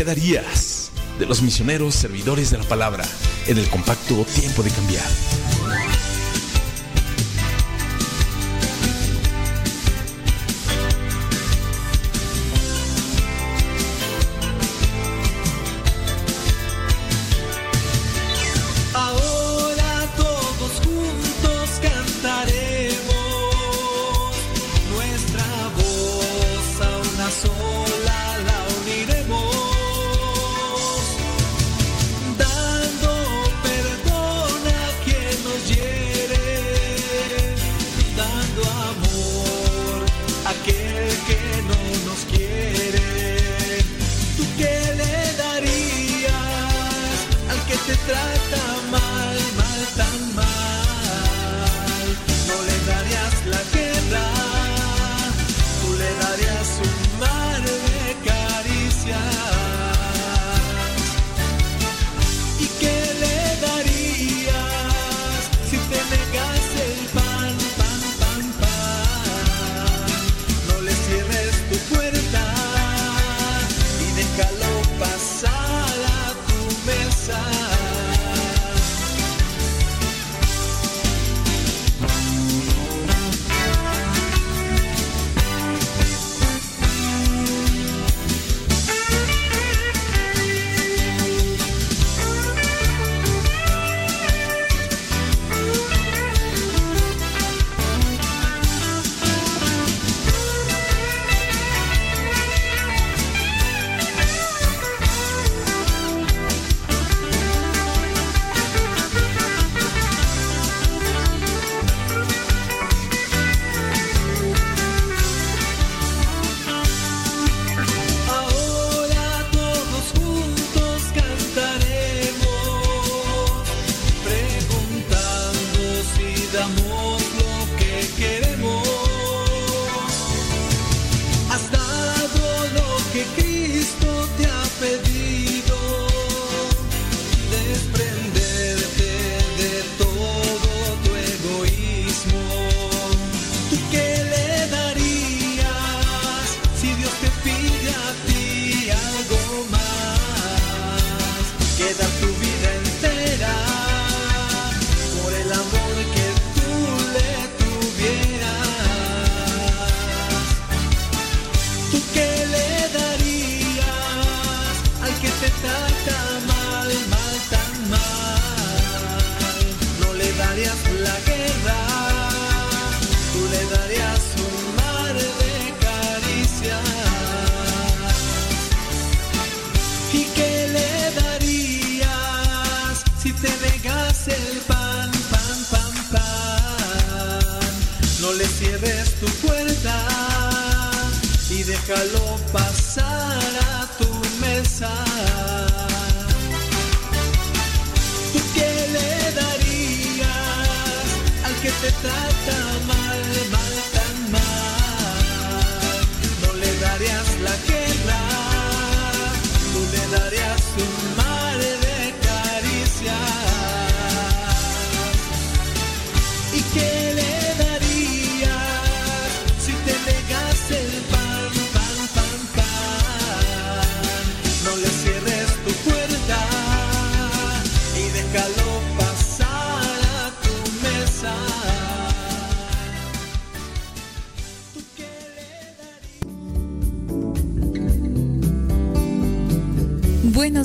¿Qué darías? De los misioneros servidores de la palabra en el compacto Tiempo de Cambiar.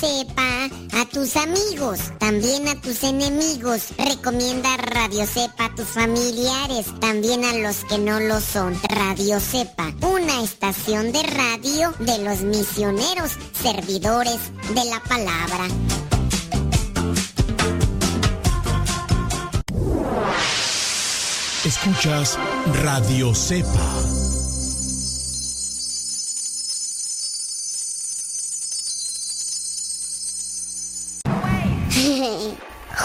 Cepa a tus amigos, también a tus enemigos. Recomienda Radio Cepa a tus familiares, también a los que no lo son. Radio Cepa, una estación de radio de los misioneros, servidores de la palabra. Escuchas Radio Cepa.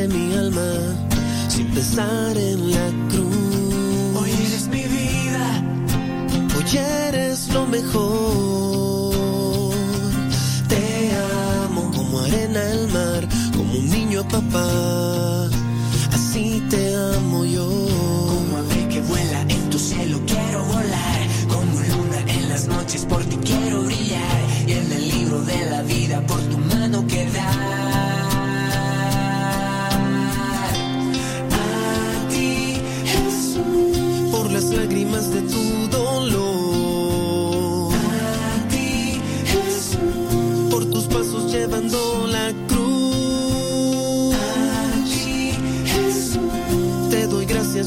Acariciaste mi alma sin pensar en la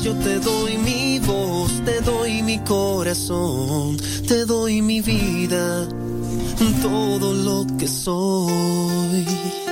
yo te doy mi voz, te doy mi corazón, te doy mi vida, todo lo que soy.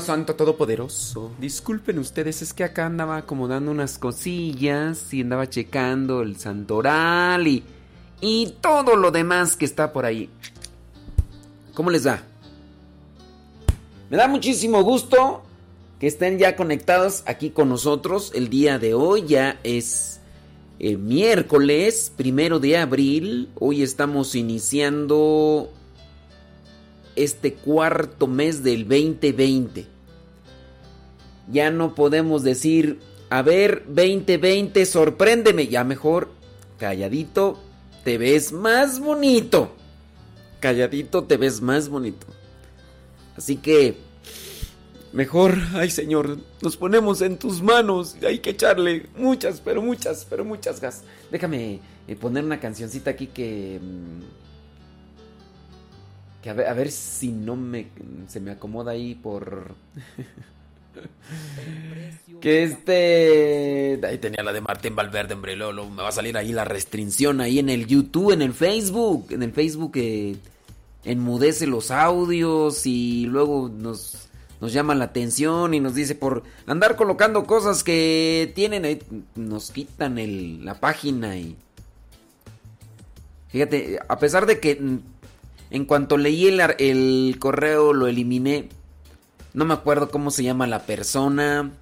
Santo Todopoderoso. Disculpen ustedes, es que acá andaba acomodando unas cosillas y andaba checando el santoral y, y todo lo demás que está por ahí. ¿Cómo les da? Me da muchísimo gusto que estén ya conectados aquí con nosotros. El día de hoy ya es eh, miércoles, primero de abril. Hoy estamos iniciando este cuarto mes del 2020. Ya no podemos decir, a ver, 2020, sorpréndeme. Ya mejor, calladito, te ves más bonito. Calladito, te ves más bonito. Así que, mejor, ay Señor, nos ponemos en tus manos. Hay que echarle muchas, pero muchas, pero muchas gas. Déjame eh, poner una cancioncita aquí que... que a ver, a ver si no me se me acomoda ahí por que este ahí tenía la de Martín Valverde, hombre, luego, luego me va a salir ahí la restricción ahí en el YouTube, en el Facebook, en el Facebook que enmudece los audios y luego nos nos llama la atención y nos dice por andar colocando cosas que tienen ahí nos quitan el, la página y fíjate, a pesar de que en cuanto leí el, correo lo eliminé. No me acuerdo cómo se llama la persona.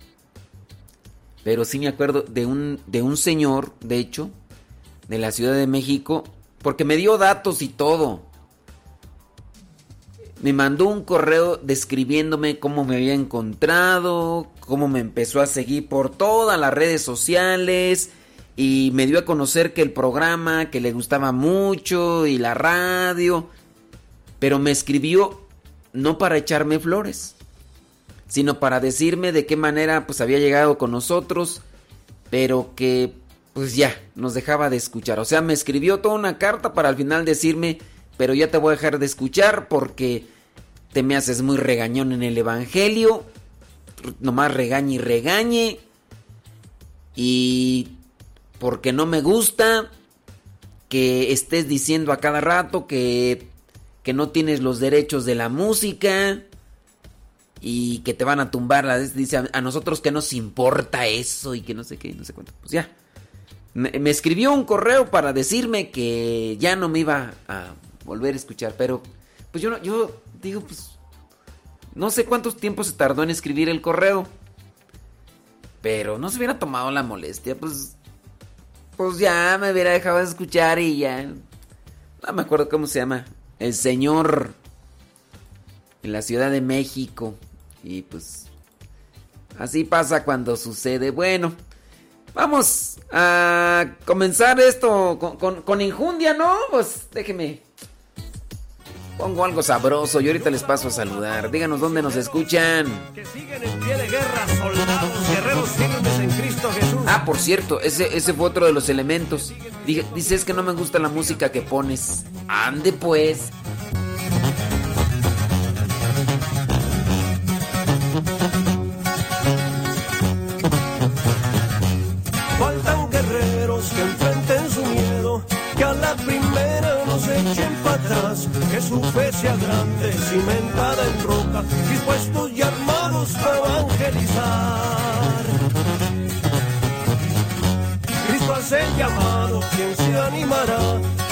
Pero sí me acuerdo de un, de un señor, de hecho, de la Ciudad de México. Porque me dio datos y todo. Me mandó un correo describiéndome cómo me había encontrado, cómo me empezó a seguir por todas las redes sociales y me dio a conocer que el programa, que le gustaba mucho y la radio, pero me escribió no para echarme flores, sino para decirme de qué manera pues había llegado con nosotros, pero que pues ya nos dejaba de escuchar. O sea, me escribió toda una carta para al final decirme, pero ya te voy a dejar de escuchar porque te me haces muy regañón en el Evangelio, nomás regañe y regañe, y porque no me gusta que estés diciendo a cada rato que, que no tienes los derechos de la música y que te van a tumbar la dice a, nosotros que nos importa eso y que no sé qué, no sé cuánto. Pues ya. Me, me escribió un correo para decirme que ya no me iba a volver a escuchar, pero pues yo no, yo digo, pues no sé cuántos tiempos se tardó en escribir el correo. Pero no se hubiera tomado la molestia, pues pues ya me hubiera dejado de escuchar y ya no me acuerdo cómo se llama, el señor en la Ciudad de México y pues así pasa cuando sucede. Bueno, vamos a comenzar esto con, con, con injundia, ¿no? Pues déjeme Pongo algo sabroso y ahorita les paso a saludar. Díganos dónde nos escuchan. Que siguen en pie de guerra, soldados, guerreros firmes Ah, por cierto, ese, ese fue otro de los elementos. Dije, dices que no me gusta la música que pones. Ande pues. Animará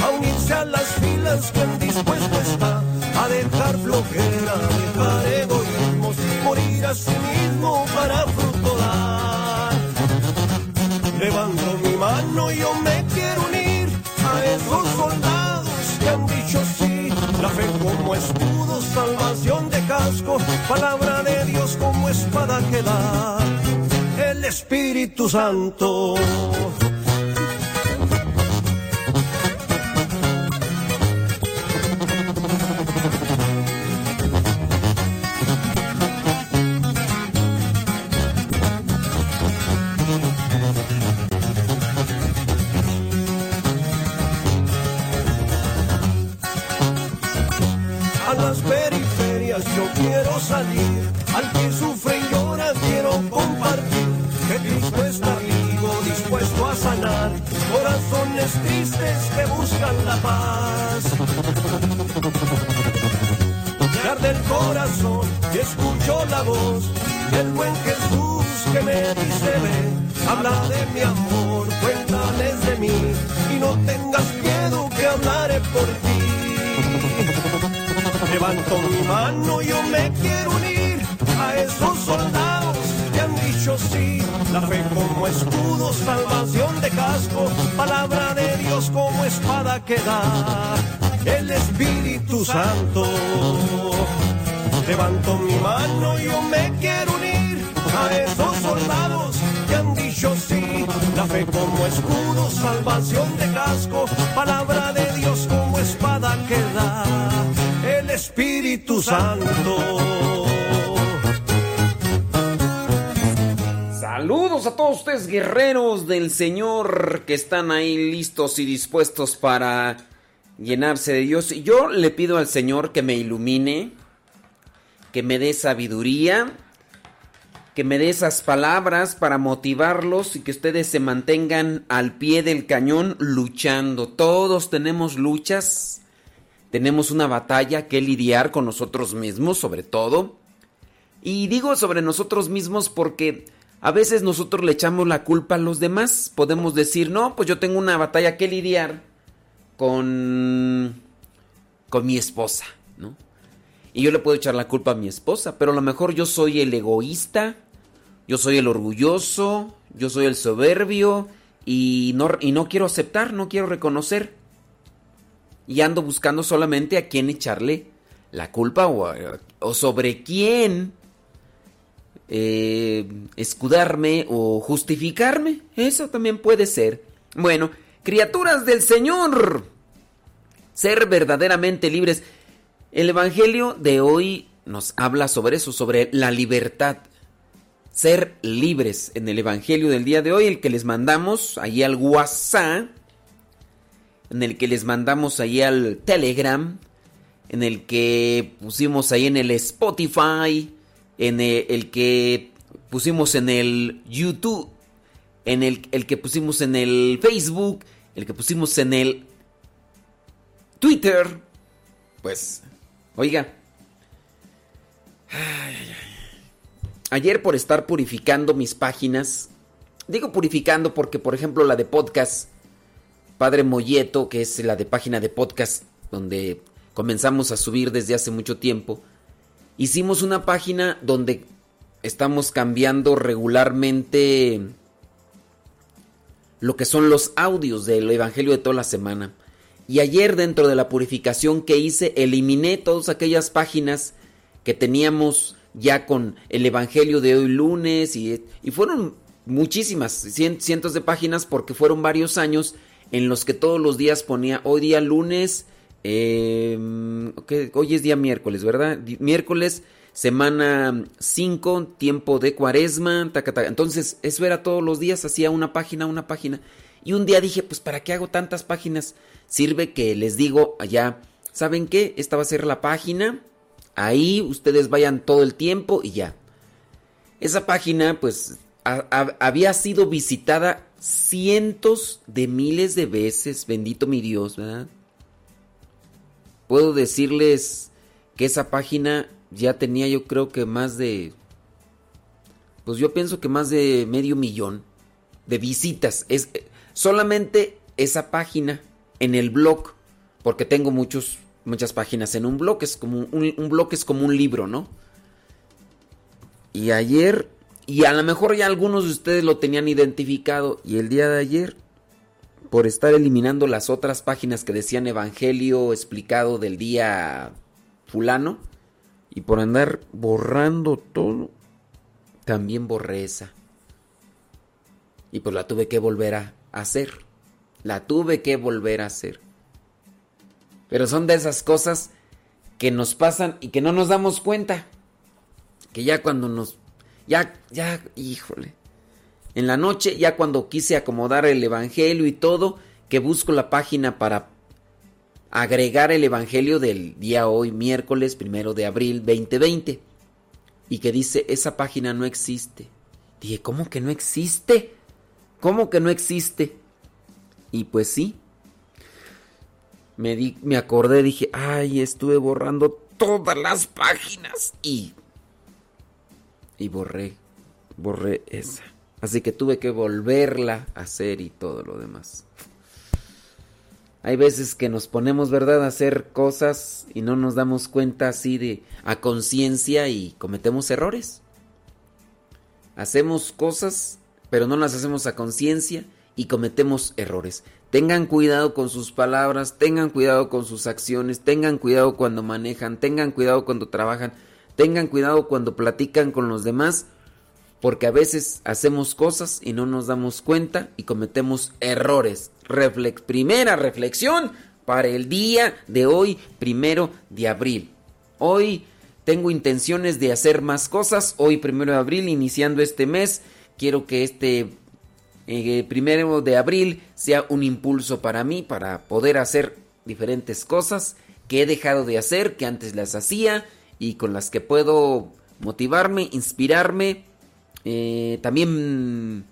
a unirse a las filas, quien dispuesto está a dejar flojera, dejar egoísmos, morir a sí mismo para fruto dar. Levanto mi mano y yo me quiero unir a esos soldados que han dicho sí. La fe como escudo, salvación de casco, palabra de Dios como espada que da el Espíritu Santo. Corazones tristes que buscan la paz. Me el corazón y escucho la voz del buen Jesús que me dice habla de mi amor, cuéntales de mí y no tengas miedo que hablaré por ti. Levanto mi mano, yo me quiero unir a esos soldados que han dicho sí. La fe como escudo, salvación de casco, palabra de Dios como espada que da el Espíritu Santo. Levanto mi mano, yo me quiero unir a esos soldados que han dicho sí. La fe como escudo, salvación de casco, palabra de Dios como espada que da el Espíritu Santo. Saludos a todos ustedes guerreros del Señor que están ahí listos y dispuestos para llenarse de Dios. Y yo le pido al Señor que me ilumine, que me dé sabiduría, que me dé esas palabras para motivarlos y que ustedes se mantengan al pie del cañón luchando. Todos tenemos luchas, tenemos una batalla que lidiar con nosotros mismos sobre todo. Y digo sobre nosotros mismos porque a veces nosotros le echamos la culpa a los demás. Podemos decir, no, pues yo tengo una batalla que lidiar con, con mi esposa, ¿no? Y yo le puedo echar la culpa a mi esposa, pero a lo mejor yo soy el egoísta, yo soy el orgulloso, yo soy el soberbio y no, y no quiero aceptar, no quiero reconocer. Y ando buscando solamente a quién echarle la culpa o, sobre quién eh, escudarme o justificarme. Eso también puede ser. Bueno, criaturas del Señor, ser verdaderamente libres. El Evangelio de hoy nos habla sobre eso, sobre la libertad. Ser libres en el Evangelio del día de hoy, el que les mandamos ahí al WhatsApp, en el que les mandamos ahí al Telegram, en el que pusimos ahí en el Spotify, en el, el que pusimos en el YouTube, en el, el que pusimos en el Facebook, el que pusimos en el Twitter. Pues, oiga. Ay, ay, ay. Ayer por estar purificando mis páginas, digo purificando porque por ejemplo la de podcast, Padre Molleto, que es la de página de podcast donde comenzamos a subir desde hace mucho tiempo, hicimos una página donde estamos cambiando regularmente lo que son los audios del Evangelio de toda la semana. Y ayer dentro de la purificación que hice, eliminé todas aquellas páginas que teníamos ya con el Evangelio de hoy lunes y, y fueron muchísimas, cientos de páginas porque fueron varios años en los que todos los días ponía hoy día lunes, eh, hoy es día miércoles, ¿verdad? Miércoles, semana 5, tiempo de cuaresma, entonces eso era todos los días, hacía una página, una página. Y un día dije, pues ¿para qué hago tantas páginas? Sirve que les digo allá, ¿saben qué? Esta va a ser la página Ahí ustedes vayan todo el tiempo y ya. Esa página pues había sido visitada cientos de miles de veces, bendito mi Dios, ¿verdad? Puedo decirles que esa página ya tenía yo creo que más de... Pues yo pienso que más de medio millón de visitas. Es solamente esa página en el blog, porque tengo muchos muchas páginas en un blog, es como un, un blog es como un libro, ¿no? Y ayer, y a lo mejor ya algunos de ustedes lo tenían identificado, y el día de ayer, por estar eliminando las otras páginas que decían Evangelio explicado del día fulano, y por andar borrando todo, también borré esa. Y pues la tuve que volver a hacer. La tuve que volver a hacer. Pero son de esas cosas que nos pasan y que no nos damos cuenta. Que ya cuando nos... Ya, ya, híjole. En la noche, ya cuando quise acomodar el Evangelio y todo, que busco la página para agregar el Evangelio del día hoy, miércoles primero de abril 2020. Y que dice, esa página no existe. Dije, ¿cómo que no existe? ¿Cómo que no existe? Y pues sí, me, di, me acordé, dije, ay, estuve borrando todas las páginas y... Y borré, borré esa. Así que tuve que volverla a hacer y todo lo demás. Hay veces que nos ponemos, ¿verdad?, a hacer cosas y no nos damos cuenta así de a conciencia y cometemos errores. Hacemos cosas, pero no las hacemos a conciencia y cometemos errores. Tengan cuidado con sus palabras, tengan cuidado con sus acciones, tengan cuidado cuando manejan, tengan cuidado cuando trabajan, tengan cuidado cuando platican con los demás, porque a veces hacemos cosas y no nos damos cuenta y cometemos errores. primera reflexión para el día de hoy, primero de abril. Hoy tengo intenciones de hacer más cosas. Hoy, primero de abril, iniciando este mes, quiero que este eh, primero de abril sea un impulso para mí para poder hacer diferentes cosas que he dejado de hacer, que antes las hacía y con las que puedo motivarme, inspirarme, eh, también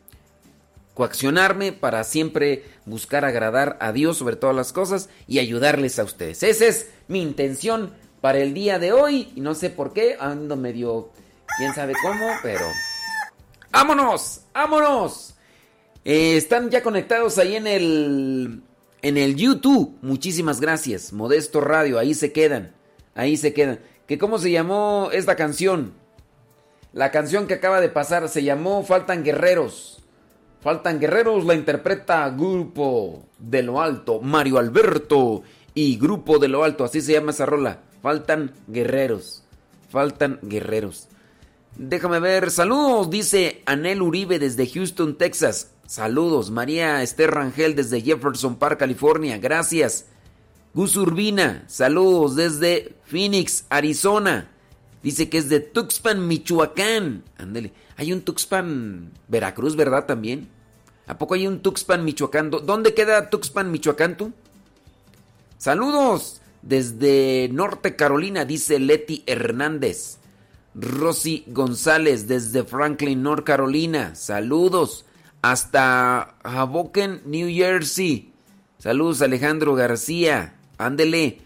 coaccionarme para siempre buscar agradar a Dios sobre todas las cosas y ayudarles a ustedes. Esa es mi intención para el día de hoy y no sé por qué, ando medio quién sabe cómo, pero... ¡Vámonos! ¡Vámonos! Eh, están ya conectados ahí en el en el YouTube. Muchísimas gracias. Modesto Radio, ahí se quedan. Ahí se quedan. ¿Que cómo se llamó esta canción? La canción que acaba de pasar se llamó Faltan Guerreros. Faltan Guerreros la interpreta Grupo de lo Alto, Mario Alberto y Grupo de lo Alto, así se llama esa rola. Faltan Guerreros. Faltan Guerreros. Déjame ver, saludos, dice Anel Uribe desde Houston, Texas. Saludos, María Esther Rangel desde Jefferson Park, California. Gracias. Gus Urbina, saludos desde Phoenix, Arizona. Dice que es de Tuxpan, Michoacán. Ándele. Hay un Tuxpan, Veracruz, ¿verdad? También. ¿A poco hay un Tuxpan, Michoacán? ¿Dónde queda Tuxpan, Michoacán tú? Saludos desde Norte Carolina, dice Leti Hernández. Rosy González desde Franklin, North Carolina. Saludos. hasta Hoboken, New Jersey. Saludos Alejandro García. Ándele.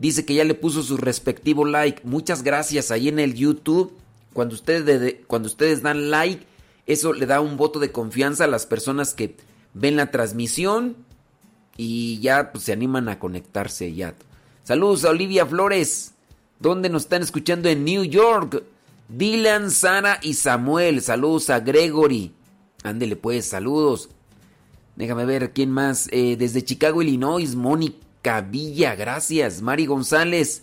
Dice que ya le puso su respectivo like. Muchas gracias ahí en el YouTube. Cuando ustedes, cuando ustedes dan like, eso le da un voto de confianza a las personas que ven la transmisión y ya pues, se animan a conectarse ya. Saludos a Olivia Flores. ¿Dónde nos están escuchando? En New York. Dylan, Sara y Samuel. Saludos a Gregory. Ándele pues, saludos. Déjame ver quién más. Eh, desde Chicago, Illinois, Mónica Villa, gracias. Mari González.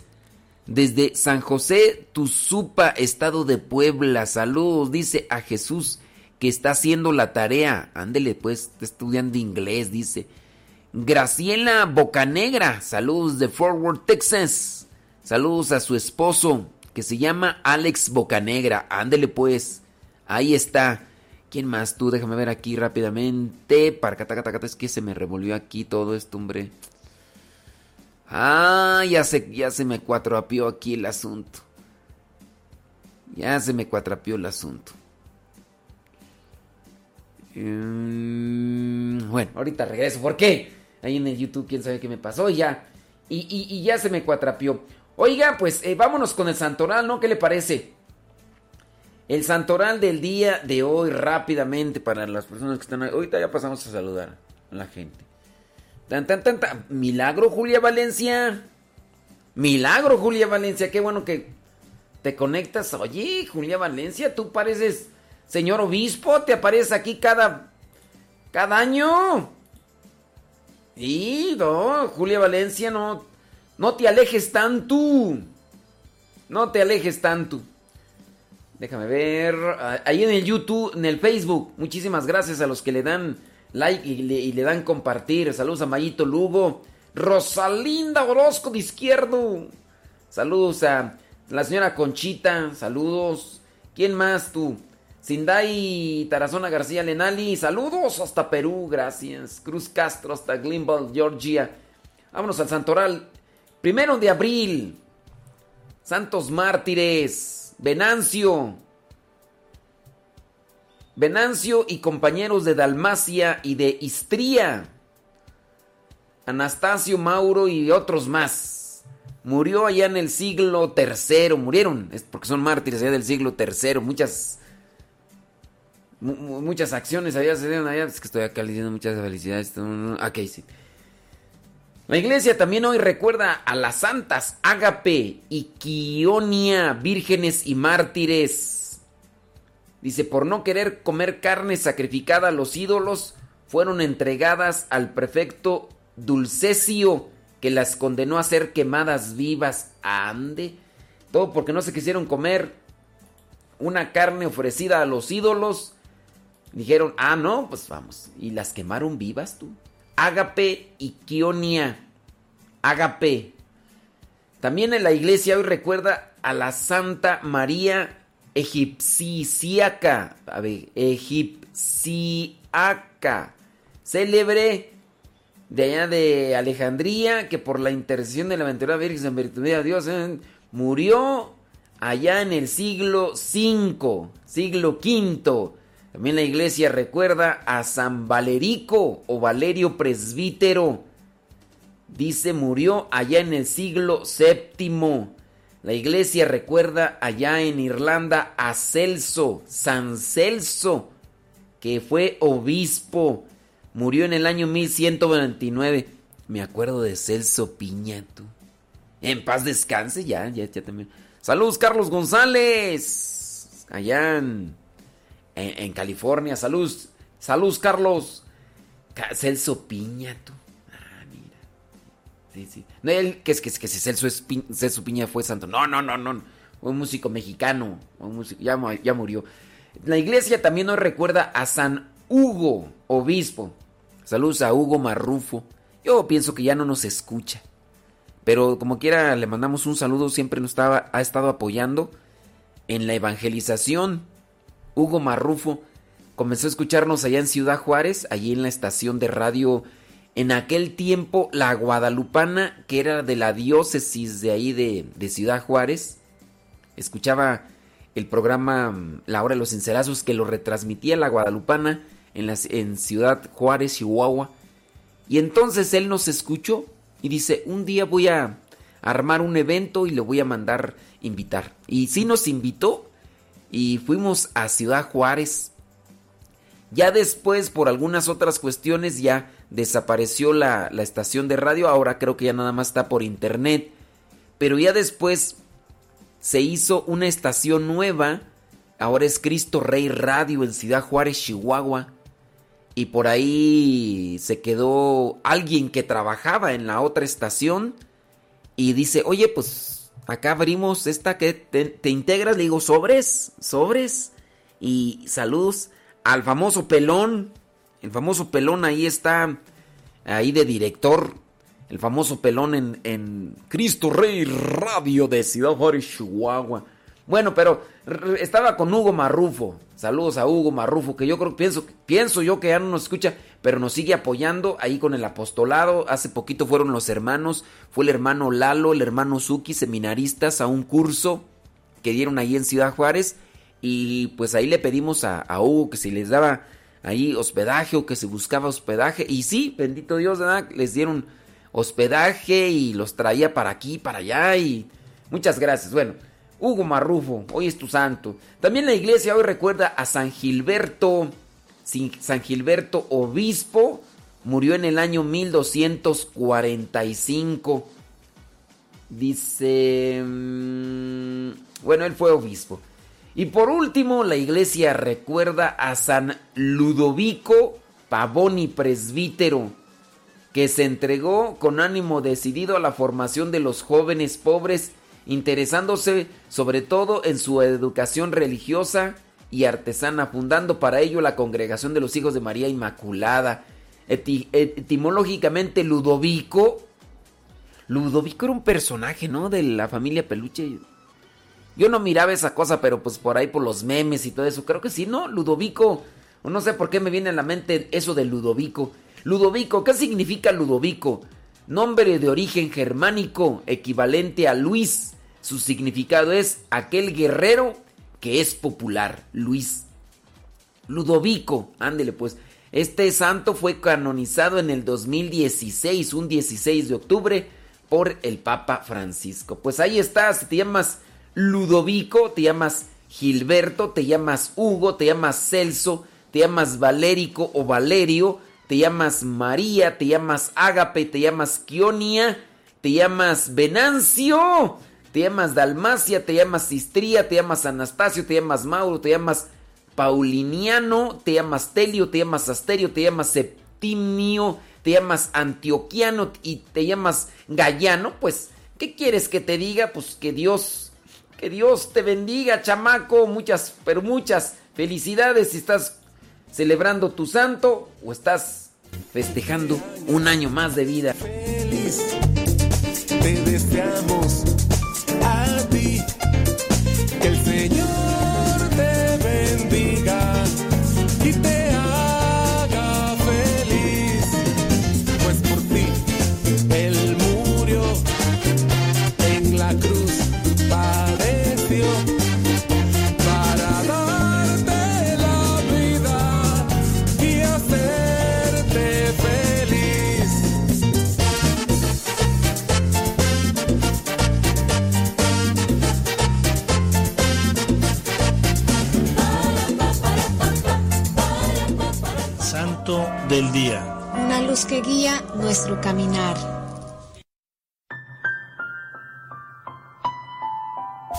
Desde San José, Tuzupa, estado de Puebla. Saludos, dice a Jesús que está haciendo la tarea. Ándele pues, está estudiando inglés, dice. Graciela Bocanegra, saludos de Forward, Texas. Saludos a su esposo, que se llama Alex Bocanegra. Ándele pues, ahí está. ¿Quién más tú? Déjame ver aquí rápidamente. Parcatacatacata, es que se me revolvió aquí todo esto, hombre. Ah, ya se, ya se me cuatrapió aquí el asunto. Ya se me cuatrapió el asunto. Mm, bueno, ahorita regreso. ¿Por qué? Ahí en el YouTube, quién sabe qué me pasó. Y ya. Y, ya se me cuatrapió. Oiga, pues eh, vámonos con el santoral, ¿no? ¿Qué le parece? El santoral del día de hoy, rápidamente, para las personas que están ahí. Ahorita ya pasamos a saludar a la gente. Tan, tan. Milagro, Julia Valencia. Milagro, Julia Valencia. Qué bueno que te conectas. Oye, Julia Valencia, tú pareces señor obispo. Te apareces aquí cada, cada año. Y no, Julia Valencia, no, no te alejes tanto. No te alejes tanto. Déjame ver. Ahí en el YouTube, en el Facebook. Muchísimas gracias a los que le dan like y le, dan compartir. Saludos a Mayito Lugo. Rosalinda Orozco de Izquierdo. Saludos a la señora Conchita. Saludos. ¿Quién más tú? Sindai Tarazona García Lenali. Saludos hasta Perú. Gracias. Cruz Castro hasta Glenville, Georgia. Vámonos al Santoral. Primero de abril. Santos Mártires. Venancio. Venancio y compañeros de Dalmacia y de Istría. Anastasio, Mauro y otros más. Murió allá en el siglo III. Murieron, es porque son mártires allá del siglo III. Muchas muchas acciones había sucedido allá. Es que estoy acá diciendo muchas felicidades. Sí. La iglesia también hoy recuerda a las santas Ágape y Quionia, vírgenes y mártires. Dice, por no querer comer carne sacrificada a los ídolos, fueron entregadas al prefecto Dulcesio, que las condenó a ser quemadas vivas. Ande. Todo porque no se quisieron comer una carne ofrecida a los ídolos. Dijeron, ah, no, pues vamos. Y las quemaron vivas tú. Ágape y Quionia. Ágape. También en la iglesia hoy recuerda a la Santa María Egipciaca. A ver, Egipciaca. Célebre de allá de Alejandría, que por la intercesión de la aventura Virgen en virtud de Dios eh, murió allá en el siglo V, siglo V también la iglesia recuerda a San Valerico o Valerio Presbítero. Dice, murió allá en el siglo VII. La iglesia recuerda allá en Irlanda a Celso, San Celso, que fue obispo. Murió en el año 1129. Me acuerdo de Celso Piñato. En paz descanse, ya, ya, ya también. Saludos, Carlos González. Allá en en, California. Salud, salud, Carlos. Celso Piña, tú. Mira. No, él, que es que, que Celso, Celso Piña fue santo. No, no, no, no. Un músico mexicano. Un músico, ya, ya murió. La iglesia también nos recuerda a San Hugo, obispo. Saludos a Hugo Marrufo. Yo pienso que ya no nos escucha. Pero como quiera, le mandamos un saludo. Siempre nos estaba, ha estado apoyando en la evangelización Hugo Marrufo, comenzó a escucharnos allá en Ciudad Juárez, allí en la estación de radio, en aquel tiempo la Guadalupana, que era de la diócesis de ahí de, Ciudad Juárez, escuchaba el programa mm, La Hora de los Encerazos que lo retransmitía la Guadalupana en, en Ciudad Juárez, Chihuahua. Y entonces él nos escuchó y dice, un día voy a armar un evento y le voy a mandar invitar. Y sí nos invitó y fuimos a Ciudad Juárez. Ya después, por algunas otras cuestiones, ya desapareció la, la estación de radio. Ahora creo que ya nada más está por internet. Pero ya después se hizo una estación nueva. Ahora es Cristo Rey Radio en Ciudad Juárez, Chihuahua. Y por ahí se quedó alguien que trabajaba en la otra estación. Y dice, oye, pues acá abrimos esta que te, te integras. Le digo, sobres, sobres. Y saludos al famoso pelón. El famoso pelón ahí está, ahí de director. El famoso pelón en, en Cristo Rey Radio de Ciudad Juárez, Chihuahua. Bueno, pero estaba con Hugo Marrufo. Saludos a Hugo Marrufo, que yo creo, pienso, pienso yo que ya no nos escucha, pero nos sigue apoyando ahí con el apostolado. Hace poquito fueron los hermanos, fue el hermano Lalo, el hermano Suki, seminaristas, a un curso que dieron ahí en Ciudad Juárez. Y pues ahí le pedimos a, a Hugo que si les daba ahí hospedaje o que se buscaba hospedaje. Y sí, bendito Dios, ¿verdad? les dieron hospedaje y los traía para aquí, para allá. Y muchas gracias. Bueno, Hugo Marrufo, hoy es tu santo. También la iglesia hoy recuerda a San Gilberto, San Gilberto obispo, murió en el año 1245. Dice, mm, bueno, él fue obispo. Y por último, la iglesia recuerda a San Ludovico Pavoni Presbítero, que se entregó con ánimo decidido a la formación de los jóvenes pobres, interesándose sobre todo en su educación religiosa y artesana, fundando para ello la Congregación de los Hijos de María Inmaculada. Eti- etimológicamente, Ludovico. Ludovico era un personaje, ¿no? De la familia Peluche. Yo no miraba esa cosa, pero pues por ahí por los memes y todo eso. Creo que sí, ¿no? Ludovico. No sé por qué me viene a la mente eso de Ludovico. Ludovico, ¿qué significa Ludovico? Nombre de origen germánico, equivalente a Luis. Su significado es aquel guerrero que es popular, Luis. Ludovico, ándele pues. Este santo fue canonizado en el 2016, un 16 de octubre, por el Papa Francisco. Pues ahí está, si te llamas Ludovico, te llamas Gilberto, te llamas Hugo, te llamas Celso, te llamas Valérico o Valerio, te llamas María, te llamas Ágape, te llamas Quionia, te llamas Venancio, te llamas Dalmacia, te llamas Istría, te llamas Anastasio, te llamas Mauro, te llamas Pauliniano, te llamas Telio, te llamas Asterio, te llamas Septimio, te llamas Antioquiano y te llamas Gallano, pues, ¿qué quieres que te diga? Pues que Dios, que Dios te bendiga, chamaco, muchas, pero muchas felicidades. Si estás celebrando tu santo o estás festejando un año más de vida. Te deseamos del Día. Una luz que guía nuestro caminar.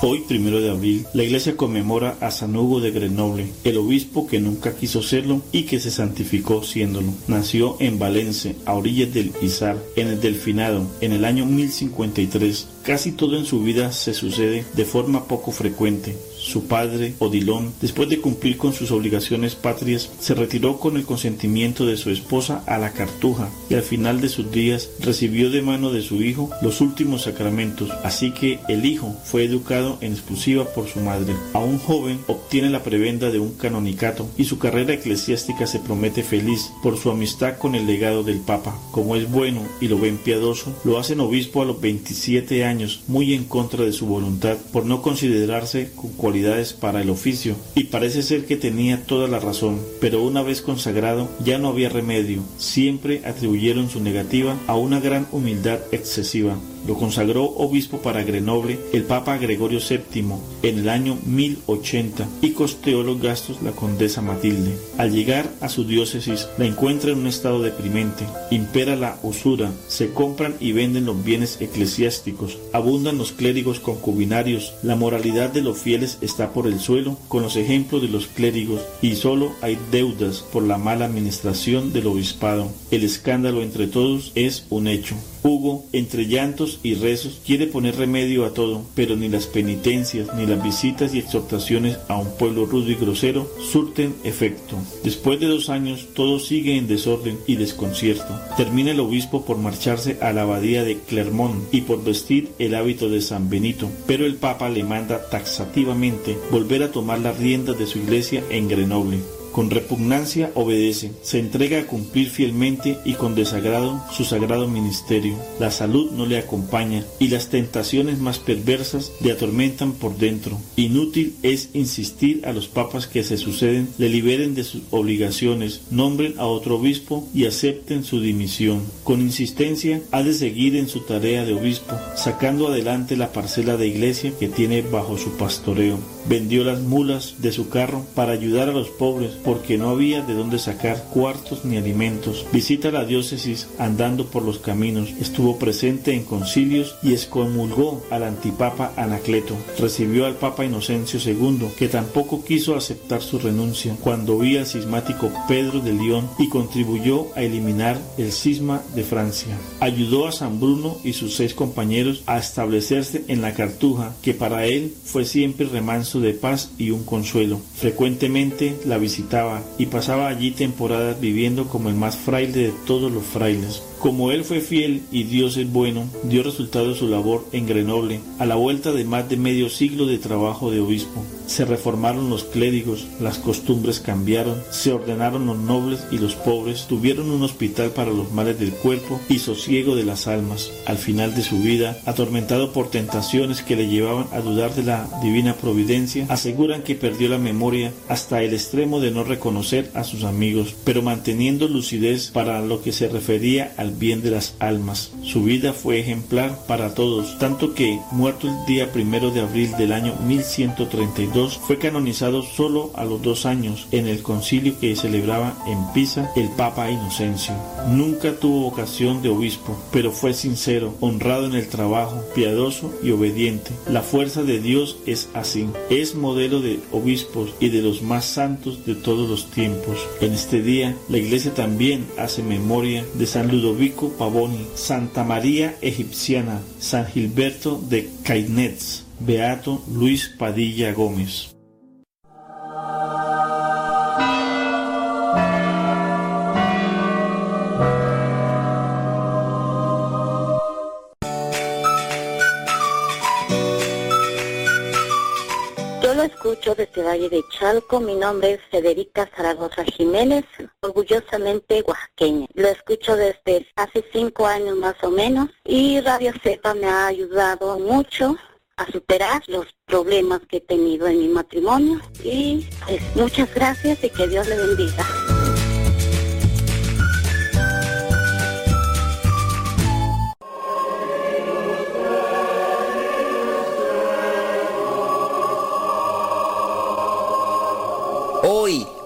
Hoy, primero de abril, la iglesia conmemora a San Hugo de Grenoble, el obispo que nunca quiso serlo y que se santificó siéndolo. Nació en Valence, a orillas del Izar, en el Delfinado, en el año 1053. Casi todo en su vida se sucede de forma poco frecuente. Su padre, Odilon, después de cumplir con sus obligaciones patrias, se retiró con el consentimiento de su esposa a la Cartuja y al final de sus días recibió de mano de su hijo los últimos sacramentos, así que el hijo fue educado en exclusiva por su madre. Aún joven obtiene la prebenda de un canonicato y su carrera eclesiástica se promete feliz por su amistad con el legado del Papa. Como es bueno y lo ven piadoso, lo hacen obispo a los 27 años, muy en contra de su voluntad por no considerarse con para el oficio, y parece ser que tenía toda la razón, pero una vez consagrado ya no había remedio, siempre atribuyeron su negativa a una gran humildad excesiva. Lo consagró obispo para Grenoble el Papa Gregorio VII en el año 1080 y costeó los gastos la condesa Matilde. Al llegar a su diócesis la encuentra en un estado deprimente, impera la usura, se compran y venden los bienes eclesiásticos, abundan los clérigos concubinarios, la moralidad de los fieles está por el suelo con los ejemplos de los clérigos y solo hay deudas por la mala administración del obispado. El escándalo entre todos es un hecho. Hugo, entre llantos y rezos, quiere poner remedio a todo, pero ni las penitencias, ni las visitas y exhortaciones a un pueblo rudo y grosero surten efecto. Después de dos años, todo sigue en desorden y desconcierto. Termina el obispo por marcharse a la abadía de Clermont y por vestir el hábito de San Benito, pero el Papa le manda taxativamente volver a tomar las riendas de su iglesia en Grenoble. Con repugnancia obedece, se entrega a cumplir fielmente y con desagrado su sagrado ministerio. La salud no le acompaña y las tentaciones más perversas le atormentan por dentro. Inútil es insistir a los papas que se suceden le liberen de sus obligaciones, nombren a otro obispo y acepten su dimisión. Con insistencia ha de seguir en su tarea de obispo, sacando adelante la parcela de iglesia que tiene bajo su pastoreo. Vendió las mulas de su carro para ayudar a los pobres porque no había de dónde sacar cuartos ni alimentos. Visita la diócesis andando por los caminos. Estuvo presente en concilios y excomulgó al antipapa Anacleto. Recibió al papa Inocencio II, que tampoco quiso aceptar su renuncia cuando vi al cismático Pedro de León y contribuyó a eliminar el cisma de Francia. Ayudó a San Bruno y sus seis compañeros a establecerse en la Cartuja, que para él fue siempre remanso de paz y un consuelo. Frecuentemente la y pasaba allí temporadas viviendo como el más fraile de todos los frailes. Como él fue fiel y Dios es bueno, dio resultado su labor en Grenoble a la vuelta de más de medio siglo de trabajo de obispo. Se reformaron los clérigos, las costumbres cambiaron, se ordenaron los nobles y los pobres, tuvieron un hospital para los males del cuerpo y sosiego de las almas. Al final de su vida, atormentado por tentaciones que le llevaban a dudar de la divina providencia, aseguran que perdió la memoria hasta el extremo de no reconocer a sus amigos, pero manteniendo lucidez para lo que se refería al bien de las almas. Su vida fue ejemplar para todos, tanto que, muerto el día primero de abril del año 1132, fue canonizado solo a los dos años en el concilio que celebraba en Pisa el Papa Inocencio. Nunca tuvo vocación de obispo, pero fue sincero, honrado en el trabajo, piadoso y obediente. La fuerza de Dios es así. Es modelo de obispos y de los más santos de todos los tiempos. En este día, la iglesia también hace memoria de San Ludovico Pavoni, Santa María Egipciana, San Gilberto de Cainetz, Beato Luis Padilla Gómez. Escucho desde Valle de Chalco. Mi nombre es Federica Zaragoza Jiménez, orgullosamente oaxaqueña. Lo escucho desde hace cinco años más o menos y Radio Cepa me ha ayudado mucho a superar los problemas que he tenido en mi matrimonio. Y pues muchas gracias y que Dios le bendiga.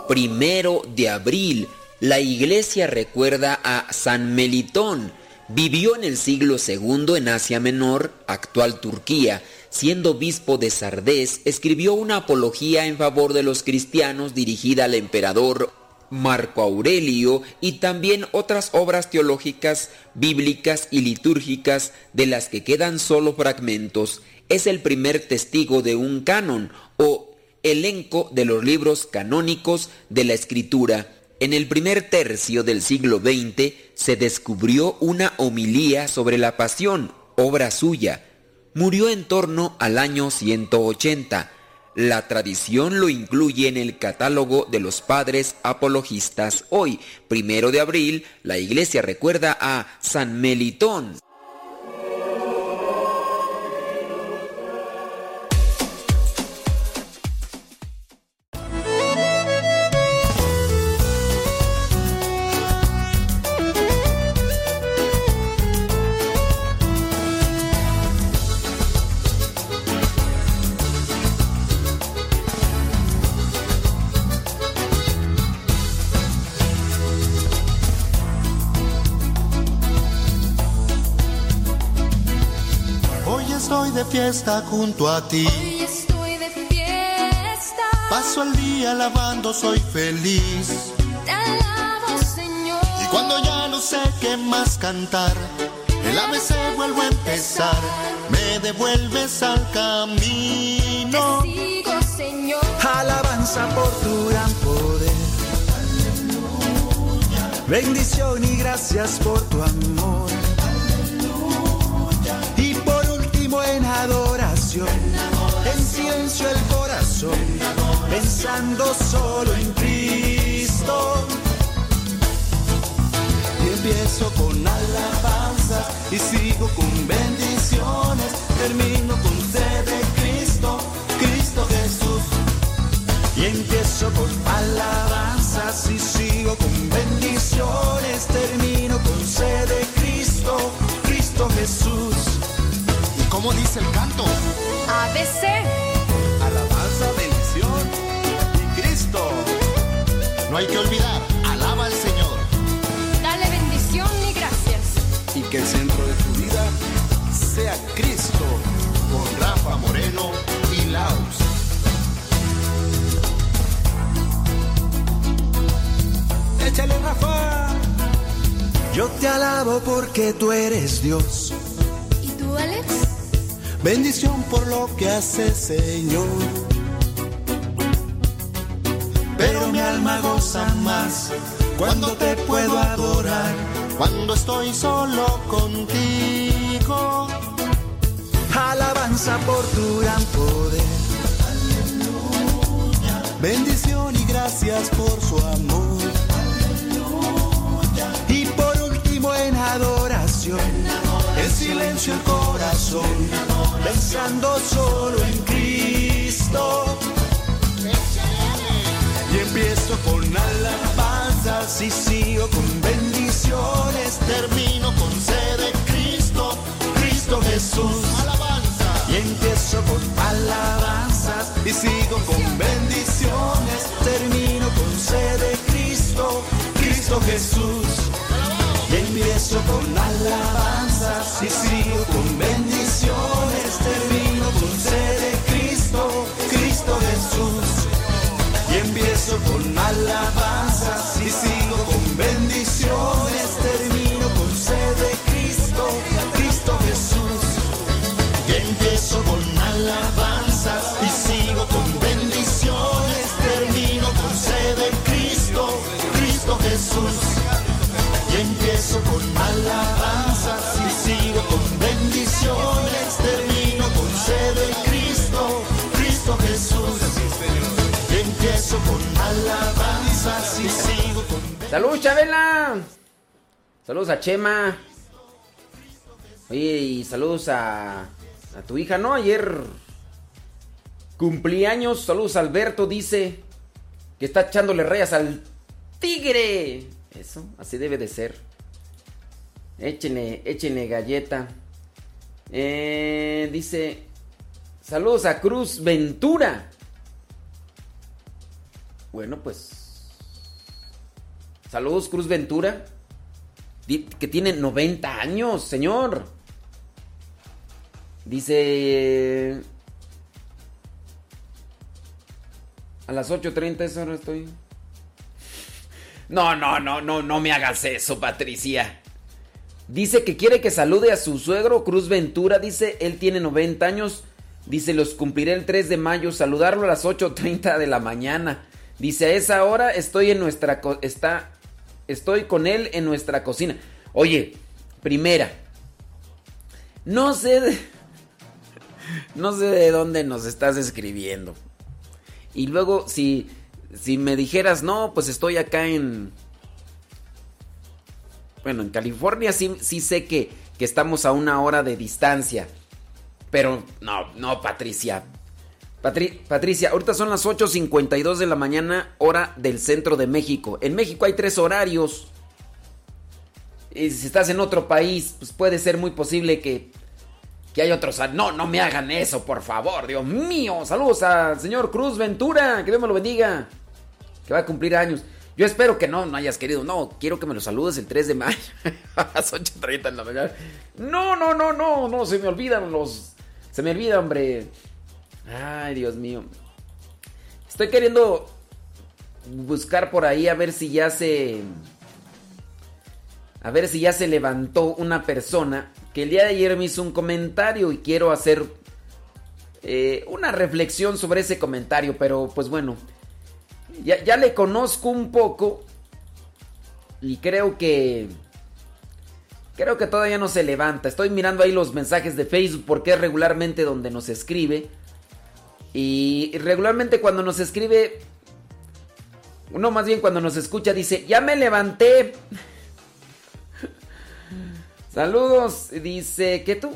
Primero de abril, la iglesia recuerda a San Melitón. Vivió en el siglo II en Asia Menor, actual Turquía. Siendo obispo de Sardés, escribió una apología en favor de los cristianos dirigida al emperador Marco Aurelio y también otras obras teológicas, bíblicas y litúrgicas de las que quedan solo fragmentos. Es el primer testigo de un canon o elenco de los libros canónicos de la Escritura. En el primer tercio del siglo XX se descubrió una homilía sobre la pasión, obra suya. Murió en torno al año 180. La tradición lo incluye en el catálogo de los padres apologistas. Hoy, primero de abril, la iglesia recuerda a San Melitón. Fiesta junto a ti. Hoy estoy de fiesta. Paso el día alabando, soy feliz. Te alabo, Señor. Y cuando ya no sé qué más cantar, el ABC vuelvo a empezar. Me devuelves al camino. Te sigo, Señor. Alabanza por tu gran poder. Bendición y gracias por tu amor. Adoración, en el corazón, pensando solo en Cristo. Y empiezo con alabanzas y sigo con bendiciones, termino con sed de Cristo, Cristo Jesús. Y empiezo con alabanzas y sigo con bendiciones, termino con sed ¿Y cómo dice el canto? ABC. Alabanza, bendición y Cristo. No hay que olvidar, alaba al Señor. Dale bendición y gracias. Y que el centro de tu vida sea Cristo. Con Rafa Moreno y Laos. Échale Rafa. Yo te alabo porque tú eres Dios. ¿Y tú, Alex? Bendición por lo que haces, Señor. Pero mi alma goza más cuando te puedo adorar. Cuando estoy solo contigo. Alabanza por tu gran poder. Bendición y gracias por su amor. Y por último en adoración, silencio el corazón, pensando solo en Cristo. Y empiezo con alabanzas y sigo con bendiciones, Termino con sed de Cristo, Cristo Jesús. Y empiezo con alabanzas y sigo con bendiciones. Termino con sed de Cristo, Cristo Jesús. Y empiezo con alabanzas y sigo con bendiciones. Termino con sed de Cristo, Cristo Jesús. Y empiezo con alabanzas y sigo con bendiciones. Termino con sed de Cristo, Cristo Jesús. Y empiezo con alabanzas y sigo con bendiciones. Termino con sed de Cristo, Cristo Jesús. Y empiezo con alabanzas ¡Salud, Chabela! Saludos a Chema. Oye, y saludos a, tu hija, ¿no? Ayer cumpleaños. Saludos Alberto, dice que está echándole rayas al tigre. Eso, así debe de ser. Échenle, échenle galleta. Eh, dice, saludos a Cruz Ventura. Bueno, pues... Saludos, Cruz Ventura. Que tiene 90 años, señor. Dice... A las 8.30 esa hora estoy. No, no, no, no, no me hagas eso, Patricia. Dice que quiere que salude a su suegro Cruz Ventura. Dice, él tiene 90 años. Dice, los cumpliré el 3 de mayo. Saludarlo a las 8.30 de la mañana. Dice, a esa hora estoy en nuestra... está, estoy con él en nuestra cocina. Oye, primera. No sé de... No sé de dónde nos estás escribiendo. Y luego, si, si me dijeras, no, pues estoy acá en... Bueno, en California sí, sí sé que, que estamos a una hora de distancia. Pero no, no, Patricia. Patri- Patricia, ahorita son las 8.52 de la mañana, hora del centro de México. En México hay tres horarios. Y si estás en otro país, pues puede ser muy posible que, que hay otros. No, no me hagan eso, por favor, Dios mío. Saludos al señor Cruz Ventura, que Dios me lo bendiga. Que va a cumplir años. Yo espero que no, no hayas querido. No, quiero que me lo saludes el 3 de mayo a las 8.30 de la mañana. No, no, no, no, no, se me olvidan los, Se me olvida, hombre. Ay, Dios mío. Estoy queriendo buscar por ahí a ver si ya se... A ver si ya se levantó una persona que el día de ayer me hizo un comentario y quiero hacer eh, una reflexión sobre ese comentario, pero pues bueno, ya, ya le conozco un poco y creo que... Creo que todavía no se levanta. Estoy mirando ahí los mensajes de Facebook porque es regularmente donde nos escribe. Y regularmente cuando nos escribe... No, más bien cuando nos escucha dice, ya me levanté. Saludos, dice, ¿qué tú?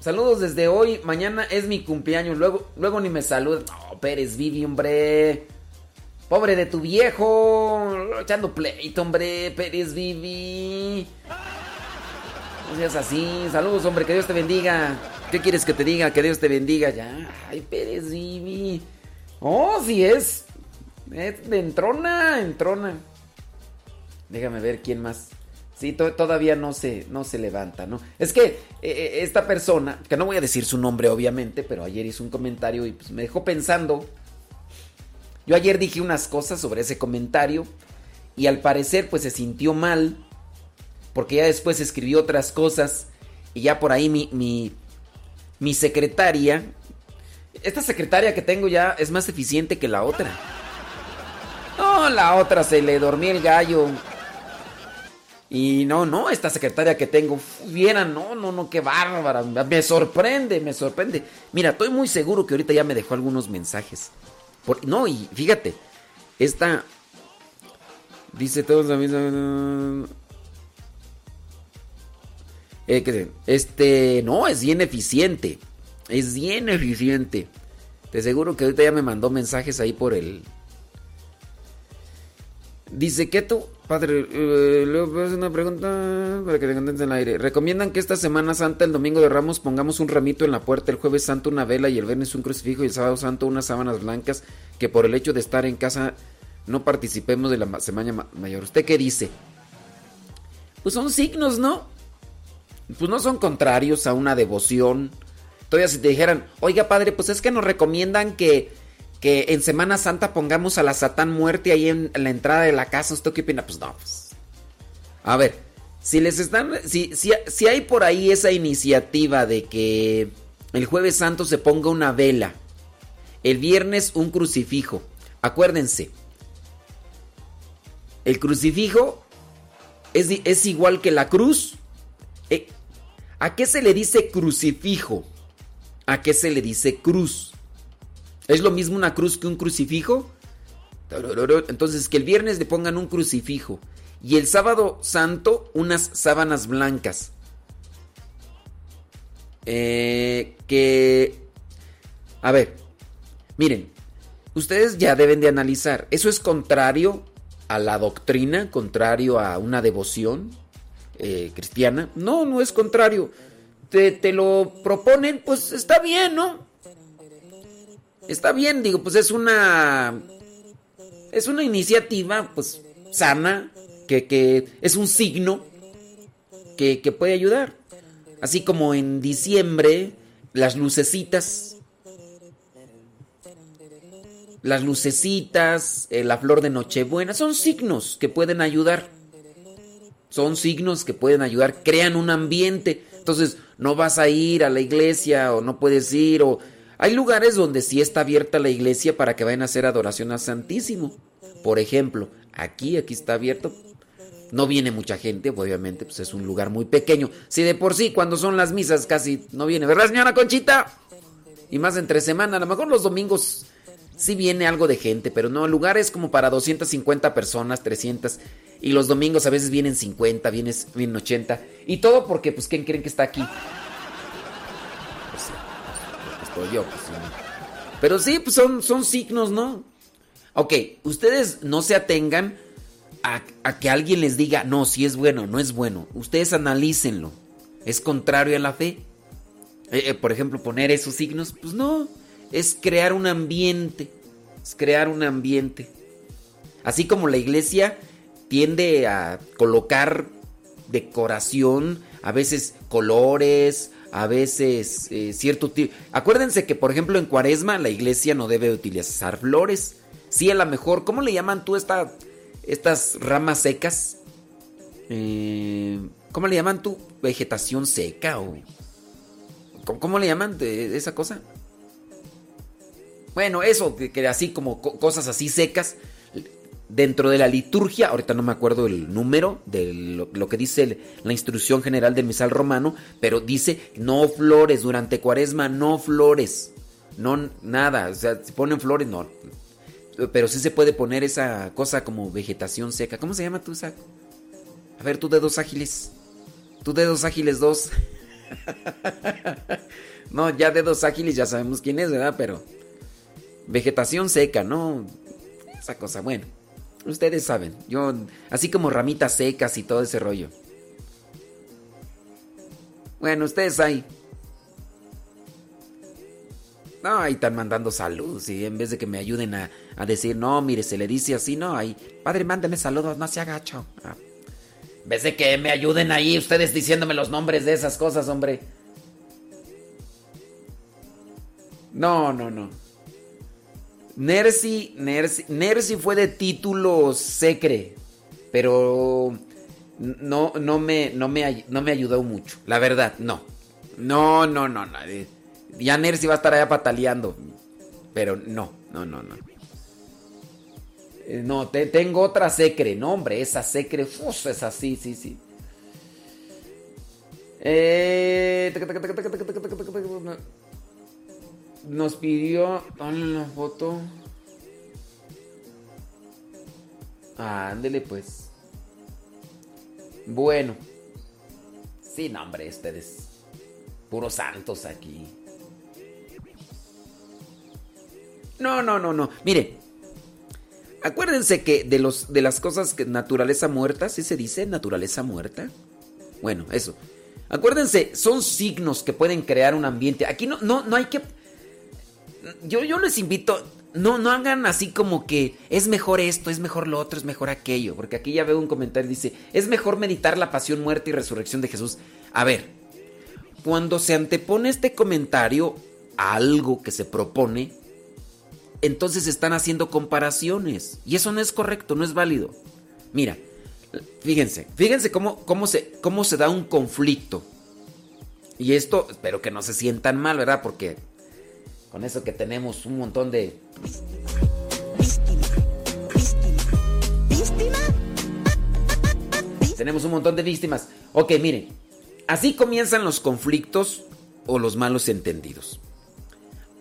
Saludos desde hoy, mañana es mi cumpleaños, luego, luego ni me saludas. No, Pérez Vivi, hombre. Pobre de tu viejo. Echando pleito, hombre. Pérez Vivi. No seas así. Saludos, hombre. Que Dios te bendiga. ¿Qué quieres que te diga? Que Dios te bendiga. Ya. Ay, Pérez Vivi. Oh, sí es. Entrona, entrona. Déjame ver quién más. Sí, to- todavía no se, no se levanta, ¿no? Es que eh, eh, esta persona, que no voy a decir su nombre obviamente, pero ayer hizo un comentario y pues me dejó pensando. Yo ayer dije unas cosas sobre ese comentario y al parecer pues se sintió mal porque ya después escribió otras cosas y ya por ahí mi, mi secretaria, esta secretaria que tengo ya es más eficiente que la otra. No, la otra se le dormía el gallo. Y no, no, esta secretaria que tengo, vieran, no, no, no, qué bárbara. Me sorprende, me sorprende. Mira, estoy muy seguro que ahorita ya me dejó algunos mensajes. Por- no, y fíjate, esta dice todos la misma. Eh, este, no, es bien eficiente. Es bien eficiente. Te seguro que ahorita ya me mandó mensajes ahí por el. Dice tú, padre, eh, a hacer una pregunta para que te contesten en el aire. ¿Recomiendan que esta Semana Santa, el domingo de Ramos, pongamos un ramito en la puerta, el jueves santo una vela y el viernes un crucifijo y el sábado santo unas sábanas blancas que por el hecho de estar en casa no participemos de la ma- Semana Ma- Mayor? ¿Usted qué dice? Pues son signos, ¿no? Pues no son contrarios a una devoción. Todavía si te dijeran, oiga padre, pues es que nos recomiendan que, que en Semana Santa pongamos a la Satán muerte ahí en, la entrada de la casa. ¿Usted qué opina? Pues no, pues. A ver, si les están. Si, si, si hay por ahí esa iniciativa de que el Jueves Santo se ponga una vela, el viernes un crucifijo. Acuérdense, el crucifijo es, es igual que la cruz. Eh, ¿A qué se le dice crucifijo? ¿A qué se le dice cruz? ¿Es lo mismo una cruz que un crucifijo? Entonces, que el viernes le pongan un crucifijo y el sábado santo unas sábanas blancas. Eh, que... A ver, miren, ustedes ya deben de analizar, ¿eso es contrario a la doctrina, contrario a una devoción eh, cristiana? No, no es contrario. Te, te lo proponen, pues está bien, ¿no? Está bien, digo, pues es una. Es una iniciativa, pues, sana, que, que es un signo que, que puede ayudar. Así como en diciembre, las lucecitas. Las lucecitas, eh, la flor de Nochebuena, son signos que pueden ayudar. Son signos que pueden ayudar, crean un ambiente. Entonces, no vas a ir a la iglesia o no puedes ir o hay lugares donde sí está abierta la iglesia para que vayan a hacer adoración al Santísimo. Por ejemplo, aquí, aquí está abierto. No viene mucha gente, obviamente, pues es un lugar muy pequeño. Si de por sí, cuando son las misas casi no viene, ¿verdad, señora Conchita? Y más entre semana, a lo mejor los domingos sí viene algo de gente, pero no, el lugar es como para 250 personas, 300. Y los domingos a veces vienen 50, vienen, vienen 80. Y todo porque, pues, ¿quién creen que está aquí? Pues pues, yo, pues sí. Pero sí, pues son, son signos, ¿no? Ok, ustedes no se atengan a, a que alguien les diga, no, si es bueno, no es bueno. Ustedes analícenlo. ¿Es contrario a la fe? Eh, eh, por ejemplo, poner esos signos, pues no. Es crear un ambiente. Es crear un ambiente. Así como la iglesia tiende a colocar decoración, a veces colores, a veces eh, cierto tipo. Acuérdense que, por ejemplo, en Cuaresma la iglesia no debe utilizar flores. Sí, a lo mejor, ¿cómo le llaman tú esta, estas ramas secas? Eh, ¿Cómo le llaman tú? Vegetación seca o. ¿Cómo, cómo le llaman de esa cosa? Bueno, eso, que, así como co- cosas así secas. Dentro de la liturgia, ahorita no me acuerdo el número de lo, que dice la instrucción general del misal romano, pero dice no flores durante cuaresma, no flores, no nada, o sea, si ponen flores, no. Pero sí se puede poner esa cosa como vegetación seca. ¿Cómo se llama tú, Isaac? A ver, tú dedos ágiles. Tú dedos ágiles dos. no, ya dedos ágiles ya sabemos quién es, ¿verdad? Pero vegetación seca, ¿no? Esa cosa, bueno. Ustedes saben, yo, así como ramitas secas y todo ese rollo. Bueno, ustedes ahí. No, ahí están mandando saludos y en vez de que me ayuden a, a decir, no, mire, se le dice así, no, ahí, padre, mándeme saludos, no se agacho. Ah. En vez de que me ayuden ahí ustedes diciéndome los nombres de esas cosas, hombre. No, no, no. Nercy, Nercy, fue de título secre, pero no, no, me, no, me, no me ayudó mucho, la verdad, no. No, no, no, eh, Ya Nercy va a estar allá pataleando, pero no, no, no, no. Eh, No, te- tengo otra secre, no, hombre, esa secre, uf, esa sí, sí, sí. Eh, nos pidió. Dale la foto. Ándele pues. Bueno. Sí, no, hombre, ustedes. Puros santos aquí. No, no, no, no. Mire. Acuérdense que de los de las cosas que naturaleza muerta, ¿sí se dice naturaleza muerta? Bueno, eso. Acuérdense, son signos que pueden crear un ambiente. Aquí no, no, no hay que yo, yo les invito, no, no hagan así como que es mejor esto, es mejor lo otro, es mejor aquello. Porque aquí ya veo un comentario, dice, es mejor meditar la pasión, muerte y resurrección de Jesús. A ver, cuando se antepone este comentario a algo que se propone, entonces están haciendo comparaciones. Y eso no es correcto, no es válido. Mira, fíjense, fíjense cómo, cómo, se, cómo se da un conflicto. Y esto, espero que no se sientan mal, ¿verdad? Porque con eso que tenemos un montón de... Tenemos un montón de víctimas. Ok, miren. Así comienzan los conflictos o los malos entendidos.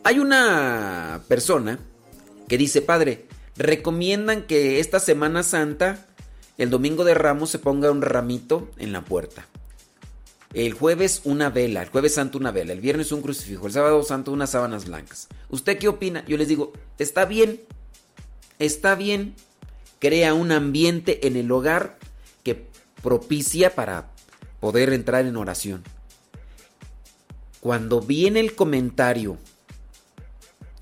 Hay una persona que dice, padre, recomiendan que esta Semana Santa, el domingo de Ramos, se ponga un ramito en la puerta. El jueves una vela, el jueves santo una vela, el viernes un crucifijo, el sábado santo unas sábanas blancas. ¿Usted qué opina? Yo les digo, está bien, está bien, crea un ambiente en el hogar que propicia para poder entrar en oración. Cuando viene el comentario,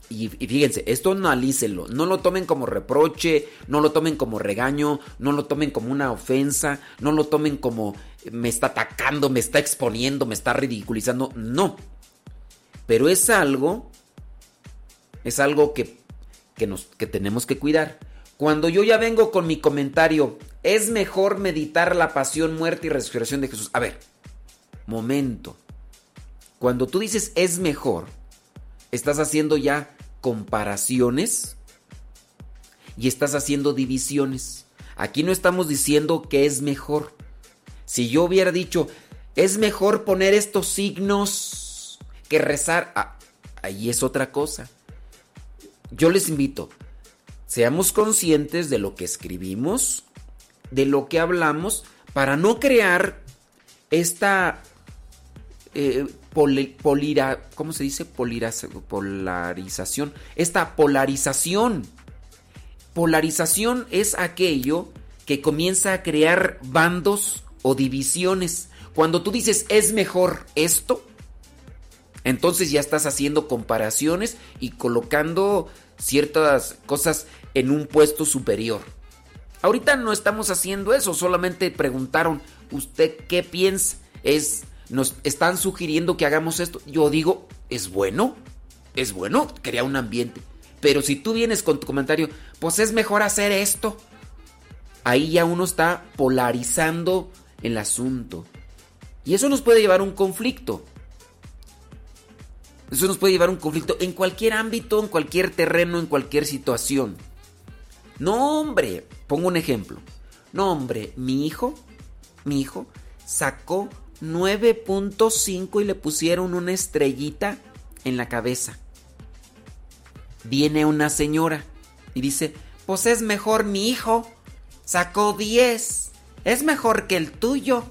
y, fíjense, esto analícenlo, no lo tomen como reproche, no lo tomen como regaño, no lo tomen como una ofensa, no lo tomen como me está atacando, me está exponiendo, me está ridiculizando, no. Pero es algo, es algo que, que, tenemos que cuidar. Cuando yo ya vengo con mi comentario, es mejor meditar la pasión, muerte y resurrección de Jesús. A ver, momento. Cuando tú dices es mejor, estás haciendo ya comparaciones y estás haciendo divisiones. Aquí no estamos diciendo que es mejor. Si yo hubiera dicho, es mejor poner estos signos que rezar, ah, ahí es otra cosa. Yo les invito, seamos conscientes de lo que escribimos, de lo que hablamos, para no crear esta eh, ¿cómo se dice? Polarización. Esta polarización. Polarización es aquello que comienza a crear bandos o divisiones. Cuando tú dices es mejor esto, entonces ya estás haciendo comparaciones y colocando ciertas cosas en un puesto superior. Ahorita no estamos haciendo eso, solamente preguntaron, ¿usted qué piensa? Es nos están sugiriendo que hagamos esto. Yo digo, es bueno, es bueno, crea un ambiente. Pero si tú vienes con tu comentario, pues es mejor hacer esto. Ahí ya uno está polarizando el asunto. Y eso nos puede llevar a un conflicto. Eso nos puede llevar a un conflicto en cualquier ámbito, en cualquier terreno, en cualquier situación. No, hombre, pongo un ejemplo. No, hombre, mi hijo, mi hijo sacó 9.5 y le pusieron una estrellita en la cabeza. Viene una señora y dice, pues es mejor mi hijo, sacó 10, es mejor que el tuyo.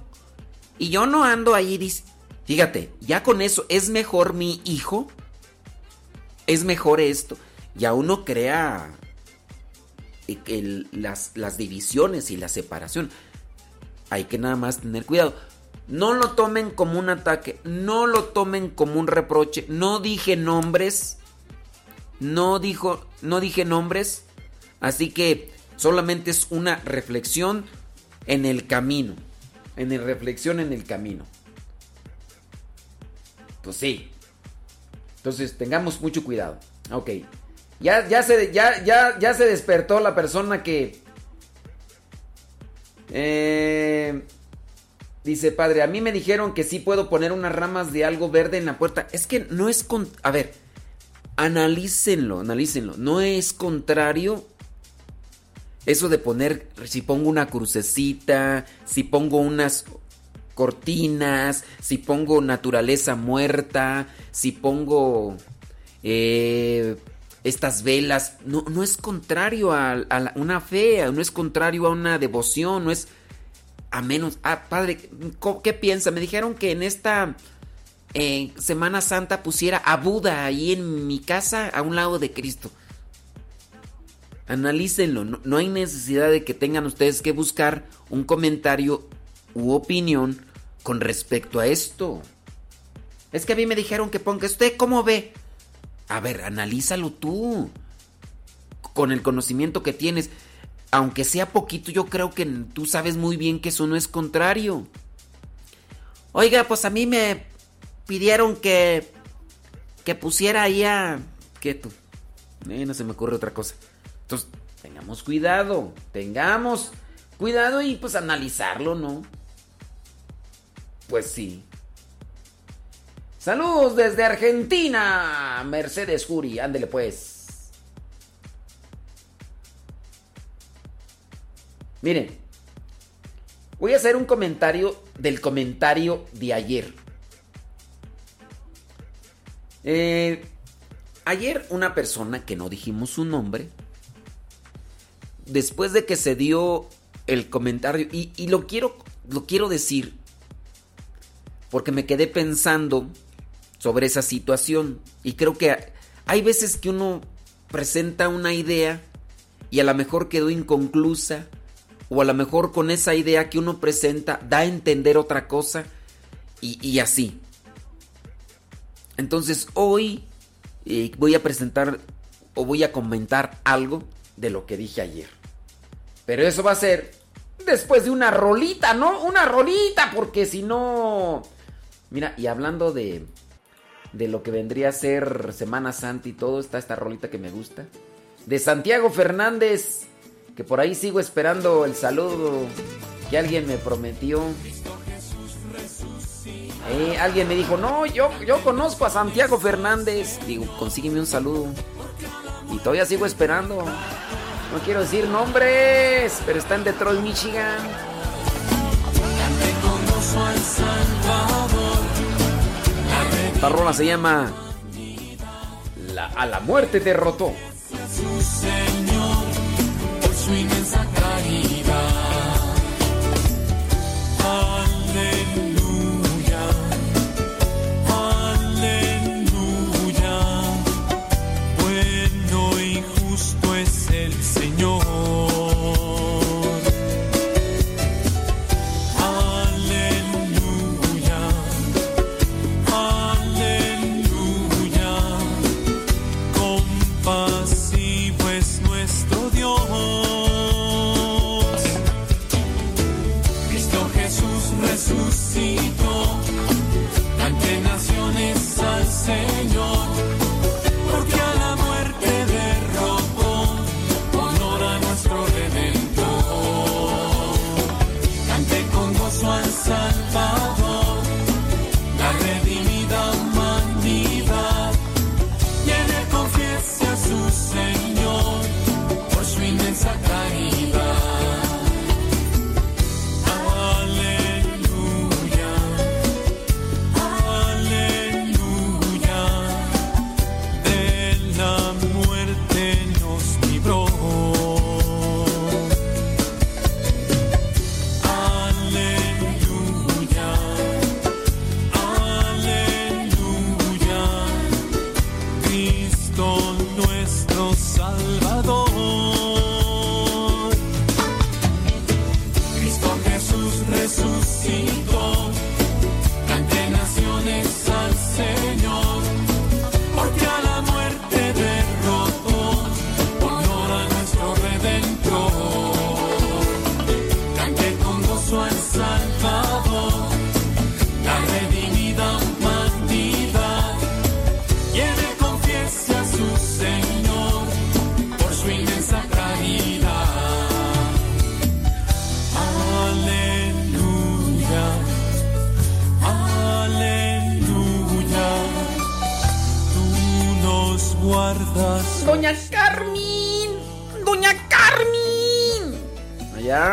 Y yo no ando ahí, dice, fíjate, ya con eso, es mejor mi hijo, es mejor esto. Ya uno crea el, las, las divisiones y la separación. Hay que nada más tener cuidado. No lo tomen como un ataque, no lo tomen como un reproche. No dije nombres, no dijo, no dije nombres, así que solamente es una reflexión en el camino, en el reflexión en el camino. Pues sí. Entonces tengamos mucho cuidado. Ok. Ya, ya, se, ya, ya, ya se despertó la persona que... Eh, dice, padre, a mí me dijeron que sí puedo poner unas ramas de algo verde en la puerta. Es que no es... Con, a ver, analícenlo, analícenlo. No es contrario eso de poner, si pongo una crucecita, si pongo unas cortinas, si pongo naturaleza muerta, si pongo eh, estas velas, no, no es contrario a, a, una fe, no es contrario a una devoción, no es a menos... Ah, padre, ¿qué piensa? Me dijeron que en esta eh, Semana Santa pusiera a Buda ahí en mi casa a un lado de Cristo. Analícenlo, no, hay necesidad de que tengan ustedes que buscar un comentario u opinión con respecto a esto. Es que a mí me dijeron que ponga, ¿usted cómo ve? A ver, analízalo tú. Con el conocimiento que tienes. Aunque sea poquito, yo creo que tú sabes muy bien que eso no es contrario. Oiga, pues a mí me pidieron que. que pusiera ahí a. ¿Qué tú? Eh, no se me ocurre otra cosa. Entonces, tengamos cuidado. Tengamos cuidado y pues analizarlo, ¿no? Pues sí. Saludos desde Argentina, Mercedes Juri, ándele pues. Miren, voy a hacer un comentario del comentario de ayer. Eh, ayer una persona que no dijimos su nombre, después de que se dio el comentario, y, lo, quiero, lo quiero decir, porque me quedé pensando sobre esa situación. Y creo que hay veces que uno presenta una idea y a lo mejor quedó inconclusa o a lo mejor con esa idea que uno presenta da a entender otra cosa y, y así. Entonces hoy eh, voy a presentar o voy a comentar algo de lo que dije ayer. Pero eso va a ser después de una rolita, ¿no? Una rolita, porque si no... Mira, y hablando de, de lo que vendría a ser Semana Santa y todo, está esta rolita que me gusta. De Santiago Fernández, que por ahí sigo esperando el saludo que alguien me prometió. Eh, alguien me dijo, no, yo, yo conozco a Santiago Fernández. Digo, consígueme un saludo. Y todavía sigo esperando. No quiero decir nombres, pero está en Detroit, Michigan. Esta rola se llama la, A la muerte derrotó.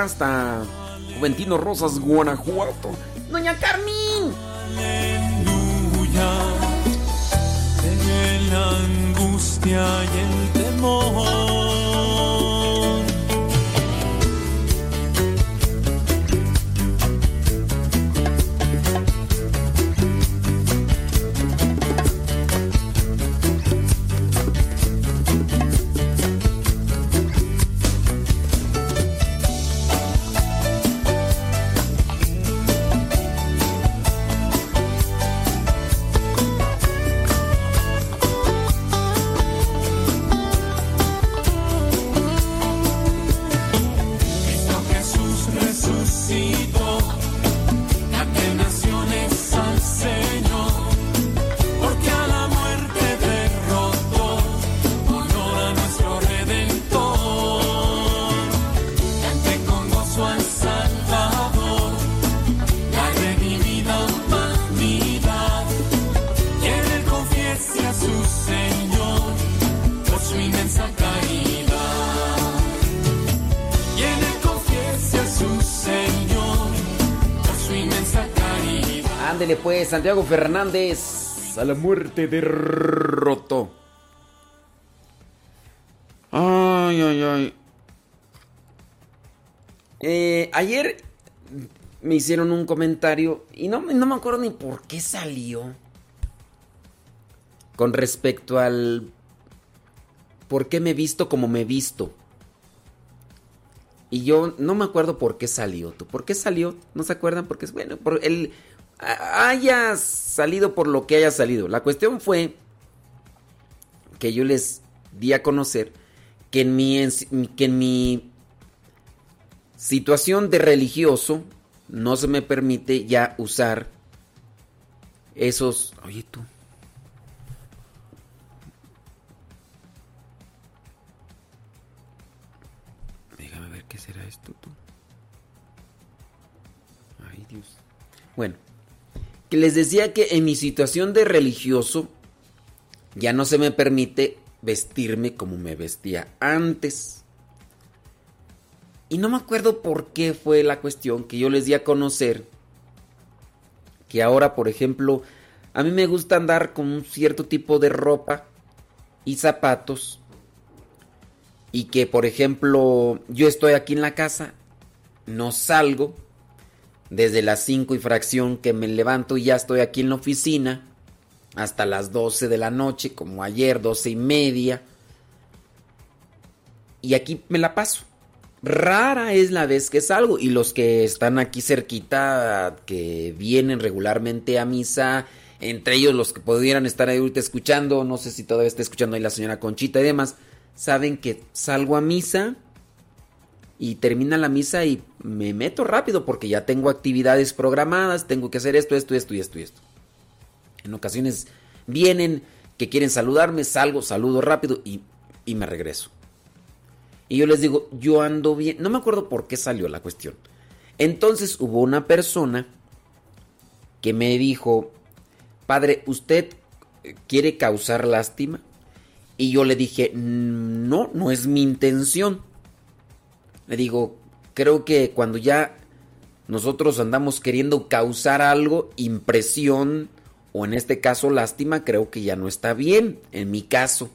Hasta Juventino Rosas, Guanajuato. Doña Carmen. Aleluya. De la angustia y el temor. Pues, Santiago Fernández. A la muerte derrotó. Ay, ay, ay. Eh, ayer me hicieron un comentario y no, me- no me acuerdo ni por qué salió. Con respecto al... ¿Por qué me he visto como me he visto? Y yo no me acuerdo por qué salió. ¿Tú por qué salió? ¿No se acuerdan? Porque es bueno, por el haya salido por lo que haya salido. La cuestión fue que yo les di a conocer que en mi, que en mi situación de religioso no se me permite ya usar esos... Oye tú. Que les decía que en mi situación de religioso ya no se me permite vestirme como me vestía antes. Y no me acuerdo por qué fue la cuestión que yo les di a conocer que ahora, por ejemplo, a mí me gusta andar con un cierto tipo de ropa y zapatos y que, por ejemplo, yo estoy aquí en la casa, no salgo desde las 5 y fracción que me levanto y ya estoy aquí en la oficina hasta las 12 de la noche, como ayer, 12 y media. Y aquí me la paso. Rara es la vez que salgo y los que están aquí cerquita, que vienen regularmente a misa, entre ellos los que pudieran estar ahí ahorita escuchando, no sé si todavía está escuchando ahí la señora Conchita y demás, saben que salgo a misa y termina la misa y me meto rápido porque ya tengo actividades programadas, tengo que hacer esto, esto, esto y esto y esto. En ocasiones vienen que quieren saludarme, salgo, saludo rápido y, y me regreso. Y yo les digo, yo ando bien. No me acuerdo por qué salió la cuestión. Entonces hubo una persona que me dijo, padre, ¿usted quiere causar lástima? Y yo le dije, no, no es mi intención. Le digo, creo que cuando ya nosotros andamos queriendo causar algo, impresión, o en este caso lástima, creo que ya no está bien, en mi caso.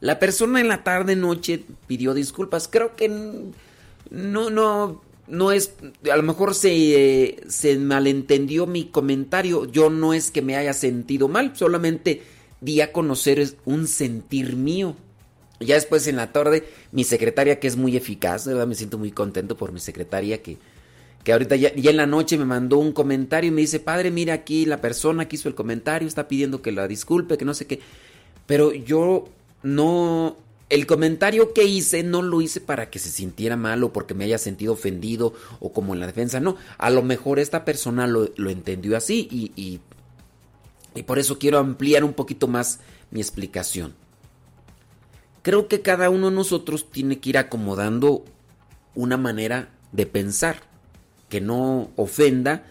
La persona en la tarde noche pidió disculpas. Creo que no, no, no es. A lo mejor se, se malentendió mi comentario. Yo no es que me haya sentido mal, solamente di a conocer un sentir mío. Ya después en la tarde, mi secretaria, que es muy eficaz, verdad me siento muy contento por mi secretaria, que, que ahorita ya, ya en la noche me mandó un comentario y me dice: Padre, mira aquí la persona que hizo el comentario, está pidiendo que la disculpe, que no sé qué. Pero yo no el comentario que hice no lo hice para que se sintiera mal o porque me haya sentido ofendido o como en la defensa, no. A lo mejor esta persona lo, lo entendió así y, y, y, por eso quiero ampliar un poquito más mi explicación. Creo que cada uno de nosotros tiene que ir acomodando una manera de pensar que no ofenda,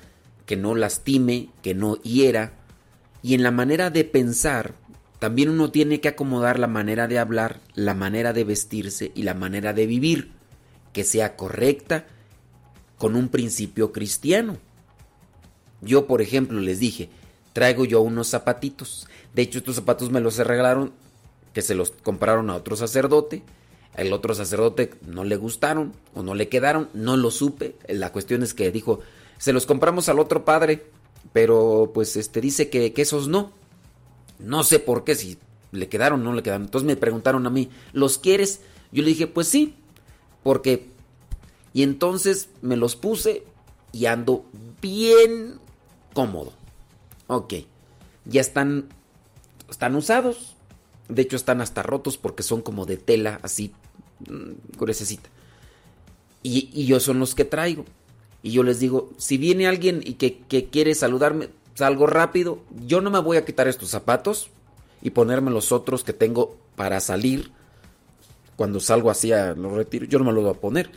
que no lastime, que no hiera. Y en la manera de pensar también uno tiene que acomodar la manera de hablar, la manera de vestirse y la manera de vivir, que sea correcta con un principio cristiano. Yo, por ejemplo, les dije, traigo yo unos zapatitos. De hecho, estos zapatos me los regalaron, que se los compraron a otro sacerdote. El otro sacerdote no le gustaron o no le quedaron, no lo supe. La cuestión es que dijo, se los compramos al otro padre, pero pues este dice que, esos no. No sé por qué, si le quedaron o no le quedaron. Entonces me preguntaron a mí, ¿los quieres? Yo le dije, pues sí, porque... Y entonces me los puse y ando bien cómodo. Ok, ya están, están usados. De hecho están hasta rotos porque son como de tela así mm, gruesecita. Y, y yo son los que traigo. Y yo les digo, si viene alguien y que, quiere saludarme, salgo rápido. Yo no me voy a quitar estos zapatos y ponerme los otros que tengo para salir. Cuando salgo así a los retiro, yo no me los voy a poner.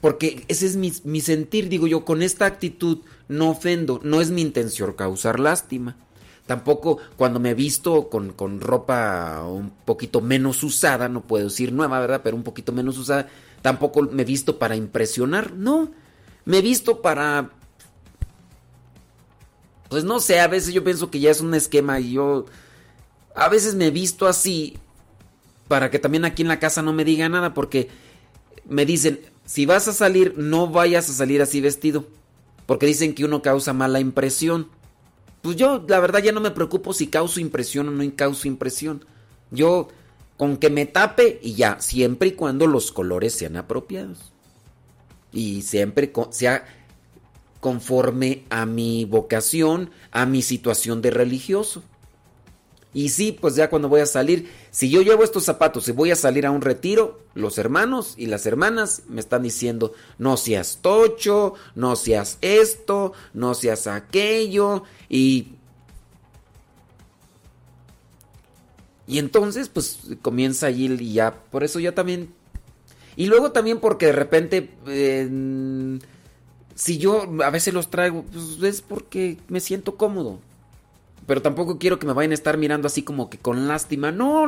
Porque ese es mi sentir, digo yo, con esta actitud no ofendo, no es mi intención causar lástima. Tampoco cuando me visto con, con, ropa un poquito menos usada, no puedo decir nueva, ¿verdad? Pero un poquito menos usada, tampoco me visto para impresionar, no. Me visto para... Pues no sé, a veces yo pienso que ya es un esquema y yo... A veces me visto así para que también aquí en la casa no me diga nada porque me dicen, si vas a salir, no vayas a salir así vestido. Porque dicen que uno causa mala impresión. Pues yo, la verdad, ya no me preocupo si causo impresión o no causo impresión. Yo, con que me tape y ya, siempre y cuando los colores sean apropiados. Y siempre sea conforme a mi vocación, a mi situación de religioso. Y sí, pues ya cuando voy a salir, si yo llevo estos zapatos y voy a salir a un retiro, los hermanos y las hermanas me están diciendo, no seas tocho, no seas esto, no seas aquello, y... Y entonces, pues comienza allí y ya, por eso yo también... Y luego también porque de repente, si yo a veces los traigo, pues es porque me siento cómodo pero tampoco quiero que me vayan a estar mirando así como que con lástima. No,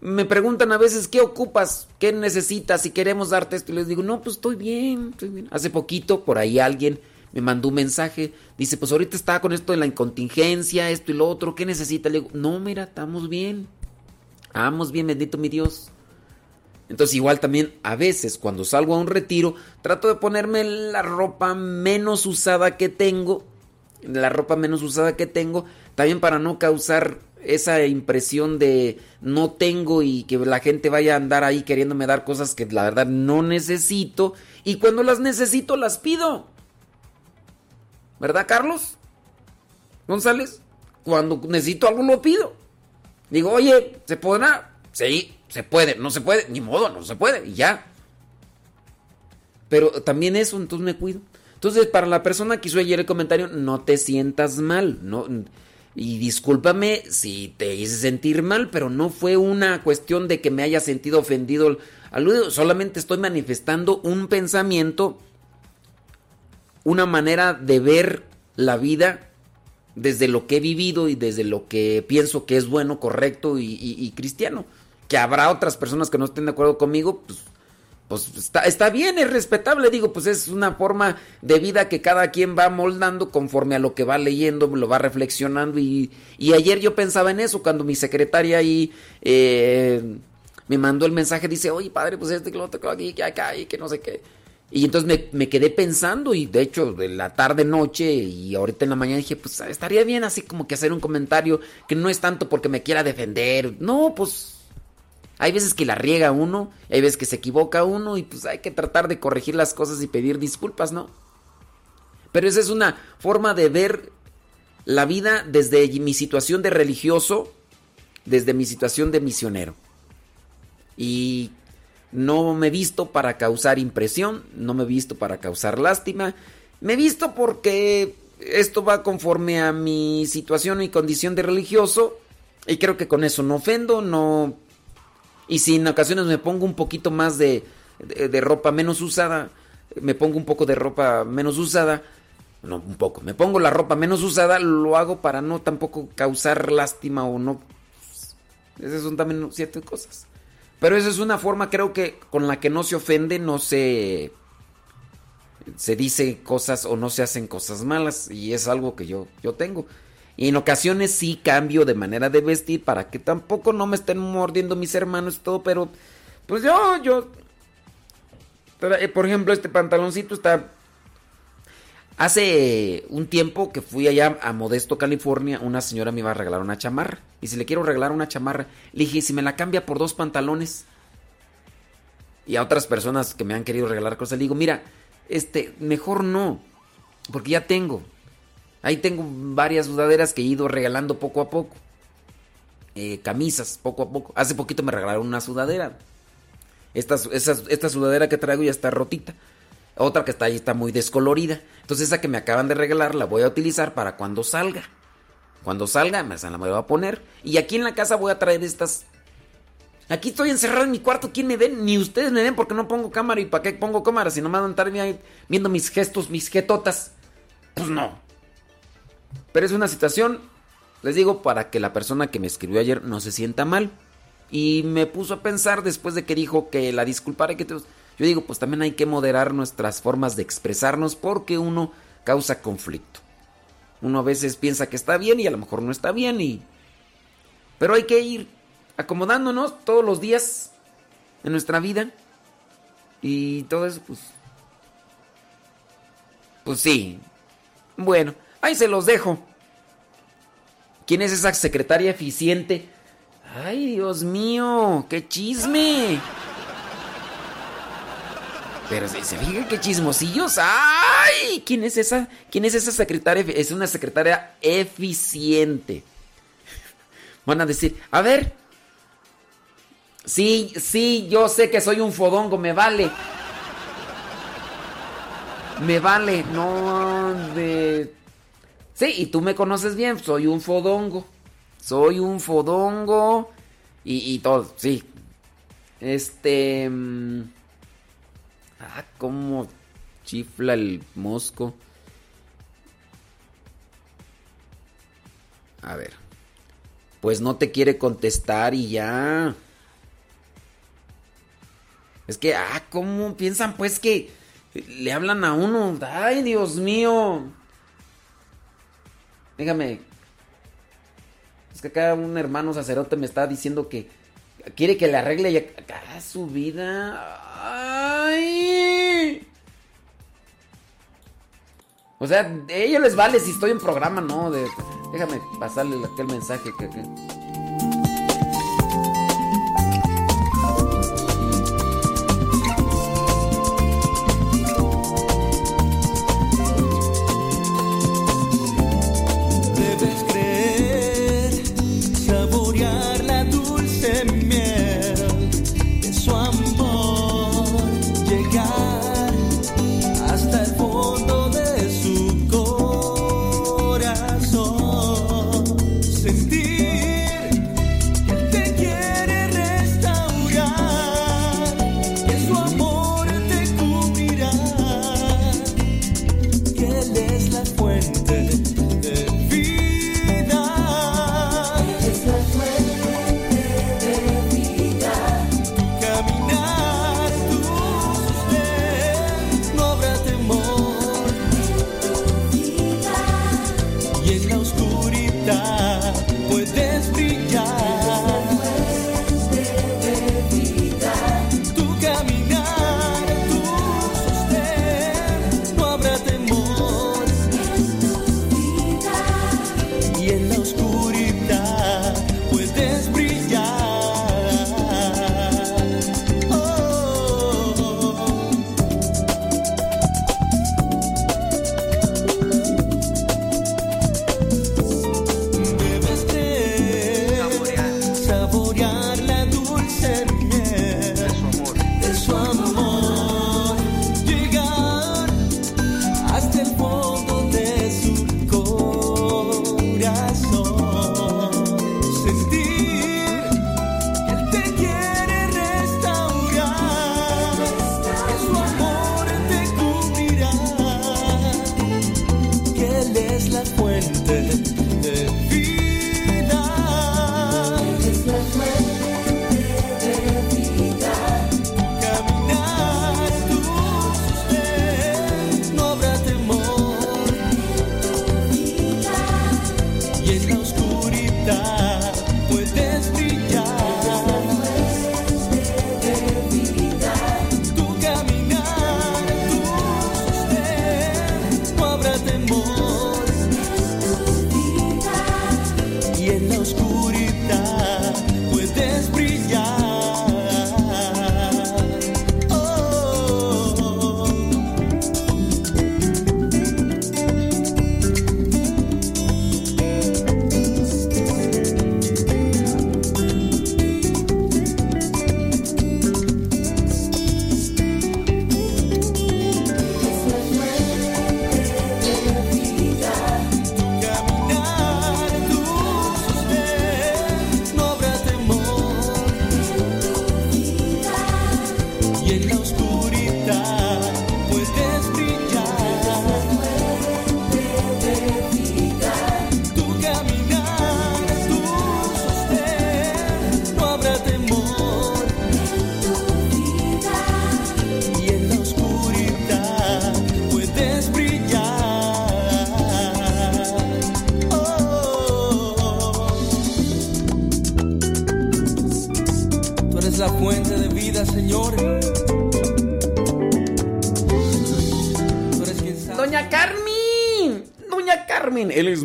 me preguntan a veces qué ocupas, qué necesitas, si queremos darte esto. Y les digo, no, pues estoy bien, estoy bien. Hace poquito por ahí alguien me mandó un mensaje. Dice, pues ahorita está con esto de la incontingencia, esto y lo otro. ¿Qué necesita? Le digo, no, mira, estamos bien. Estamos bien, bendito mi Dios. Entonces igual también a veces cuando salgo a un retiro trato de ponerme la ropa menos usada que tengo. La ropa menos usada que tengo también para no causar esa impresión de no tengo y que la gente vaya a andar ahí queriéndome dar cosas que la verdad no necesito. Y cuando las necesito las pido. ¿Verdad, Carlos? González, cuando necesito algo lo pido. Digo, oye, ¿se podrá? Sí, se puede. No se puede, ni modo, no se puede. Y ya. Pero también eso, entonces me cuido. Entonces, para la persona que hizo ayer el comentario, no te sientas mal. No, y discúlpame si te hice sentir mal, pero no fue una cuestión de que me haya sentido ofendido. Solamente estoy manifestando un pensamiento, una manera de ver la vida desde lo que he vivido y desde lo que pienso que es bueno, correcto y cristiano. Que habrá otras personas que no estén de acuerdo conmigo, pues pues está, está, bien, es respetable, digo, pues es una forma de vida que cada quien va moldando conforme a lo que va leyendo, lo va reflexionando y, y ayer yo pensaba en eso cuando mi secretaria ahí eh, me mandó el mensaje, dice, oye padre, pues este que lo otro, aquí, que acá y que no sé qué. Y entonces me, me, quedé pensando y de hecho de la tarde noche y ahorita en la mañana dije, pues estaría bien así como que hacer un comentario que no es tanto porque me quiera defender, no, pues hay veces que la riega uno, hay veces que se equivoca uno y pues hay que tratar de corregir las cosas y pedir disculpas, ¿no? Pero esa es una forma de ver la vida desde mi situación de religioso, desde mi situación de misionero. Y no me he visto para causar impresión, no me he visto para causar lástima, me he visto porque esto va conforme a mi situación y condición de religioso y creo que con eso no ofendo, no y si en ocasiones me pongo un poquito más de, de, ropa menos usada, me pongo un poco de ropa menos usada, no, un poco, me pongo la ropa menos usada, lo hago para no tampoco causar lástima o no. Esas son también siete cosas. Pero esa es una forma, creo que, con la que no se ofende, no se. Se dice cosas o no se hacen cosas malas. Y es algo que yo, yo tengo. Y en ocasiones sí cambio de manera de vestir para que tampoco no me estén mordiendo mis hermanos y todo, pero. Pues yo, yo. eh, por ejemplo, este pantaloncito está. Hace un tiempo que fui allá a Modesto, California, una señora me iba a regalar una chamarra. Y si le quiero regalar una chamarra, le dije, si me la cambia por dos pantalones. Y a otras personas que me han querido regalar cosas, le digo, mira, este, mejor no, porque ya tengo. Ahí tengo varias sudaderas que he ido regalando poco a poco. Eh, camisas, poco a poco. Hace poquito me regalaron una sudadera. Esta, sudadera que traigo ya está rotita. Otra que está ahí está muy descolorida. Entonces esa que me acaban de regalar la voy a utilizar para cuando salga. Cuando salga me la voy a poner. Y aquí en la casa voy a traer estas. Aquí estoy encerrado en mi cuarto. ¿Quién me ven? Ni ustedes me ven porque no pongo cámara. ¿Y para qué pongo cámara? Si no me van a estar vi- viendo mis gestos, mis jetotas. Pues no. Pero es una situación, les digo, para que la persona que me escribió ayer no se sienta mal. Y me puso a pensar después de que dijo que la disculpara que... te- Yo digo, pues también hay que moderar nuestras formas de expresarnos porque uno causa conflicto. Uno a veces piensa que está bien y a lo mejor no está bien y... Pero hay que ir acomodándonos todos los días en nuestra vida. Y todo eso, pues... Pues sí. Bueno, ahí se los dejo. ¿Quién es esa secretaria eficiente? Ay, Dios mío, qué chisme. Pero se, se fijan qué chismosillos. ¡Ay! ¿Quién es esa? ¿Quién es esa secretaria? Es una secretaria eficiente. Van a decir, a ver. Sí, sí, yo sé que soy un fodongo, me vale. Me vale, no de... Sí, y tú me conoces bien, soy un fodongo. Soy un fodongo y, y todo, sí. Este... mm, Ah, cómo chifla el mosco. A ver. Pues no te quiere contestar y ya. Es que, ah, ¿cómo piensan pues que le hablan a uno? Ay, Dios mío. Dígame. Es que acá un hermano sacerdote me está diciendo que quiere que le arregle ya acá su vida. Ay. O sea, a ellos les vale si estoy en programa, ¿no? Déjame pasarle aquel mensaje que... que-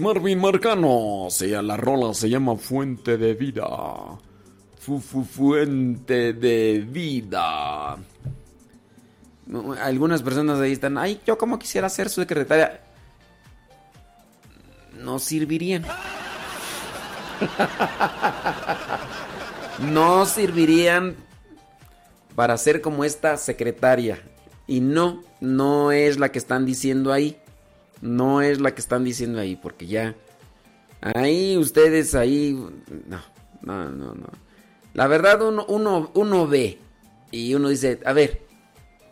Marvin Marcano. Sí, la rola se llama Fuente de Vida. Fu, fu- fuente de Vida. Algunas personas ahí están, ay, yo como quisiera ser su secretaria. No servirían. no servirían para ser como esta secretaria. Y no, no es la que están diciendo ahí. No es la que están diciendo ahí, porque ya. Ahí ustedes, ahí. No, no, no, no. La verdad, uno, uno, uno ve. Y uno dice, a ver,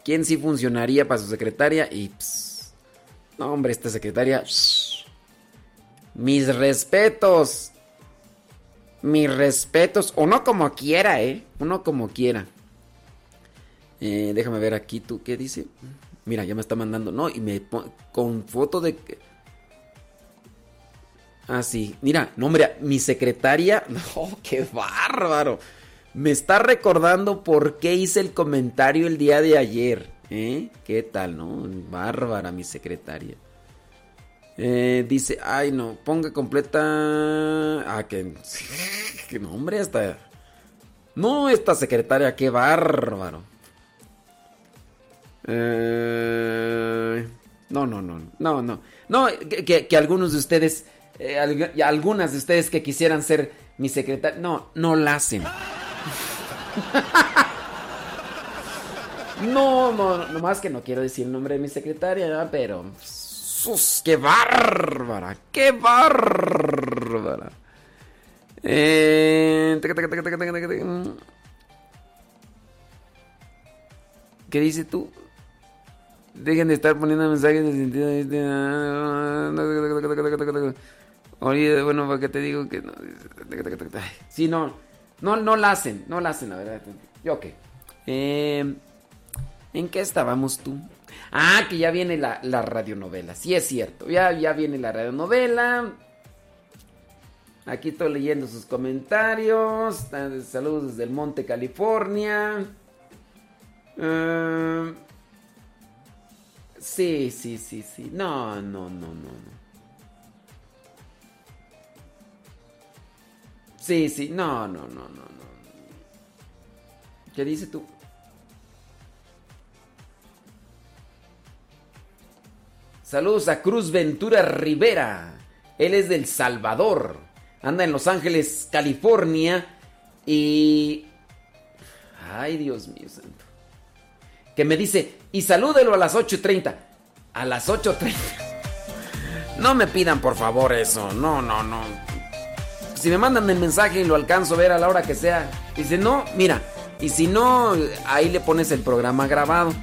¿quién sí funcionaría para su secretaria? Y. ps, no, hombre, esta secretaria. ps, mis respetos. Mis respetos. Uno como quiera, ¿eh? Uno como quiera. Eh, déjame ver aquí tú, ¿qué dice? Mira, ya me está mandando. No, y me con foto de que. Ah. Mira, no, hombre, mi secretaria. No, qué bárbaro. Me está recordando por qué hice el comentario el día de ayer. ¿Eh? ¿Qué tal, no? Bárbara, mi secretaria. Eh, dice, ay, no, ponga completa. Ah, que. Que no, hombre, hasta. No, esta secretaria, qué bárbaro. Eh, no, no, no, no, no. No, que, algunos de ustedes, eh, algunas de ustedes que quisieran ser mi secretaria, no, no la hacen. No, no, nomás que no quiero decir el nombre de mi secretaria, pero... ¡Sus! ¡Qué bárbara! ¡Qué bárbara! Eh. ¿Qué dices tú? Dejen de estar poniendo mensajes de sentido. Oye, bueno, ¿para qué te digo que no? Sí, no, no, no la hacen, no la hacen, la verdad. Yo qué. Eh, ¿En qué estábamos tú? Ah, que ya viene la, la radionovela. Sí, es cierto. Ya, ya viene la radionovela. Aquí estoy leyendo sus comentarios. Ah, Saludos desde el Monte, California. Eh, sí, sí, sí, sí. No, no, no, no, no. Sí, sí. No, no, no, no, no. ¿Qué dice tú? Saludos a Cruz Ventura Rivera. Él es del Salvador. Anda en Los Ángeles, California. Y... Ay, Dios mío santo. Que me dice, y salúdelo a las 8.30. A las 8.30. No me pidan por favor eso. No, no, no. Si me mandan el mensaje y lo alcanzo a ver a la hora que sea. Dice, no, mira. Y si no, ahí le pones el programa grabado.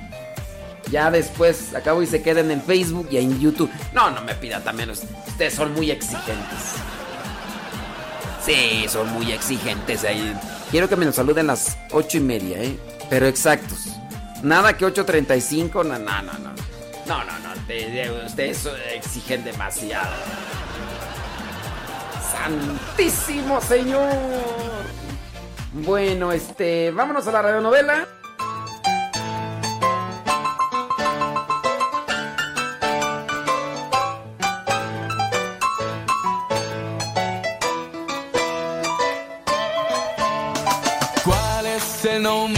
Ya después acabo y se queda en el Facebook y en YouTube. No, no me pidan también. Ustedes son muy exigentes. Sí, son muy exigentes ahí. Quiero que me lo saluden a las ocho y media, ¿eh? Pero exactos. Nada que 8.35, no, no, no, no. No, no, no. te- te- Ustedes exigen demasiado. Santísimo Señor. Bueno, este, vámonos a la radionovela. ¿Cuál es el nombre,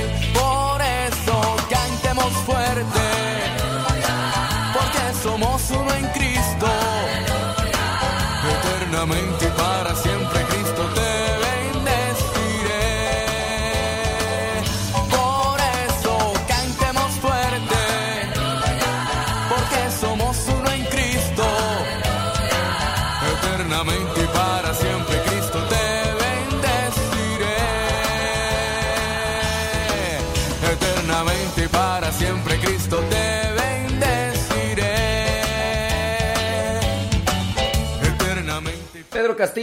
Eternamente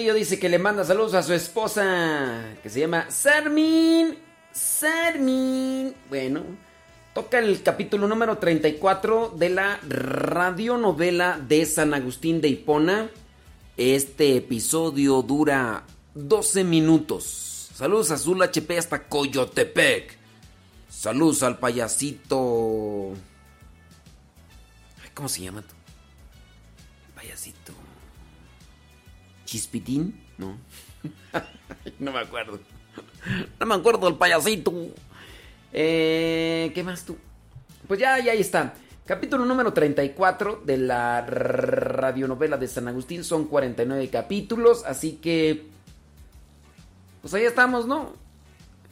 Castillo dice que le manda saludos a su esposa, que se llama Sarmin. Sarmin. Bueno, toca el capítulo número 34 de la radionovela de San Agustín de Hipona. Este episodio dura 12 minutos. Saludos a Azul HP hasta Coyotepec. Saludos al payasito. Ay, ¿Cómo se llama ¿Chispitín? No. no me acuerdo. No me acuerdo del payasito. Eh, ¿Qué más tú? Pues ya, ya ahí está. Capítulo número 34 de la radionovela de San Agustín. Son 49 capítulos, así que... Pues ahí estamos, ¿no?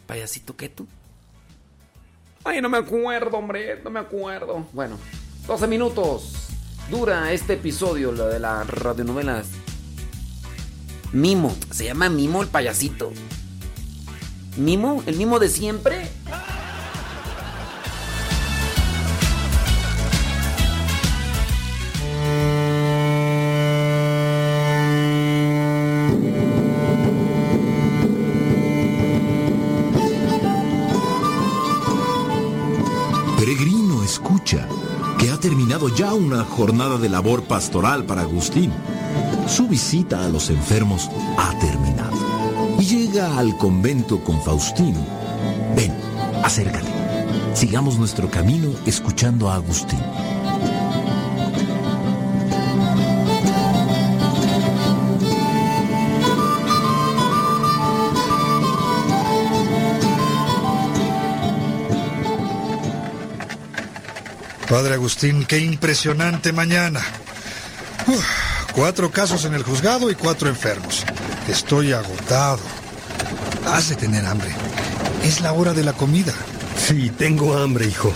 ¿Payasito qué tú? Ay, no me acuerdo, hombre, no me acuerdo. Bueno, 12 minutos dura este episodio, lo de la radionovela. Mimo, se llama Mimo el payasito. ¿Mimo? ¿El mimo de siempre? Peregrino, escucha, que ha terminado ya una jornada de labor pastoral para Agustín. Su visita a los enfermos ha terminado. Y llega al convento con Faustino. Ven, acércate. Sigamos nuestro camino escuchando a Agustín. Padre Agustín, qué impresionante mañana. Cuatro casos en el juzgado y cuatro enfermos. Estoy agotado. Has de tener hambre. Es la hora de la comida. Sí, tengo hambre, hijo,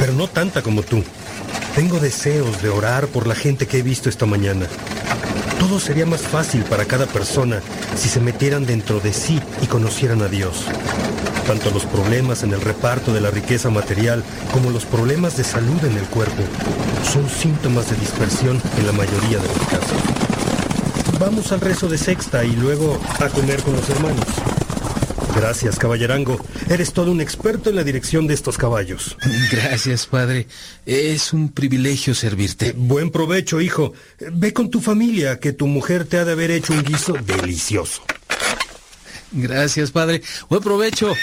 pero no tanta como tú. Tengo deseos de orar por la gente que he visto esta mañana. Todo sería más fácil para cada persona si se metieran dentro de sí y conocieran a Dios. Tanto los problemas en el reparto de la riqueza material como los problemas de salud en el cuerpo son síntomas de dispersión en la mayoría de los. Vamos al rezo de sexta y luego a comer con los hermanos. Gracias, caballerango. Eres todo un experto en la dirección de estos caballos. Gracias, padre. Es un privilegio servirte. Buen provecho, hijo. Ve con tu familia, que tu mujer te ha de haber hecho un guiso delicioso. Gracias, padre. Buen provecho.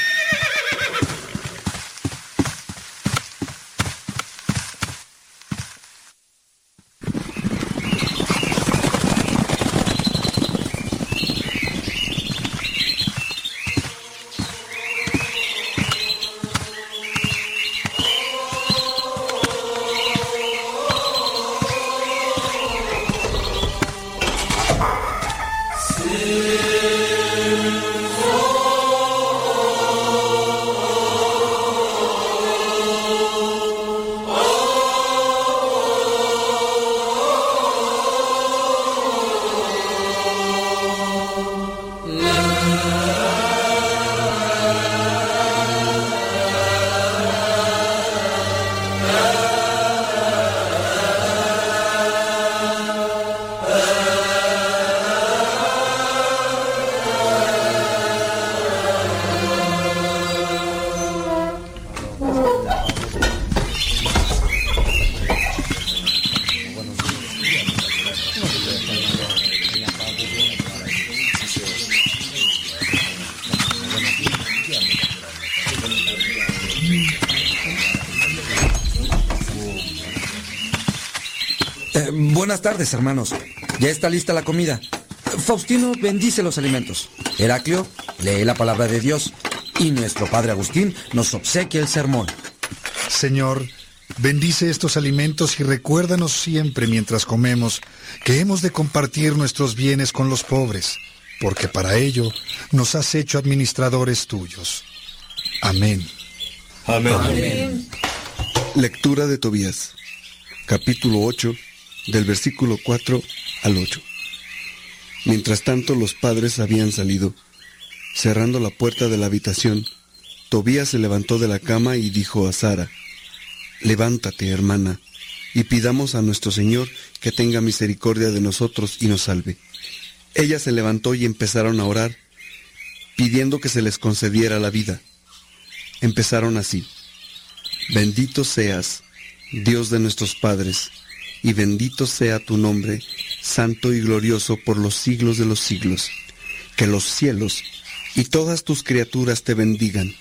Tardes, hermanos. Ya está lista la comida. Faustino bendice los alimentos. Heraclio lee la palabra de Dios. Y nuestro padre Agustín nos obsequia el sermón. Señor, bendice estos alimentos y recuérdanos siempre mientras comemos que hemos de compartir nuestros bienes con los pobres, porque para ello nos has hecho administradores tuyos. Amén. Amén. Lectura de Tobías, capítulo 8, del versículo 4 al 8. Mientras tanto los padres habían salido. Cerrando la puerta de la habitación, Tobías se levantó de la cama y dijo a Sara, Levántate, hermana, y pidamos a nuestro Señor que tenga misericordia de nosotros y nos salve. Ella se levantó y empezaron a orar, pidiendo que se les concediera la vida. Empezaron así, Bendito seas, Dios de nuestros padres, y bendito sea tu nombre, santo y glorioso por los siglos de los siglos. Que los cielos y todas tus criaturas te bendigan.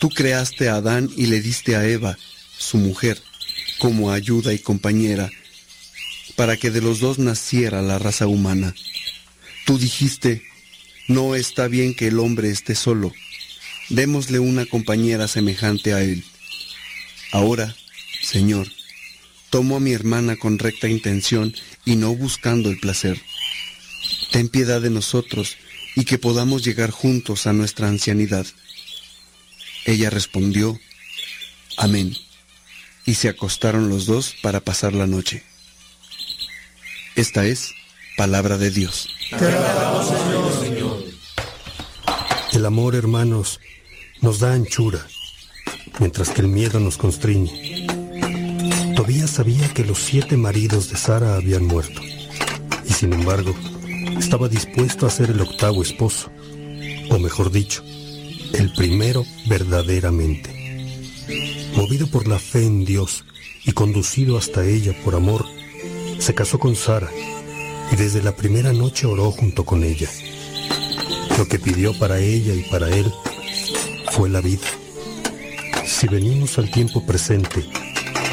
Tú creaste a Adán y le diste a Eva, su mujer, como ayuda y compañera, para que de los dos naciera la raza humana. Tú dijiste, no está bien que el hombre esté solo, démosle una compañera semejante a él. Ahora, Señor, tomo a mi hermana con recta intención y no buscando el placer. Ten piedad de nosotros y que podamos llegar juntos a nuestra ancianidad. Ella respondió, Amén, y se acostaron los dos para pasar la noche. Esta es palabra de Dios. El amor, hermanos, nos da anchura, mientras que el miedo nos constriñe. Sabía que los siete maridos de Sara habían muerto, y sin embargo, estaba dispuesto a ser el octavo esposo, o mejor dicho, el primero verdaderamente. Movido por la fe en Dios y conducido hasta ella por amor, se casó con Sara y desde la primera noche oró junto con ella. Lo que pidió para ella y para él fue la vida. Si venimos al tiempo presente,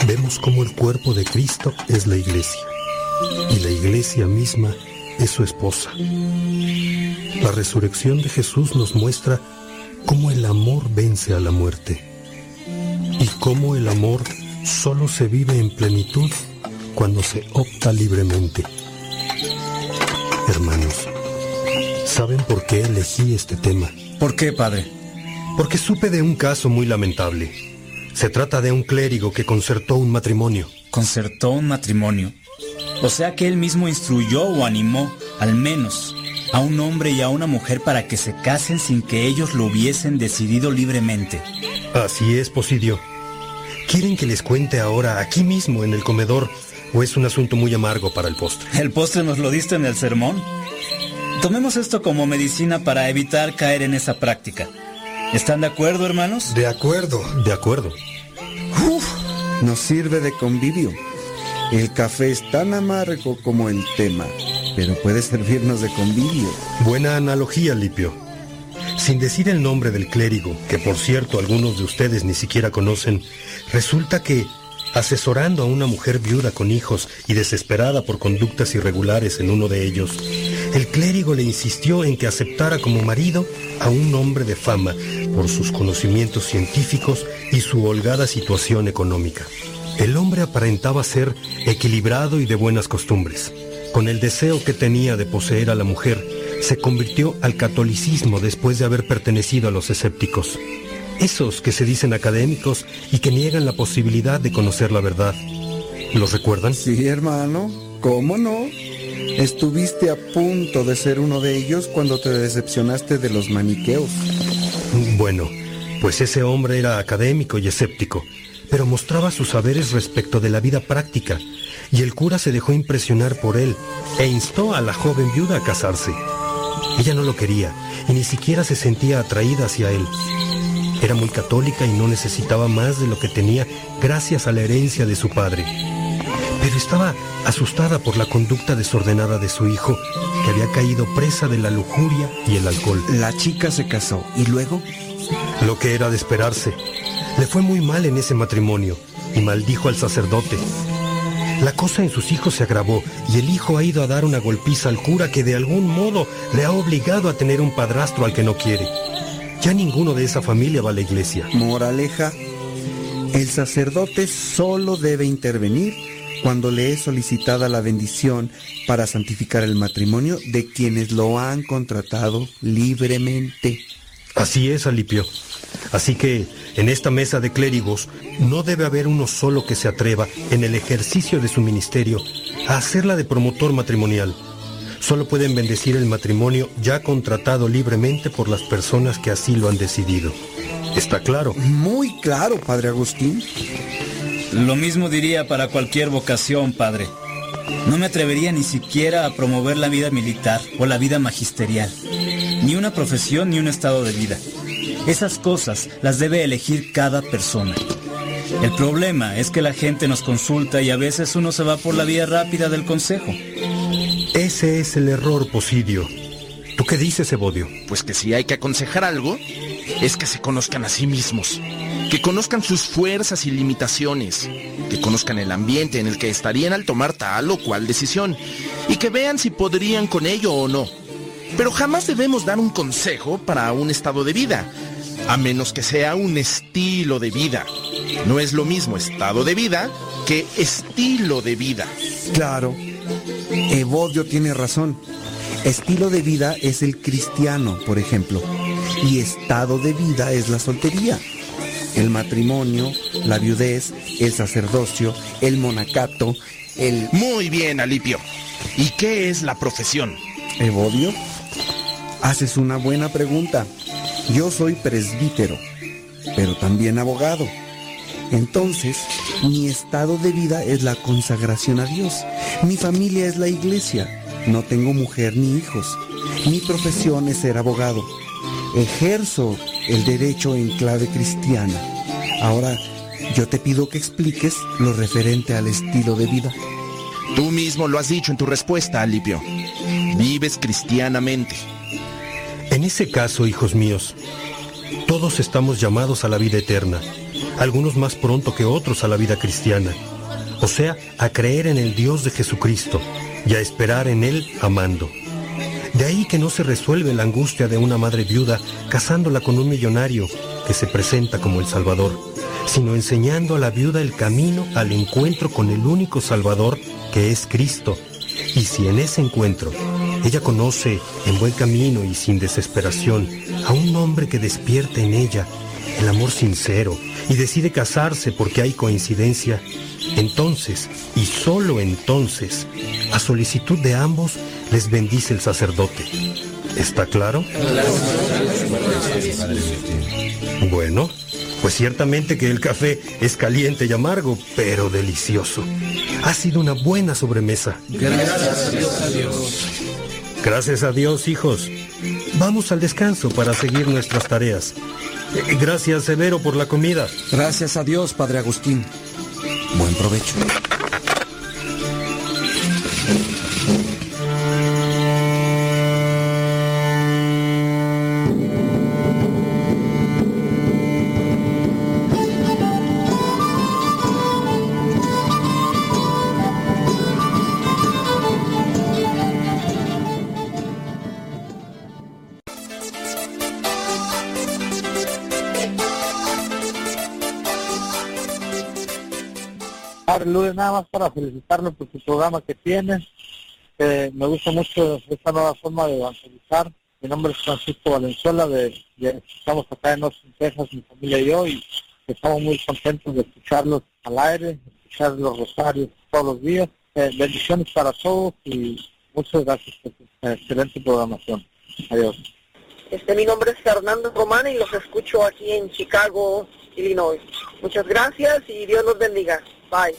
vemos como el cuerpo de Cristo es la iglesia y la iglesia misma es su esposa. La resurrección de Jesús nos muestra cómo el amor vence a la muerte y cómo el amor solo se vive en plenitud cuando se opta libremente. Hermanos, ¿saben por qué elegí este tema? ¿Por qué, padre? Porque supe de un caso muy lamentable. Se trata de un clérigo que concertó un matrimonio. Concertó un matrimonio. O sea que él mismo instruyó o animó, al menos, a un hombre y a una mujer para que se casen sin que ellos lo hubiesen decidido libremente. Así es, Posidio. ¿Quieren que les cuente ahora, aquí mismo, en el comedor, o es un asunto muy amargo para el postre? ¿El postre nos lo diste en el sermón? Tomemos esto como medicina para evitar caer en esa práctica. ¿Están de acuerdo, hermanos? De acuerdo. De acuerdo. Uf, nos sirve de convivio. El café es tan amargo como el tema, pero puede servirnos de convivio. Buena analogía, Lipio. Sin decir el nombre del clérigo, que por cierto algunos de ustedes ni siquiera conocen, resulta que, asesorando a una mujer viuda con hijos y desesperada por conductas irregulares en uno de ellos, el clérigo le insistió en que aceptara como marido a un hombre de fama por sus conocimientos científicos y su holgada situación económica. El hombre aparentaba ser equilibrado y de buenas costumbres. Con el deseo que tenía de poseer a la mujer, se convirtió al catolicismo después de haber pertenecido a los escépticos. Esos que se dicen académicos y que niegan la posibilidad de conocer la verdad. ¿Los recuerdan? Sí, hermano. ¿Cómo no? Estuviste a punto de ser uno de ellos cuando te decepcionaste de los maniqueos. Bueno, pues ese hombre era académico y escéptico, pero mostraba sus saberes respecto de la vida práctica, y el cura se dejó impresionar por él e instó a la joven viuda a casarse. Ella no lo quería y ni siquiera se sentía atraída hacia él. Era muy católica y no necesitaba más de lo que tenía gracias a la herencia de su padre. Pero estaba asustada por la conducta desordenada de su hijo, que había caído presa de la lujuria y el alcohol. La chica se casó y luego... Lo que era de esperarse. Le fue muy mal en ese matrimonio y maldijo al sacerdote. La cosa en sus hijos se agravó y el hijo ha ido a dar una golpiza al cura que de algún modo le ha obligado a tener un padrastro al que no quiere. Ya ninguno de esa familia va a la iglesia. Moraleja, el sacerdote solo debe intervenir cuando le es solicitada la bendición para santificar el matrimonio de quienes lo han contratado libremente. Así es, Alipio. Así que en esta mesa de clérigos no debe haber uno solo que se atreva, en el ejercicio de su ministerio, a hacerla de promotor matrimonial. Solo pueden bendecir el matrimonio ya contratado libremente por las personas que así lo han decidido. ¿Está claro? Muy claro, Padre Agustín. Lo mismo diría para cualquier vocación, padre. No me atrevería ni siquiera a promover la vida militar o la vida magisterial. Ni una profesión ni un estado de vida. Esas cosas las debe elegir cada persona. El problema es que la gente nos consulta y a veces uno se va por la vía rápida del consejo. Ese es el error, Posidio. ¿Tú qué dices, Evodio? Pues que si hay que aconsejar algo, es que se conozcan a sí mismos, que conozcan sus fuerzas y limitaciones, que conozcan el ambiente en el que estarían al tomar tal o cual decisión, y que vean si podrían con ello o no. Pero jamás debemos dar un consejo para un estado de vida, a menos que sea un estilo de vida. No es lo mismo estado de vida que estilo de vida. Claro, Evodio tiene razón. Estilo de vida es el cristiano, por ejemplo, y estado de vida es la soltería. El matrimonio, la viudez, el sacerdocio, el monacato, el... Muy bien, Alipio. ¿Y qué es la profesión? Evodio, haces una buena pregunta. Yo soy presbítero, pero también abogado. Entonces, mi estado de vida es la consagración a Dios. Mi familia es la iglesia. No tengo mujer ni hijos. Mi profesión es ser abogado. Ejerzo el derecho en clave cristiana. Ahora, yo te pido que expliques lo referente al estilo de vida. Tú mismo lo has dicho en tu respuesta, Alipio. Vives cristianamente. En ese caso, hijos míos, todos estamos llamados a la vida eterna, algunos más pronto que otros a la vida cristiana, o sea, a creer en el Dios de Jesucristo y a esperar en Él amando. De ahí que no se resuelve la angustia de una madre viuda casándola con un millonario que se presenta como el Salvador, sino enseñando a la viuda el camino al encuentro con el único Salvador que es Cristo. Y si en ese encuentro ella conoce en buen camino y sin desesperación a un hombre que despierte en ella el amor sincero y decide casarse porque hay coincidencia, entonces, y solo entonces, a solicitud de ambos, les bendice el sacerdote. ¿Está claro? Bueno, pues ciertamente que el café es caliente y amargo, pero delicioso. Ha sido una buena sobremesa. Gracias a Dios. Gracias a Dios, hijos. Vamos al descanso para seguir nuestras tareas. Eh, Gracias, Severo, por la comida. Gracias a Dios, Padre Agustín. Buen provecho. Lourdes, nada más para felicitarlo por su programa que tiene. Eh, me gusta mucho esta nueva forma de evangelizar. Mi nombre es Francisco Valenzuela, de, estamos acá en Austin, Texas, mi familia y yo, y estamos muy contentos de escucharlos al aire, escuchar los rosarios todos los días. Eh, bendiciones para todos y muchas gracias por su excelente programación. Adiós. Este, mi nombre es Fernando Román y los escucho aquí en Chicago, Illinois. Muchas gracias y Dios los bendiga. Bye.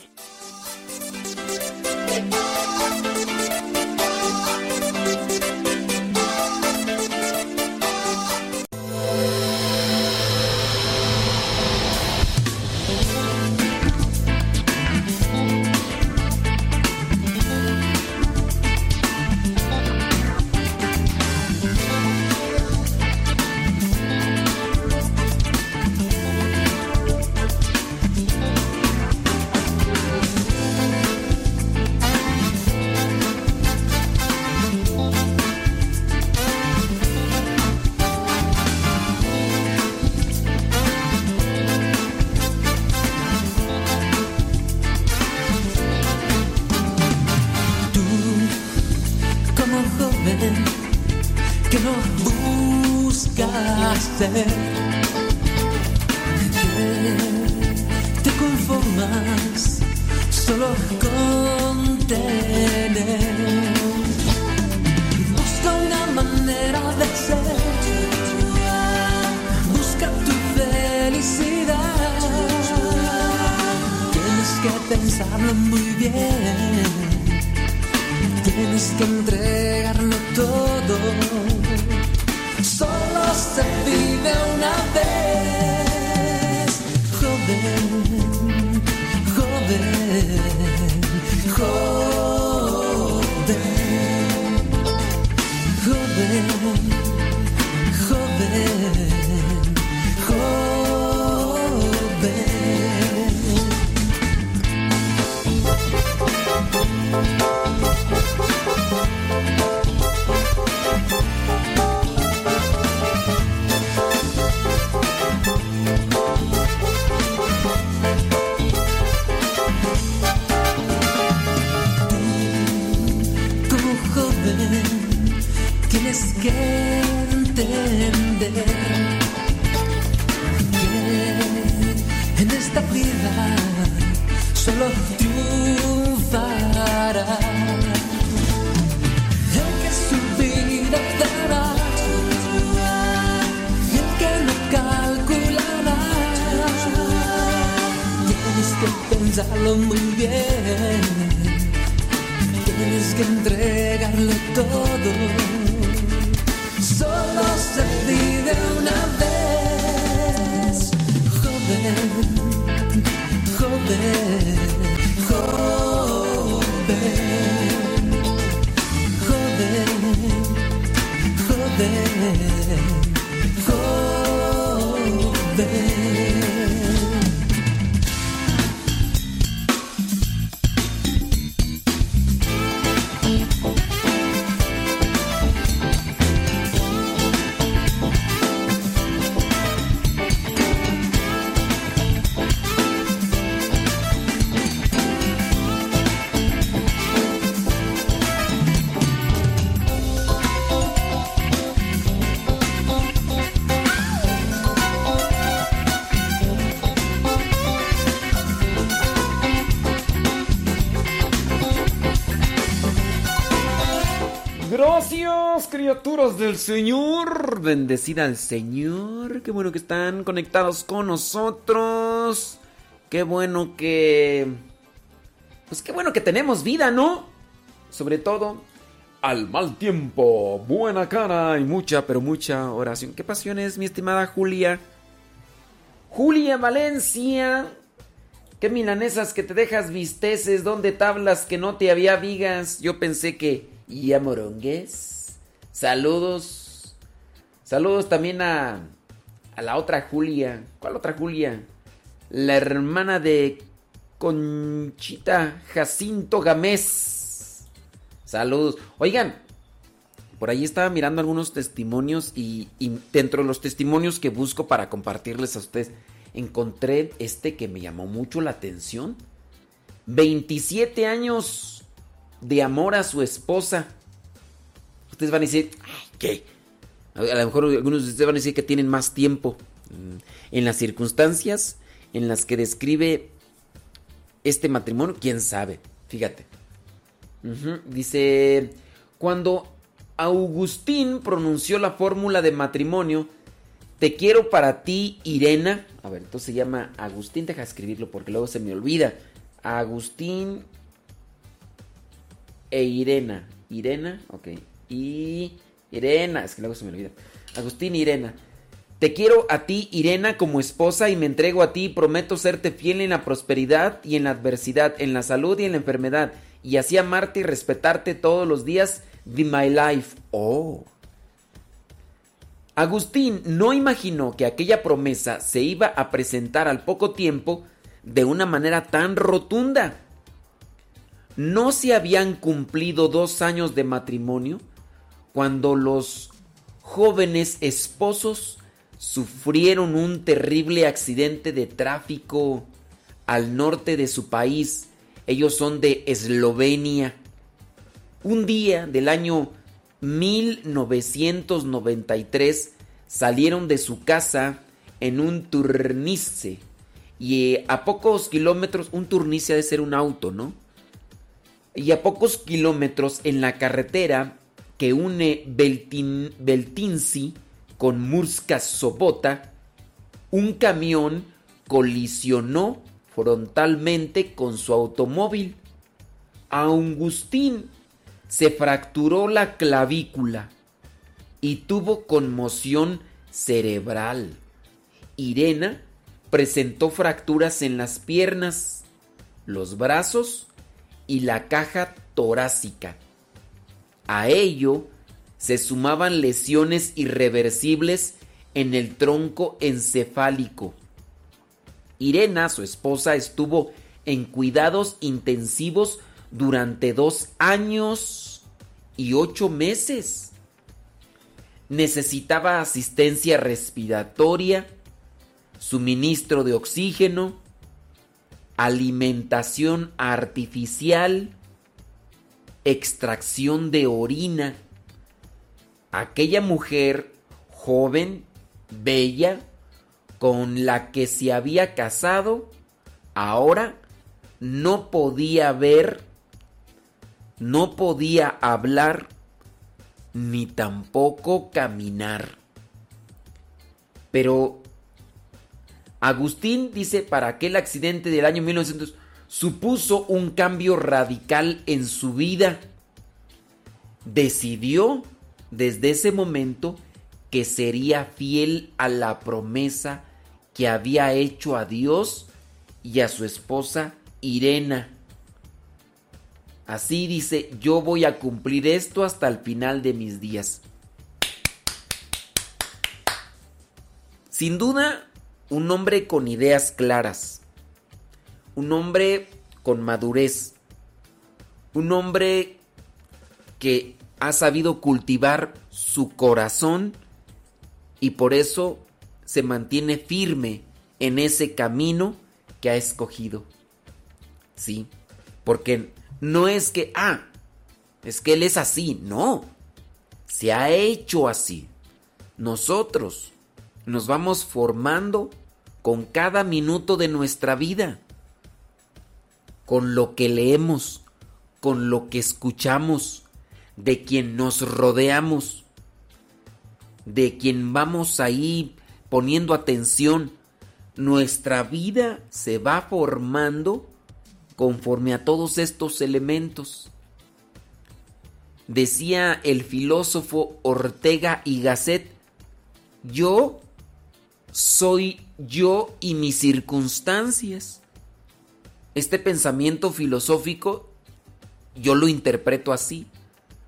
Del Señor. Bendecida al Señor. Qué bueno que están conectados con nosotros. Qué bueno que... Pues qué bueno que tenemos vida, ¿no? Sobre todo al mal tiempo, buena cara y mucha, pero mucha oración. ¿Qué pasión es, mi estimada Julia? Julia Valencia. ¿Qué milanesas que te dejas visteces? ¿Dónde tablas que no te había vigas? Yo pensé que... ¿Y a morongues? Saludos. Saludos también a... A la otra Julia. ¿Cuál otra Julia? La hermana de Conchita Jacinto Gamés. Saludos. Oigan, por ahí estaba mirando algunos testimonios y, y dentro de los testimonios que busco para compartirles a ustedes, encontré este que me llamó mucho la atención. 27 años de amor a su esposa. Ustedes van a decir, "Ay, ¿qué? A lo mejor algunos de ustedes van a decir que tienen más tiempo. Mm, En las circunstancias en las que describe este matrimonio, quién sabe. Fíjate. Dice, cuando Agustín pronunció la fórmula de matrimonio, te quiero para ti, Irena. A ver, entonces se llama Agustín, deja escribirlo porque luego se me olvida. Agustín e Irena. Irena, ok. Y Irena, es que luego se me olvida. Agustín Irena. Te quiero a ti, Irena, como esposa y me entrego a ti. Prometo serte fiel en la prosperidad y en la adversidad, en la salud y en la enfermedad. Y así amarte y respetarte todos los días de my life. Oh. Agustín no imaginó que aquella promesa se iba a presentar al poco tiempo de una manera tan rotunda. No se habían cumplido dos años de matrimonio cuando los jóvenes esposos sufrieron un terrible accidente de tráfico al norte de su país. Ellos son de Eslovenia. Un día del año 1993 salieron de su casa en un turnice. Y eh, a pocos kilómetros, un turnice ha de ser un auto, ¿no? Y a pocos kilómetros en la carretera que une Beltin, con Murska Sobota, un camión colisionó frontalmente con su automóvil. A Augustín se fracturó la clavícula y tuvo conmoción cerebral. Irena presentó fracturas en las piernas, los brazos y la caja torácica. A ello se sumaban lesiones irreversibles en el tronco encefálico. Irena, su esposa, estuvo en cuidados intensivos durante dos años y ocho meses. Necesitaba asistencia respiratoria, suministro de oxígeno, alimentación artificial, extracción de orina. Aquella mujer joven, bella, con la que se había casado, ahora no podía ver, no podía hablar, ni tampoco caminar. Pero Agustín dice, para aquel accidente del año 1900, supuso un cambio radical en su vida. Decidió desde ese momento que sería fiel a la promesa que había hecho a Dios y a su esposa Irena. Así dice, yo voy a cumplir esto hasta el final de mis días. Sin duda, un hombre con ideas claras, un hombre con madurez, un hombre que ha sabido cultivar su corazón y por eso se mantiene firme en ese camino que ha escogido. Sí, porque no es que, ah, es que él es así, no, se ha hecho así. Nosotros nos vamos formando con cada minuto de nuestra vida con lo que leemos, con lo que escuchamos, de quien nos rodeamos, de quien vamos ahí poniendo atención. Nuestra vida se va formando conforme a todos estos elementos. Decía el filósofo Ortega y Gasset, yo soy yo y mis circunstancias. Este pensamiento filosófico yo lo interpreto así.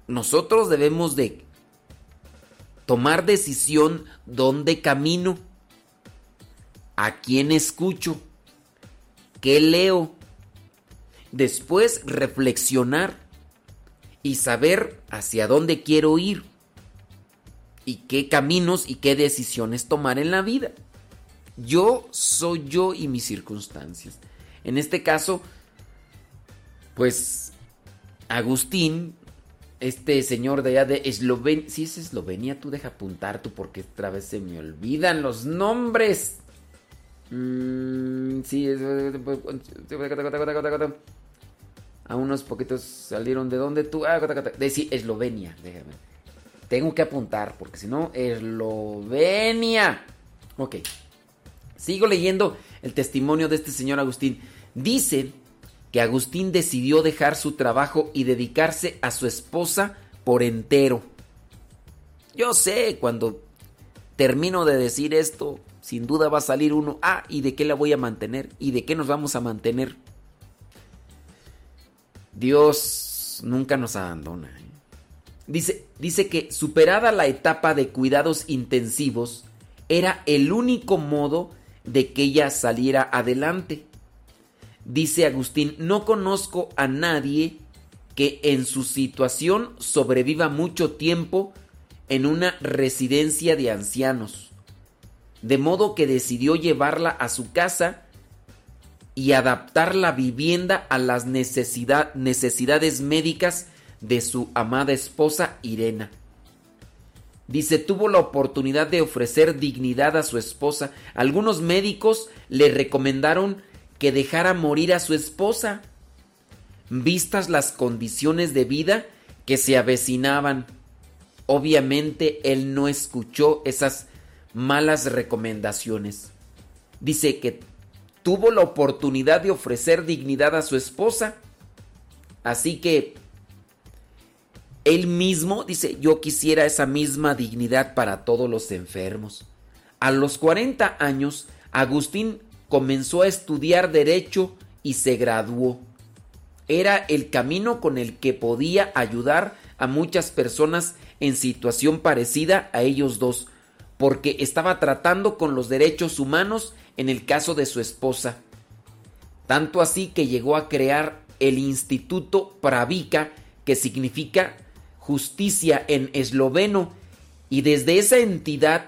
Nosotros debemos de tomar decisión dónde camino, a quién escucho, qué leo, después reflexionar y saber hacia dónde quiero ir y qué caminos y qué decisiones tomar en la vida. Yo soy yo y mis circunstancias. En este caso, pues Agustín, este señor de allá de Eslovenia, si es Eslovenia, tú deja apuntar tú porque otra vez se me olvidan los nombres. Mm, sí, a unos poquitos salieron de dónde tú, ah, de sí, Eslovenia, déjame. Tengo que apuntar porque si no, Eslovenia. Ok. Sigo leyendo el testimonio de este señor Agustín. Dice que Agustín decidió dejar su trabajo y dedicarse a su esposa por entero. Yo sé, cuando termino de decir esto, sin duda va a salir uno, ah, ¿y de qué la voy a mantener? ¿Y de qué nos vamos a mantener? Dios nunca nos abandona. ¿eh? Dice, dice que superada la etapa de cuidados intensivos, era el único modo de que ella saliera adelante. Dice Agustín, no conozco a nadie que en su situación sobreviva mucho tiempo en una residencia de ancianos. De modo que decidió llevarla a su casa y adaptar la vivienda a las necesidades médicas de su amada esposa Irena. Dice, tuvo la oportunidad de ofrecer dignidad a su esposa. Algunos médicos le recomendaron que dejara morir a su esposa, vistas las condiciones de vida que se avecinaban. Obviamente él no escuchó esas malas recomendaciones. Dice que tuvo la oportunidad de ofrecer dignidad a su esposa. Así que él mismo dice, yo quisiera esa misma dignidad para todos los enfermos. A los 40 años, Agustín comenzó a estudiar derecho y se graduó. Era el camino con el que podía ayudar a muchas personas en situación parecida a ellos dos, porque estaba tratando con los derechos humanos en el caso de su esposa. Tanto así que llegó a crear el Instituto Pravica, que significa justicia en esloveno, y desde esa entidad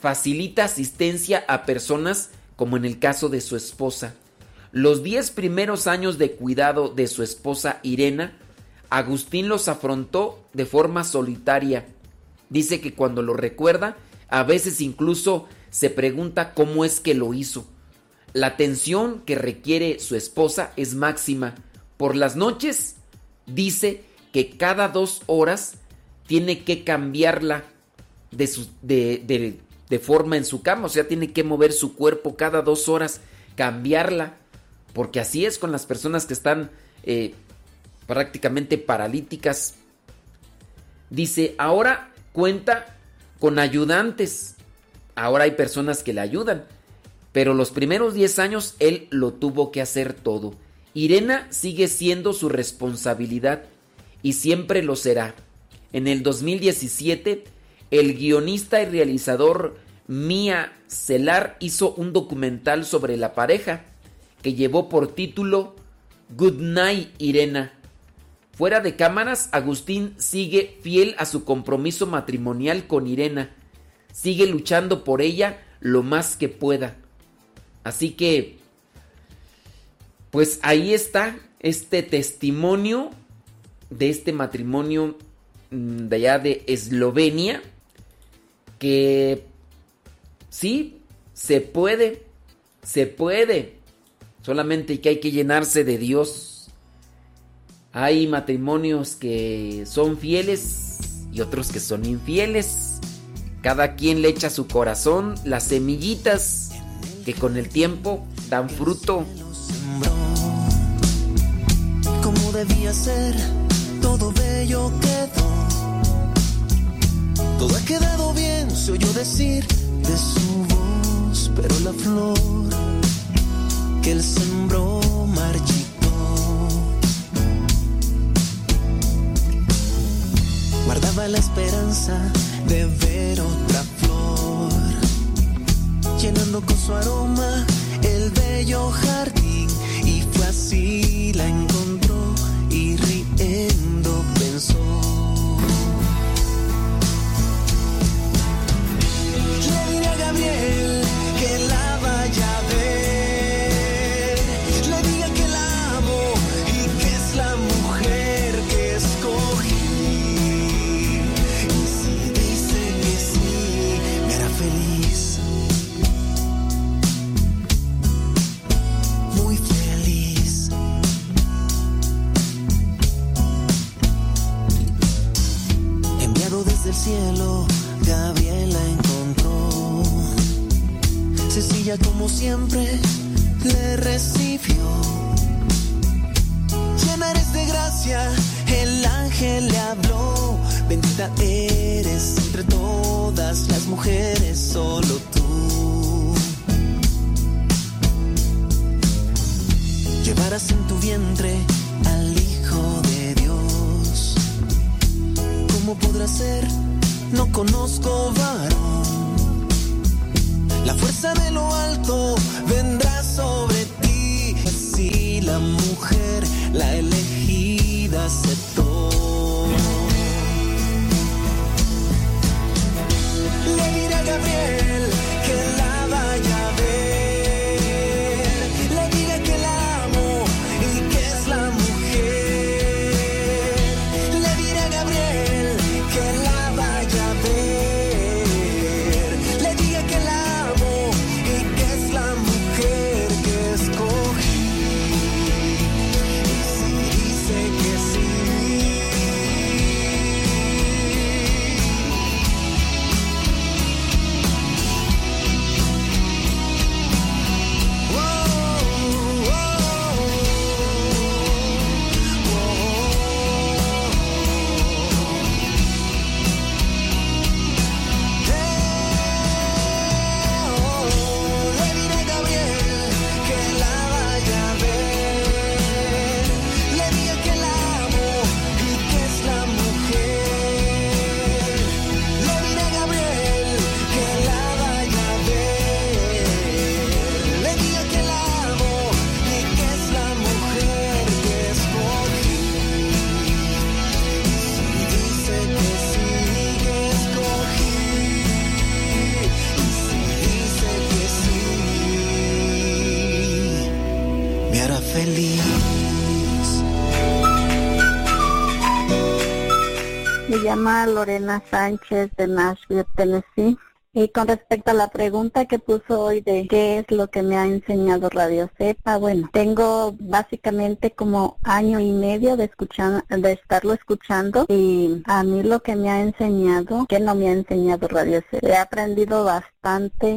facilita asistencia a personas como en el caso de su esposa. Los diez primeros años de cuidado de su esposa Irena, Agustín los afrontó de forma solitaria. Dice que cuando lo recuerda, a veces incluso se pregunta cómo es que lo hizo. La atención que requiere su esposa es máxima. Por las noches, dice que cada dos horas tiene que cambiarla de, su, de, de forma en su cama, o sea, tiene que mover su cuerpo cada dos horas, cambiarla, porque así es con las personas que están eh, prácticamente paralíticas. Dice, ahora cuenta con ayudantes, ahora hay personas que le ayudan, pero los primeros 10 años él lo tuvo que hacer todo. Irena sigue siendo su responsabilidad y siempre lo será. En el 2017, el guionista y realizador Mia Celar hizo un documental sobre la pareja que llevó por título Good Night Irena. Fuera de cámaras, Agustín sigue fiel a su compromiso matrimonial con Irena. Sigue luchando por ella lo más que pueda. Así que, pues ahí está este testimonio de este matrimonio de allá de Eslovenia, que sí, se puede, se puede, solamente que hay que llenarse de Dios. Hay matrimonios que son fieles y otros que son infieles. Cada quien le echa su corazón las semillitas que con el tiempo dan fruto. Como debía ser, todo bello quedó. Todo ha quedado bien, se oyó decir de su voz, pero la flor que él sembró marchitó. Guardaba la esperanza de ver otra flor, llenando con su aroma el bello jardín, y fue así la encontró Como siempre, le recibió. Llena de gracia, el ángel le habló. Bendita eres entre todas las mujeres, solo tú. Llevarás en tu vientre al Hijo de Dios. ¿Cómo podrá ser? No conozco varón. La fuerza de lo alto vendrá sobre ti. Si la mujer, la elegida, aceptó. Le diré a Gabriel llama Lorena Sánchez de Nashville, Tennessee. Y con respecto a la pregunta que puso hoy de qué es lo que me ha enseñado Radio Cepa, bueno, tengo básicamente como año y medio de de estarlo escuchando y a mí lo que me ha enseñado, que no me ha enseñado Radio Cepa, he aprendido bastante,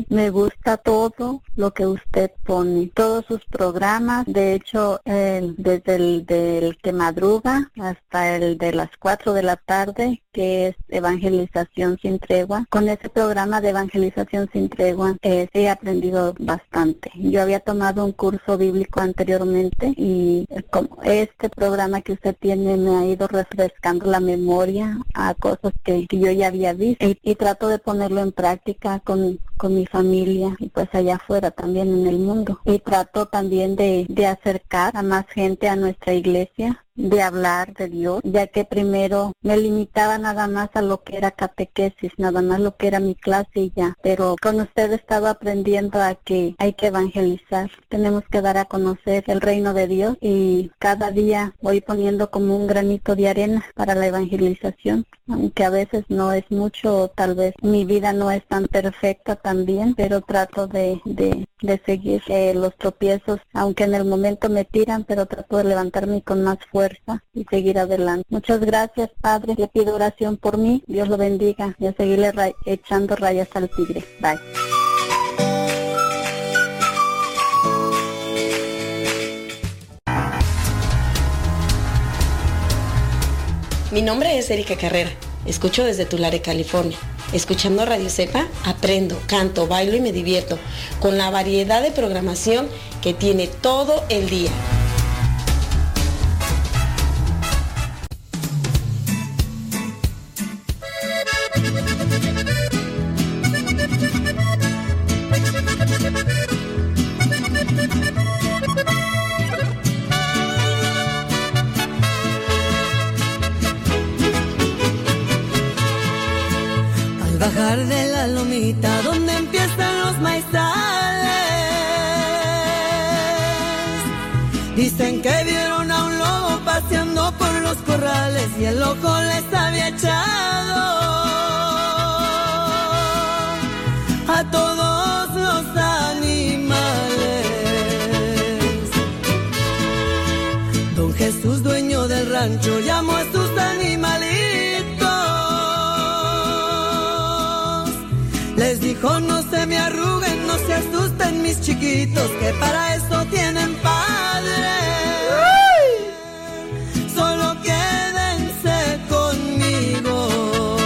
me gusta todo lo que usted pone, todos sus programas, de hecho, el- desde el del que madruga hasta el de las 4 de la tarde, que es Evangelización sin tregua. Con ese programa de Evangelización sin tregua eh, he aprendido bastante. Yo había tomado un curso bíblico anteriormente y eh, como este programa que usted tiene me ha ido refrescando la memoria a cosas que, que yo ya había visto y, y trato de ponerlo en práctica con, con mi familia y pues allá afuera también en el mundo. Y trato también de, de acercar a más gente a nuestra iglesia de hablar de Dios, ya que primero me limitaba nada más a lo que era catequesis, nada más lo que era mi clase y ya. Pero con usted he estado aprendiendo a que hay que evangelizar, tenemos que dar a conocer el reino de Dios y cada día voy poniendo como un granito de arena para la evangelización, aunque a veces no es mucho, o tal vez mi vida no es tan perfecta también, pero trato de, de, de seguir eh, los tropiezos, aunque en el momento me tiran, pero trato de levantarme con más fuerza y seguir adelante. Muchas gracias, Padre. Le pido oración por mí. Dios lo bendiga y a seguirle echando rayas al tigre. Bye. Mi nombre es Erika Carrera. Escucho desde Tulare, California. Escuchando Radio Cepa, aprendo, canto, bailo y me divierto con la variedad de programación que tiene todo el día. Bajar de la lomita donde empiezan los maizales, dicen que vieron a un lobo paseando por los corrales y el ojo les había echado chiquitos, que para eso tienen padre. Solo quédense conmigo.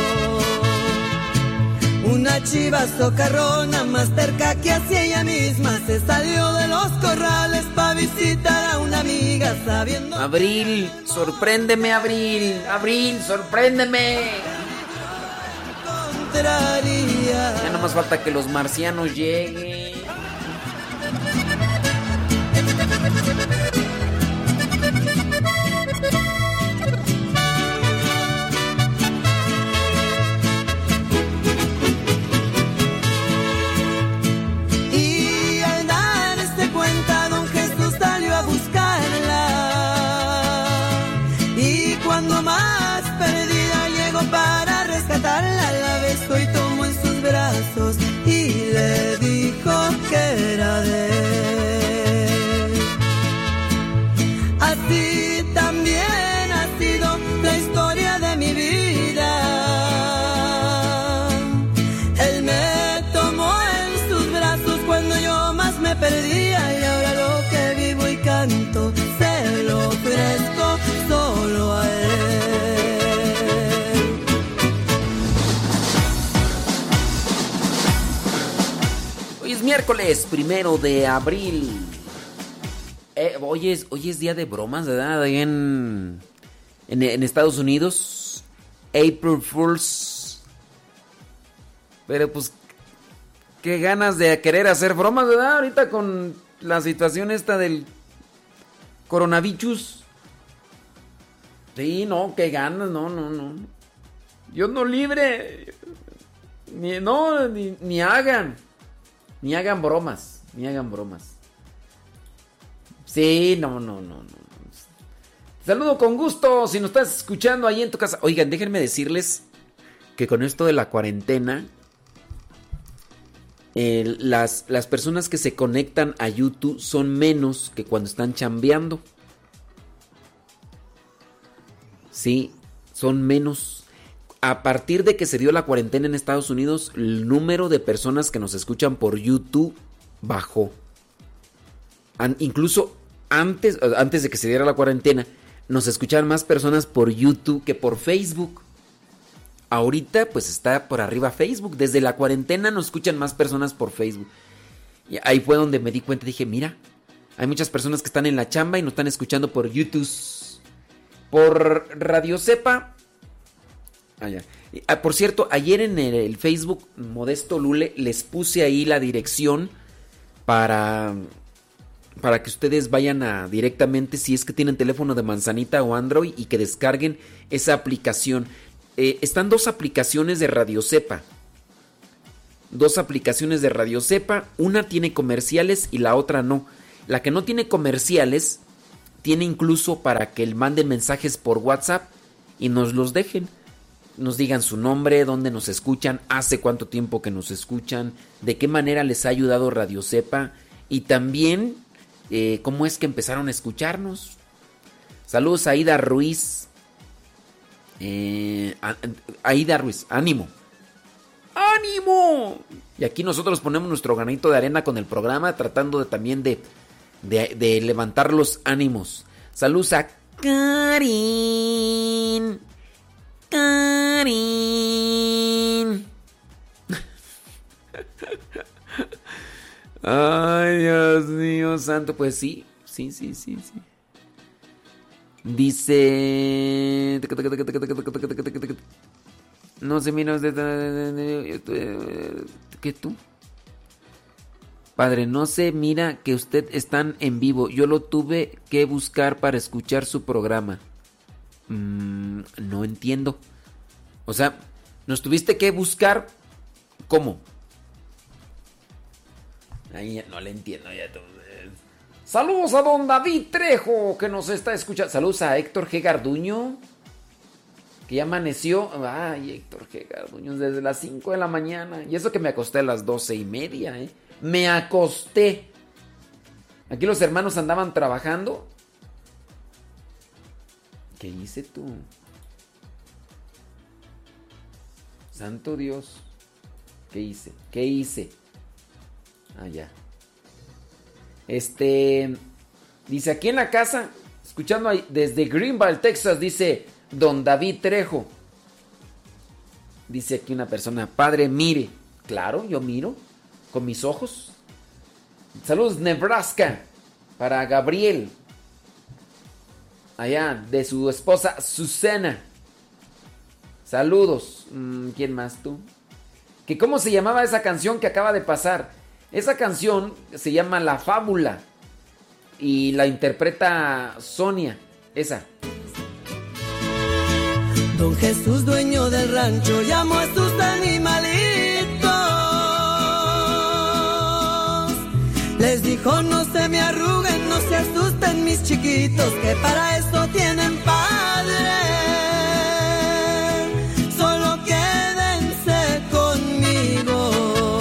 Una chiva socarrona más cerca que hacia ella misma se salió de los corrales para visitar a una amiga sabiendo Abril, sorpréndeme, Abril. Abril, sorpréndeme. Ya no más falta que los marcianos lleguen. Thank you. Miércoles, primero de abril. Eh, hoy, es, hoy es día de bromas, ¿verdad? En, en Estados Unidos. April Fools. Pero pues, qué ganas de querer hacer bromas, ¿verdad? Ahorita con la situación esta del coronavirus. Sí, no, qué ganas, no, no, no. Dios no libre. Ni, no, ni, ni hagan. Ni hagan bromas. Ni hagan bromas. Sí, no, no, no, no. Saludo con gusto si nos estás escuchando ahí en tu casa. Oigan, déjenme decirles que con esto de la cuarentena, las, las personas que se conectan a YouTube son menos que cuando están chambeando. Sí, son menos. A partir de que se dio la cuarentena en Estados Unidos, el número de personas que nos escuchan por YouTube bajó. Incluso antes, antes de que se diera la cuarentena, nos escuchaban más personas por YouTube que por Facebook. Ahorita pues está por arriba Facebook. Desde la cuarentena nos escuchan más personas por Facebook. Y ahí fue donde me di cuenta. Dije, mira, hay muchas personas que están en la chamba y nos están escuchando por YouTube. Por Radio Cepa. Ah, ah, por cierto, ayer en el, el Facebook Modesto Lule les puse ahí la dirección para para que ustedes vayan a directamente si es que tienen teléfono de manzanita o Android y que descarguen esa aplicación. Eh, están dos aplicaciones de Radio Cepa. Dos aplicaciones de Radio Cepa. Una tiene comerciales y la otra no. La que no tiene comerciales tiene incluso para que manden mensajes por WhatsApp y nos los dejen. Nos digan su nombre, dónde nos escuchan, hace cuánto tiempo que nos escuchan, de qué manera les ha ayudado Radio Cepa y también eh, cómo es que empezaron a escucharnos. Saludos a Aida Ruiz. Eh, a- Aida Ruiz, ánimo. ¡Ánimo! Y aquí nosotros ponemos nuestro granito de arena con el programa, tratando de, también de, de, de levantar los ánimos. Saludos a Karin. Karin. Ay, Dios mío, santo. Pues sí, sí, sí, sí, sí. Dice. No se mira usted. ¿Qué tú? Padre, no se mira que usted están en vivo. Yo lo tuve que buscar para escuchar su programa. Mm, no entiendo. O sea, nos tuviste que buscar. ¿Cómo? No le entiendo ya todo. Saludos a don David Trejo que nos está escuchando. Saludos a Héctor G. Garduño que ya amaneció. Ay, Héctor G. Garduño desde las 5 de la mañana. Y eso que me acosté a las 12 y media, ¿eh? Me acosté. Aquí los hermanos andaban trabajando. ¿Qué hice tú? Santo Dios. ¿Qué hice? ¿Qué hice? Ah, ya. Este. Dice aquí en la casa, escuchando ahí, desde Greenville, Texas, dice Don David Trejo. Dice aquí una persona, padre, mire. Claro, yo miro con mis ojos. Saludos, Nebraska, para Gabriel. Allá, de su esposa Susana. Saludos. Mm, ¿Quién más tú? ¿Que ¿Cómo se llamaba esa canción que acaba de pasar? Esa canción se llama La Fábula y la interpreta Sonia. Esa. Don Jesús, dueño del rancho, llamó a sus animalitos. Les dijo, no se me arruguen, no se asusten chiquitos, que para eso tienen padre. Solo quédense conmigo.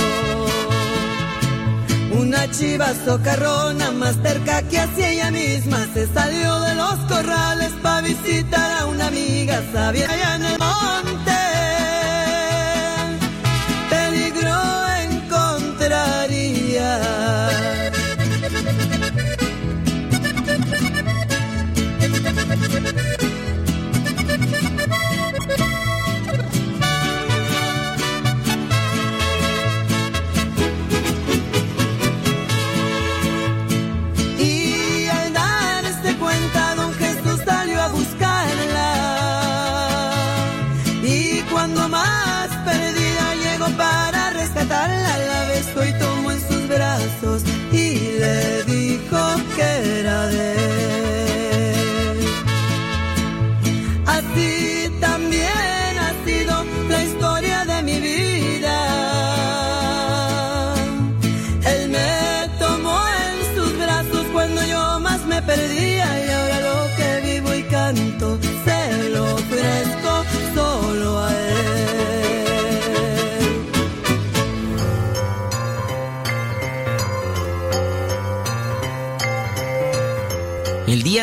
Una chiva socarrona más cerca que hacia ella misma se salió de los corrales para visitar a una amiga sabia allá en el monte.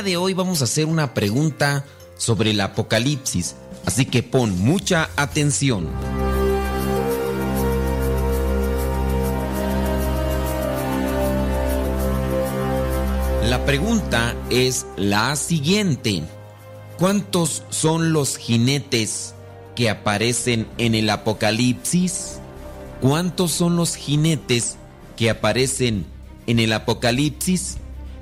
De hoy vamos a hacer una pregunta sobre el Apocalipsis, así que pon mucha atención. La pregunta es la siguiente. ¿Cuántos son los jinetes que aparecen en el Apocalipsis? ¿Cuántos son los jinetes que aparecen en el Apocalipsis?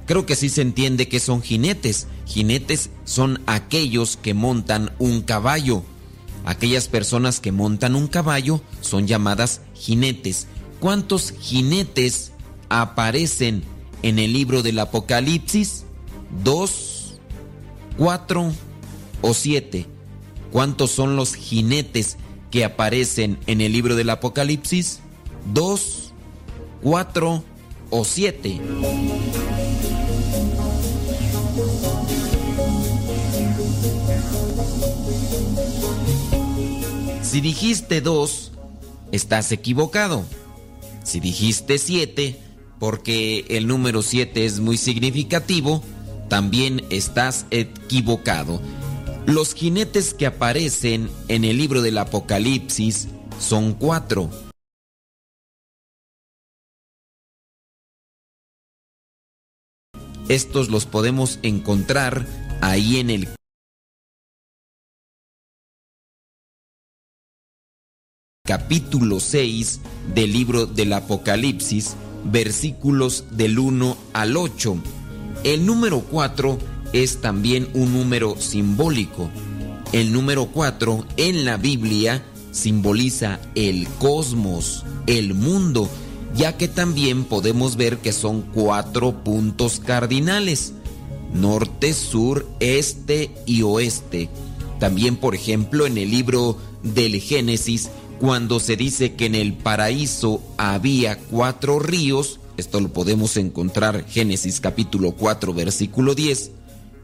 Creo que sí se entiende que son jinetes. Jinetes son aquellos que montan un caballo. Aquellas personas que montan un caballo son llamadas jinetes. ¿Cuántos jinetes aparecen en el libro del Apocalipsis? ¿Dos, cuatro o siete? ¿Cuántos son los jinetes que aparecen en el libro del Apocalipsis? ¿Dos, cuatro o siete? Si dijiste dos, estás equivocado. Si dijiste siete, porque el número siete es muy significativo, también estás equivocado. Los jinetes que aparecen en el libro del Apocalipsis son cuatro. Estos los podemos encontrar ahí en el capítulo 6 del libro del Apocalipsis, versículos del 1 al 8. El número 4 es también un número simbólico. El número 4 en la Biblia simboliza el cosmos, el mundo, ya que también podemos ver que son cuatro puntos cardinales, norte, sur, este y oeste. También, por ejemplo, en el libro del Génesis, cuando se dice que en el paraíso había cuatro ríos, esto lo podemos encontrar Génesis capítulo 4 versículo 10,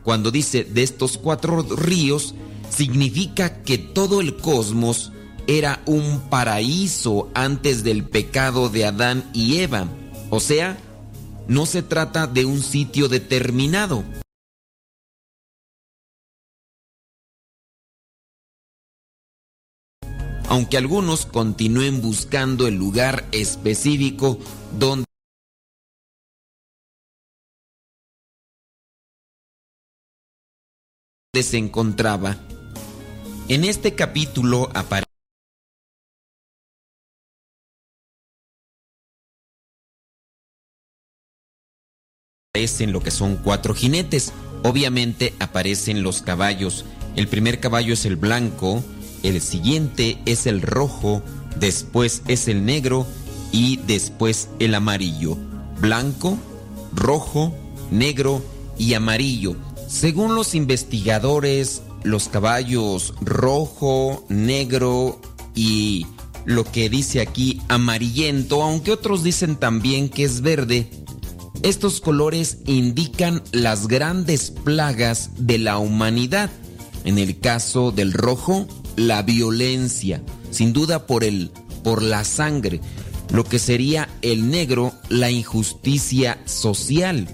cuando dice de estos cuatro ríos, significa que todo el cosmos era un paraíso antes del pecado de Adán y Eva. O sea, no se trata de un sitio determinado. Aunque algunos continúen buscando el lugar específico donde se encontraba. En este capítulo aparece aparecen lo que son cuatro jinetes. Obviamente aparecen los caballos. El primer caballo es el blanco, el siguiente es el rojo, después es el negro y después el amarillo. Blanco, rojo, negro y amarillo. Según los investigadores, los caballos rojo, negro y lo que dice aquí amarillento, aunque otros dicen también que es verde, estos colores indican las grandes plagas de la humanidad. En el caso del rojo, la violencia, sin duda por el por la sangre. Lo que sería el negro, la injusticia social.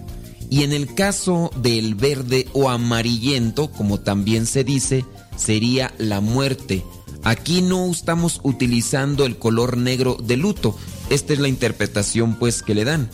Y en el caso del verde o amarillento, como también se dice, sería la muerte. Aquí no estamos utilizando el color negro de luto. Esta es la interpretación pues que le dan.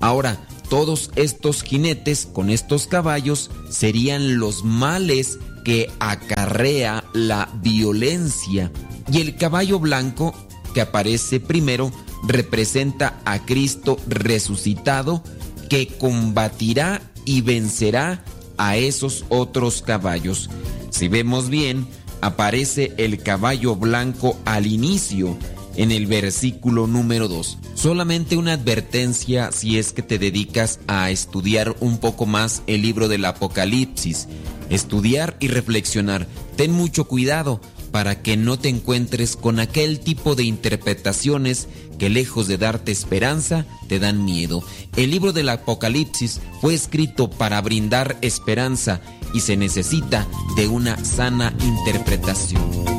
Ahora, todos estos jinetes con estos caballos serían los males que acarrea la violencia. Y el caballo blanco que aparece primero representa a Cristo resucitado que combatirá y vencerá a esos otros caballos. Si vemos bien, aparece el caballo blanco al inicio en el versículo número 2. Solamente una advertencia si es que te dedicas a estudiar un poco más el libro del Apocalipsis, estudiar y reflexionar. Ten mucho cuidado para que no te encuentres con aquel tipo de interpretaciones que lejos de darte esperanza, te dan miedo. El libro del Apocalipsis fue escrito para brindar esperanza y se necesita de una sana interpretación.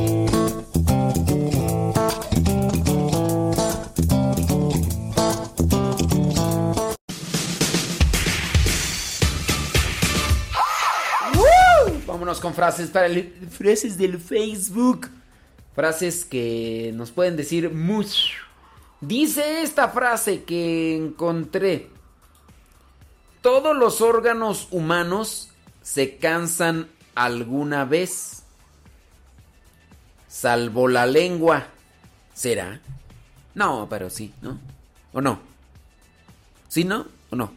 Con frases para el, frases del Facebook. Frases que nos pueden decir mucho. Dice esta frase que encontré. Todos los órganos humanos se cansan alguna vez. Salvo la lengua. ¿Será? No, pero sí, ¿no? ¿O no? ¿Sí, no? ¿O no?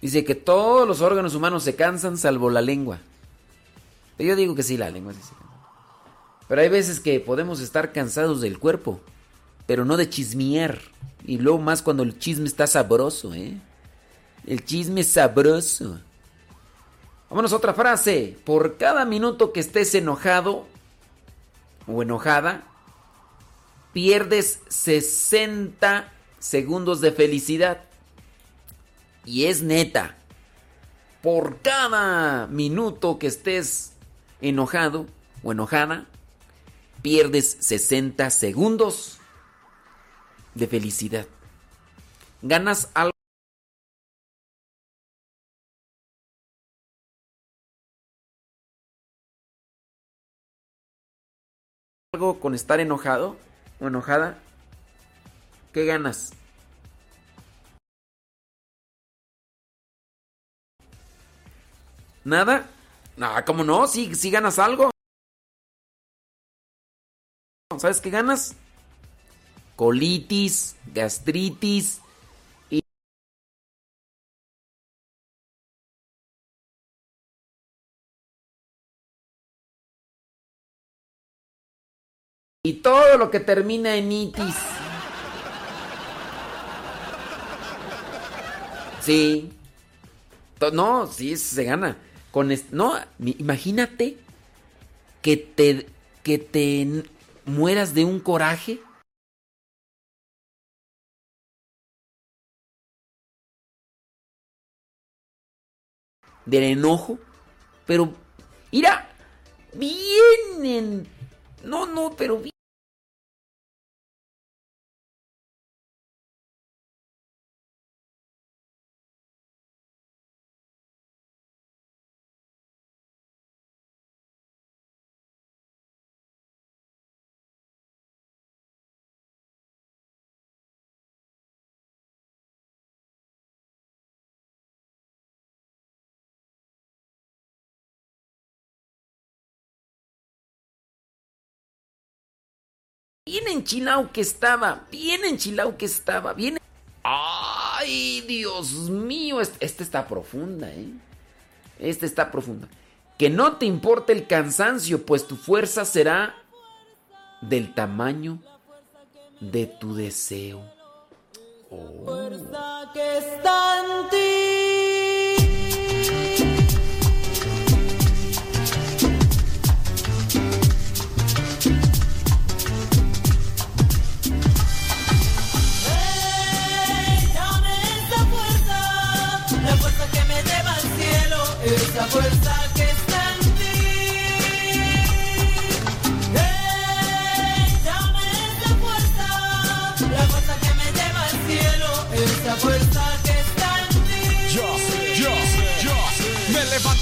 Dice que todos los órganos humanos se cansan salvo la lengua. Yo digo que sí, la lengua sí se. Pero hay veces que podemos estar cansados del cuerpo, pero no de chismear. Y luego más cuando el chisme está sabroso, ¿eh? El chisme es sabroso. Vámonos a otra frase. Por cada minuto que estés enojado o enojada, pierdes 60 segundos de felicidad. Y es neta. Por cada minuto que estés enojado o enojada, pierdes 60 segundos de felicidad. Ganas algo. algo con estar enojado o enojada? ¿Qué ganas? ¿Nada? No, ¿cómo no? Sí, sí ganas algo. ¿Sabes qué ganas? Colitis, gastritis y... Y todo lo que termina en itis. Sí. No, sí, se gana. Con no, imagínate que te que te mueras de un coraje. Del enojo, pero mira, vienen. No, no, pero bien enchilado que estaba, bien enchilado que estaba, bien. Ay, Dios mío, este, este está profunda, ¿eh? Este está profunda. Que no te importe el cansancio, pues tu fuerza será del tamaño de tu deseo. Fuerza que está en ti. Fuerza, que está en ti. Dame esa fuerza, la fuerza que me lleva al cielo, esa fuerza que está en ti. Yo, yo, yo me levanto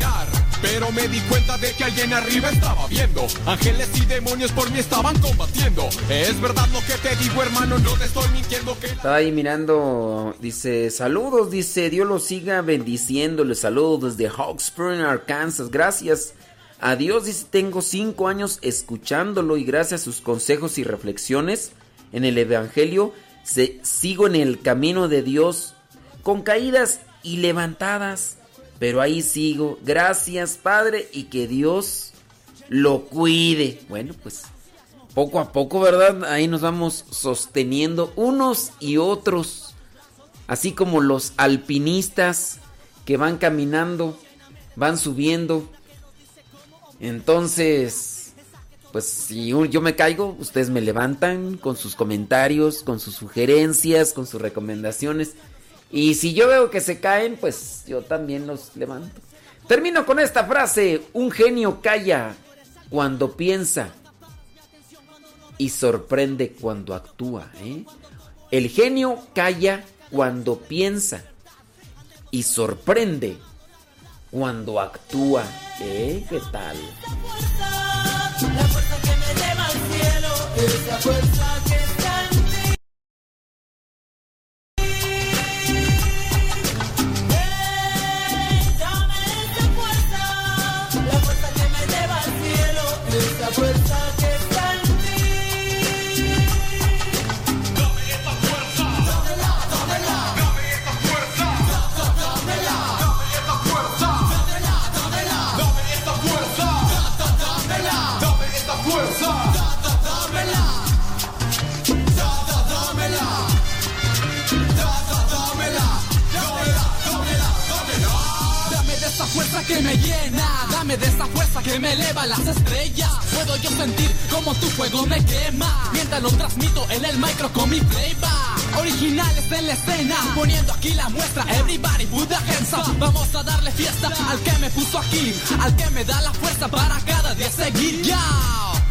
Pero me di cuenta de que alguien arriba estaba viendo. Ángeles y demonios por mí estaban combatiendo. Es verdad lo que te digo, hermano, no te estoy mintiendo que. Estaba ahí mirando, dice, saludos, dice, Dios los siga bendiciéndole, saludos desde Hawk Spring, Arkansas, gracias a Dios, dice, tengo cinco años escuchándolo y gracias a sus consejos y reflexiones en el Evangelio, se, sigo en el camino de Dios con caídas y levantadas, pero ahí sigo, gracias Padre y que Dios lo cuide. Bueno, pues poco a poco, ¿verdad? Ahí nos vamos sosteniendo unos y otros. Así como los alpinistas que van caminando, van subiendo. Entonces, pues si yo me caigo, ustedes me levantan con sus comentarios, con sus sugerencias, con sus recomendaciones. Y si yo veo que se caen, pues yo también los levanto. Termino con esta frase. Un genio calla cuando piensa y sorprende cuando actúa. ¿eh? El genio calla cuando piensa y sorprende cuando actúa. ¿Eh? ¿Qué tal? La fuerza que me lleva al cielo, esa fuerza que me llena, dame de esa fuerza que me eleva las estrellas. Puedo yo sentir como tu fuego me quema, mientras lo transmito en el micro con mi playback. Originales en la escena, poniendo aquí la muestra. Everybody put the. Vamos a darle fiesta al que me puso aquí, al que me da la fuerza para cada día seguir. Yo.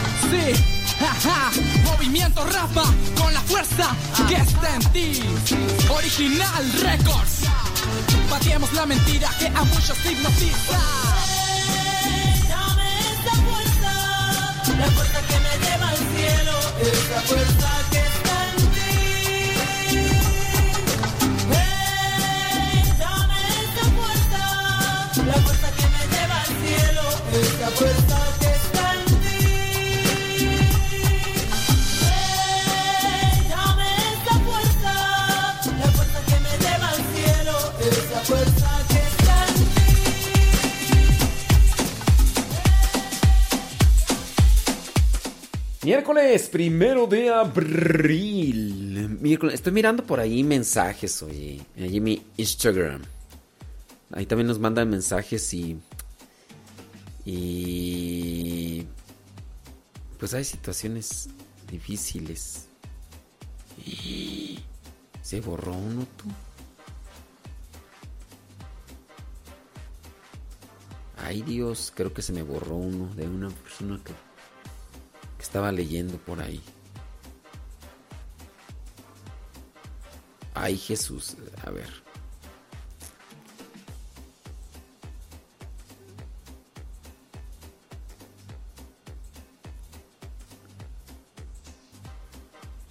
Sí. Ja, ja. Movimiento Rafa con la fuerza que está en ti. Original Records. Pateemos la mentira que a muchos hipnotiza. Esa fuerza, la fuerza que me lleva al cielo, esa fuerza que está en mí. Hey, dame esa fuerza, la fuerza que me lleva al cielo, fuerza Miércoles primero de abril. Miércoles, estoy mirando por ahí mensajes, oye. Allí mi Instagram. Ahí también nos mandan mensajes y. Y. Pues hay situaciones difíciles. Se borró uno tú. Ay Dios, creo que se me borró uno de una persona que, estaba leyendo por ahí. Ay, Jesús. A ver.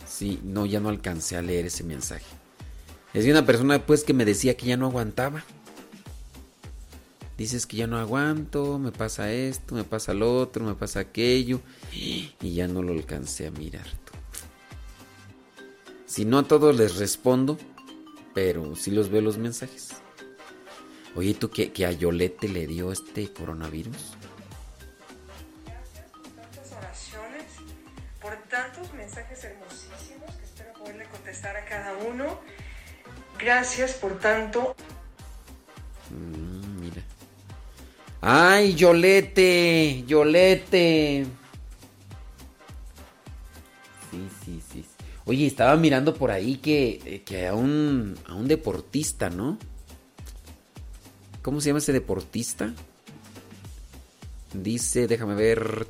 Sí, no, ya no alcancé a leer ese mensaje. Es de una persona pues que me decía que ya no aguantaba. Dices que ya no aguanto, me pasa esto, me pasa lo otro, me pasa aquello. Y ya no lo alcancé a mirar. Si no a todos les respondo, pero sí los veo los mensajes. Oye, ¿tú que, que a Yolete le dio este coronavirus? tantas oraciones, por tantos mensajes hermosísimos que espero poderle contestar a cada uno. Gracias por tanto. Mm, mira. ¡Ay, Yolete! ¡Yolete! Oye, estaba mirando por ahí que, eh, que a, un, a un deportista, ¿no? ¿Cómo se llama ese deportista? Dice, déjame ver.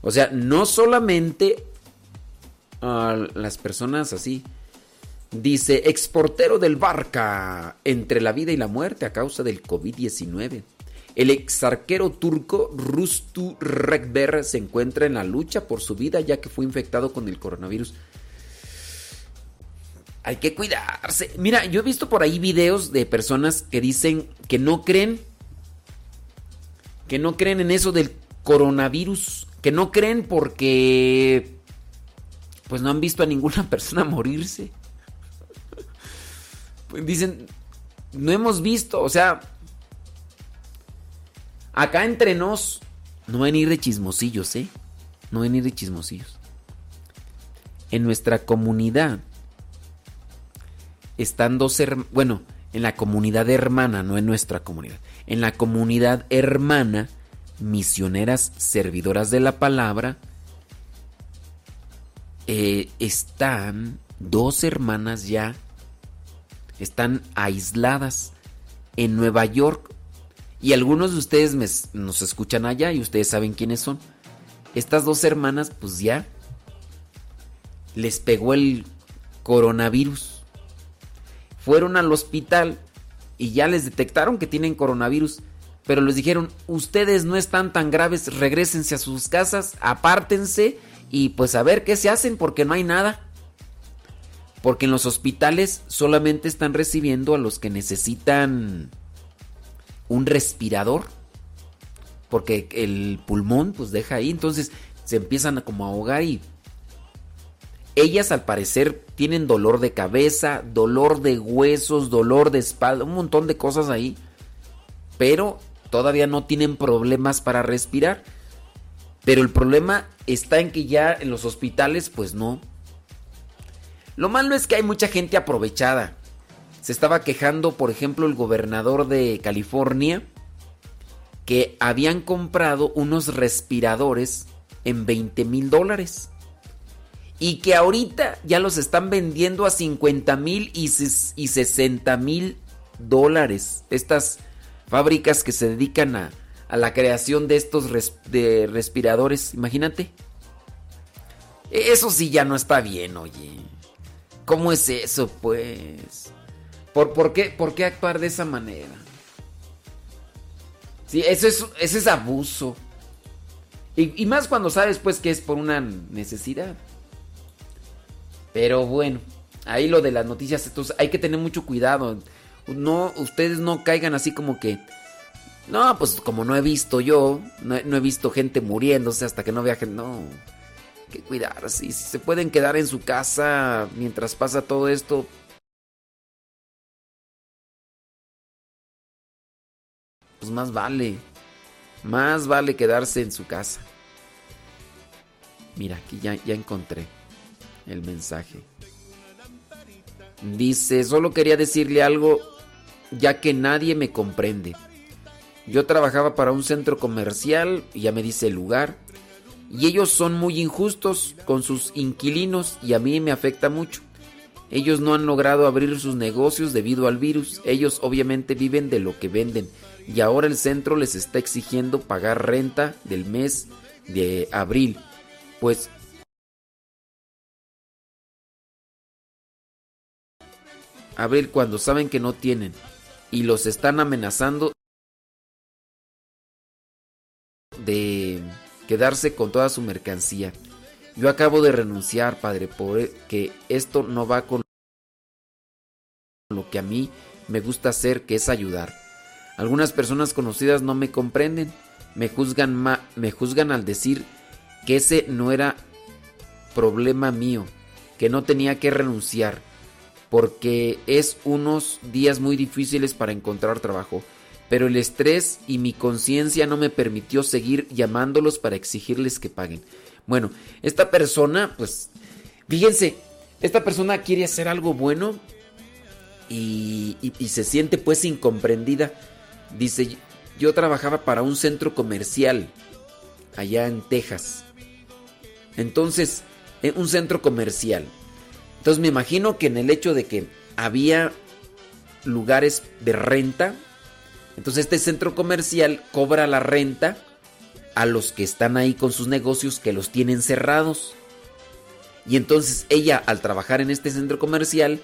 O sea, no solamente a las personas así. Dice, exportero del Barca, entre la vida y la muerte a causa del COVID-19. El exarquero turco Rustu Rekber se encuentra en la lucha por su vida ya que fue infectado con el coronavirus. Hay que cuidarse. Mira, yo he visto por ahí videos de personas que dicen que no creen que no creen en eso del coronavirus, que no creen porque pues no han visto a ninguna persona morirse. Dicen, no hemos visto, o sea, acá entre nos, no venir de chismosillos, ¿eh? No venir de chismosillos. En nuestra comunidad están dos hermanos, bueno, en la comunidad hermana, no en nuestra comunidad, en la comunidad hermana, misioneras servidoras de la palabra, eh, están dos hermanas ya, están aisladas en Nueva York. Y algunos de ustedes me- nos escuchan allá y ustedes saben quiénes son. Estas dos hermanas, pues ya les pegó el coronavirus. Fueron al hospital y ya les detectaron que tienen coronavirus. Pero les dijeron, ustedes no están tan graves, regresense a sus casas, apártense y pues a ver qué se hacen porque no hay nada. Porque en los hospitales solamente están recibiendo a los que necesitan un respirador. Porque el pulmón pues deja ahí, entonces se empiezan a como ahogar y ellas al parecer tienen dolor de cabeza, dolor de huesos, dolor de espalda, un montón de cosas ahí. Pero todavía no tienen problemas para respirar. Pero el problema está en que ya en los hospitales pues no. Lo malo es que hay mucha gente aprovechada. Se estaba quejando, por ejemplo, el gobernador de California que habían comprado unos respiradores en 20 mil dólares. Y que ahorita ya los están vendiendo a 50 mil y, ses- y 60 mil dólares. Estas fábricas que se dedican a, a la creación de estos de respiradores. Imagínate. E- Eso sí ya no está bien, oye. ¿Cómo es eso, pues? ¿Por, por, qué, ¿Por qué actuar de esa manera? Sí, eso es, eso es abuso. Y, más cuando sabes, pues, que es por una necesidad. Pero bueno, ahí lo de las noticias, entonces hay que tener mucho cuidado. No, ustedes no caigan así como que. No, pues como no he visto yo, no, he- no he visto gente muriéndose hasta que no vea gente. No, hay que cuidarse. Y si se pueden quedar en su casa mientras pasa todo esto, pues más vale. Más vale quedarse en su casa. Mira, aquí ya, ya encontré el mensaje. Dice, solo quería decirle algo ya que nadie me comprende. Yo trabajaba para un centro comercial, ya me dice el lugar, y ellos son muy injustos con sus inquilinos y a mí me afecta mucho. Ellos no han logrado abrir sus negocios debido al virus. Ellos obviamente viven de lo que venden y ahora el centro les está exigiendo pagar renta del mes de abril. Pues abrir cuando saben que no tienen y los están amenazando de quedarse con toda su mercancía. Yo acabo de renunciar, Padre, porque esto no va con lo que a mí me gusta hacer, que es ayudar. Algunas personas conocidas no me comprenden, me juzgan, me juzgan al decir que ese no era problema mío, que no tenía que renunciar, porque es unos días muy difíciles para encontrar trabajo. Pero el estrés y mi conciencia no me permitió seguir llamándolos para exigirles que paguen. Bueno, esta persona, pues, fíjense, esta persona quiere hacer algo bueno y, y se siente pues incomprendida. Dice, yo trabajaba para un centro comercial allá en Texas. Entonces, en un centro comercial. Entonces me imagino que en el hecho de que había lugares de renta, entonces este centro comercial cobra la renta a los que están ahí con sus negocios que los tienen cerrados. Y entonces ella al trabajar en este centro comercial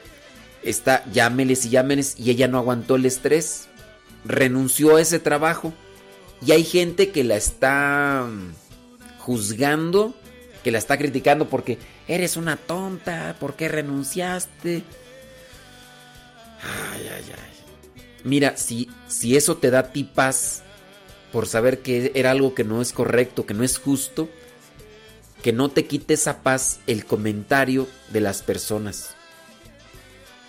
está llámeles y llámeles y ella no aguantó el estrés, renunció a ese trabajo y hay gente que la está mm, juzgando, que la está criticando porque eres una tonta, ¿por qué renunciaste? Ay, ay, ay. Mira, si, si eso te da a ti paz, por saber que era algo que no es correcto, que no es justo, que no te quite esa paz el comentario de las personas.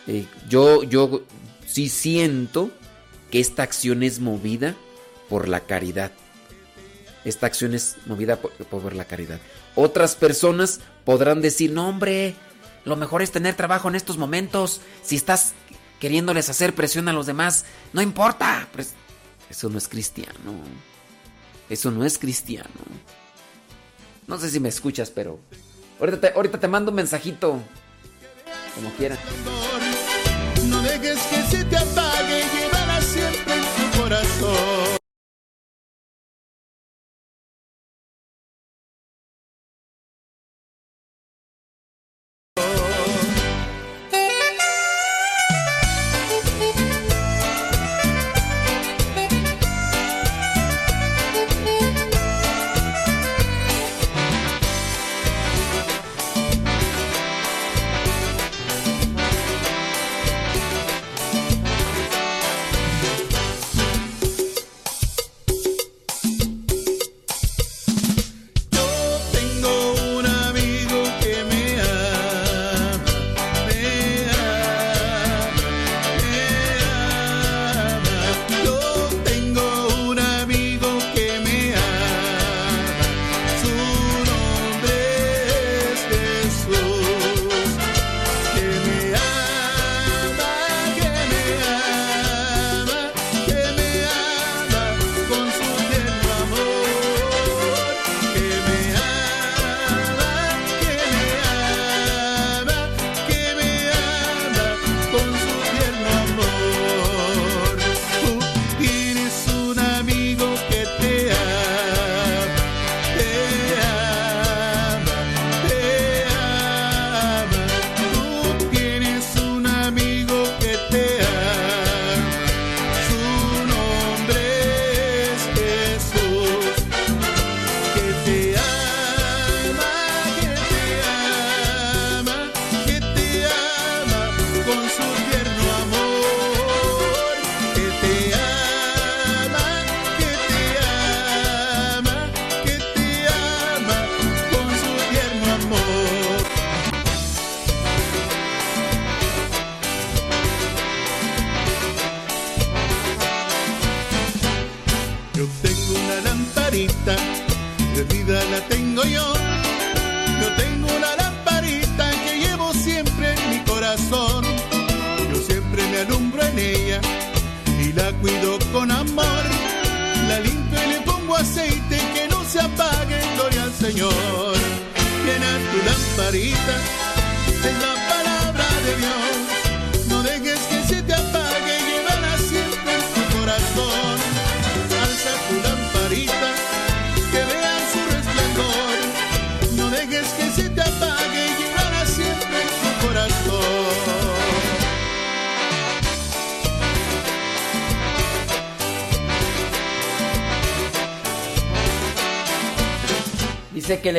Eh, yo, yo sí siento que esta acción es movida por la caridad. Esta acción es movida por, por, la caridad. Otras personas podrán decir, no hombre, lo mejor es tener trabajo en estos momentos. Si estás queriéndoles hacer presión a los demás, no importa. Pues eso no es cristiano. Eso no es cristiano. No sé si me escuchas, pero ahorita te, mando un mensajito. Como quieras. No que se te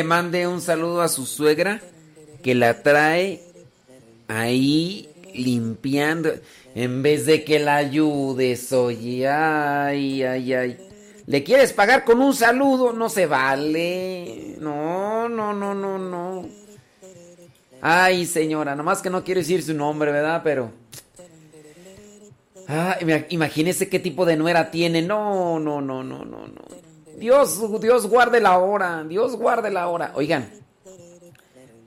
mande un saludo a su suegra que la trae ahí limpiando en vez de que la ayudes, oye, ay, ay, ay. ¿Le quieres pagar con un saludo? No se vale. No, no, no, no, no. Ay, señora, nomás que no quiero decir su nombre, ¿verdad? Pero... Ah, imagínese qué tipo de nuera tiene. No, no, no, no, no, no. Dios, Dios guarde la hora. Dios guarde la hora. Oigan,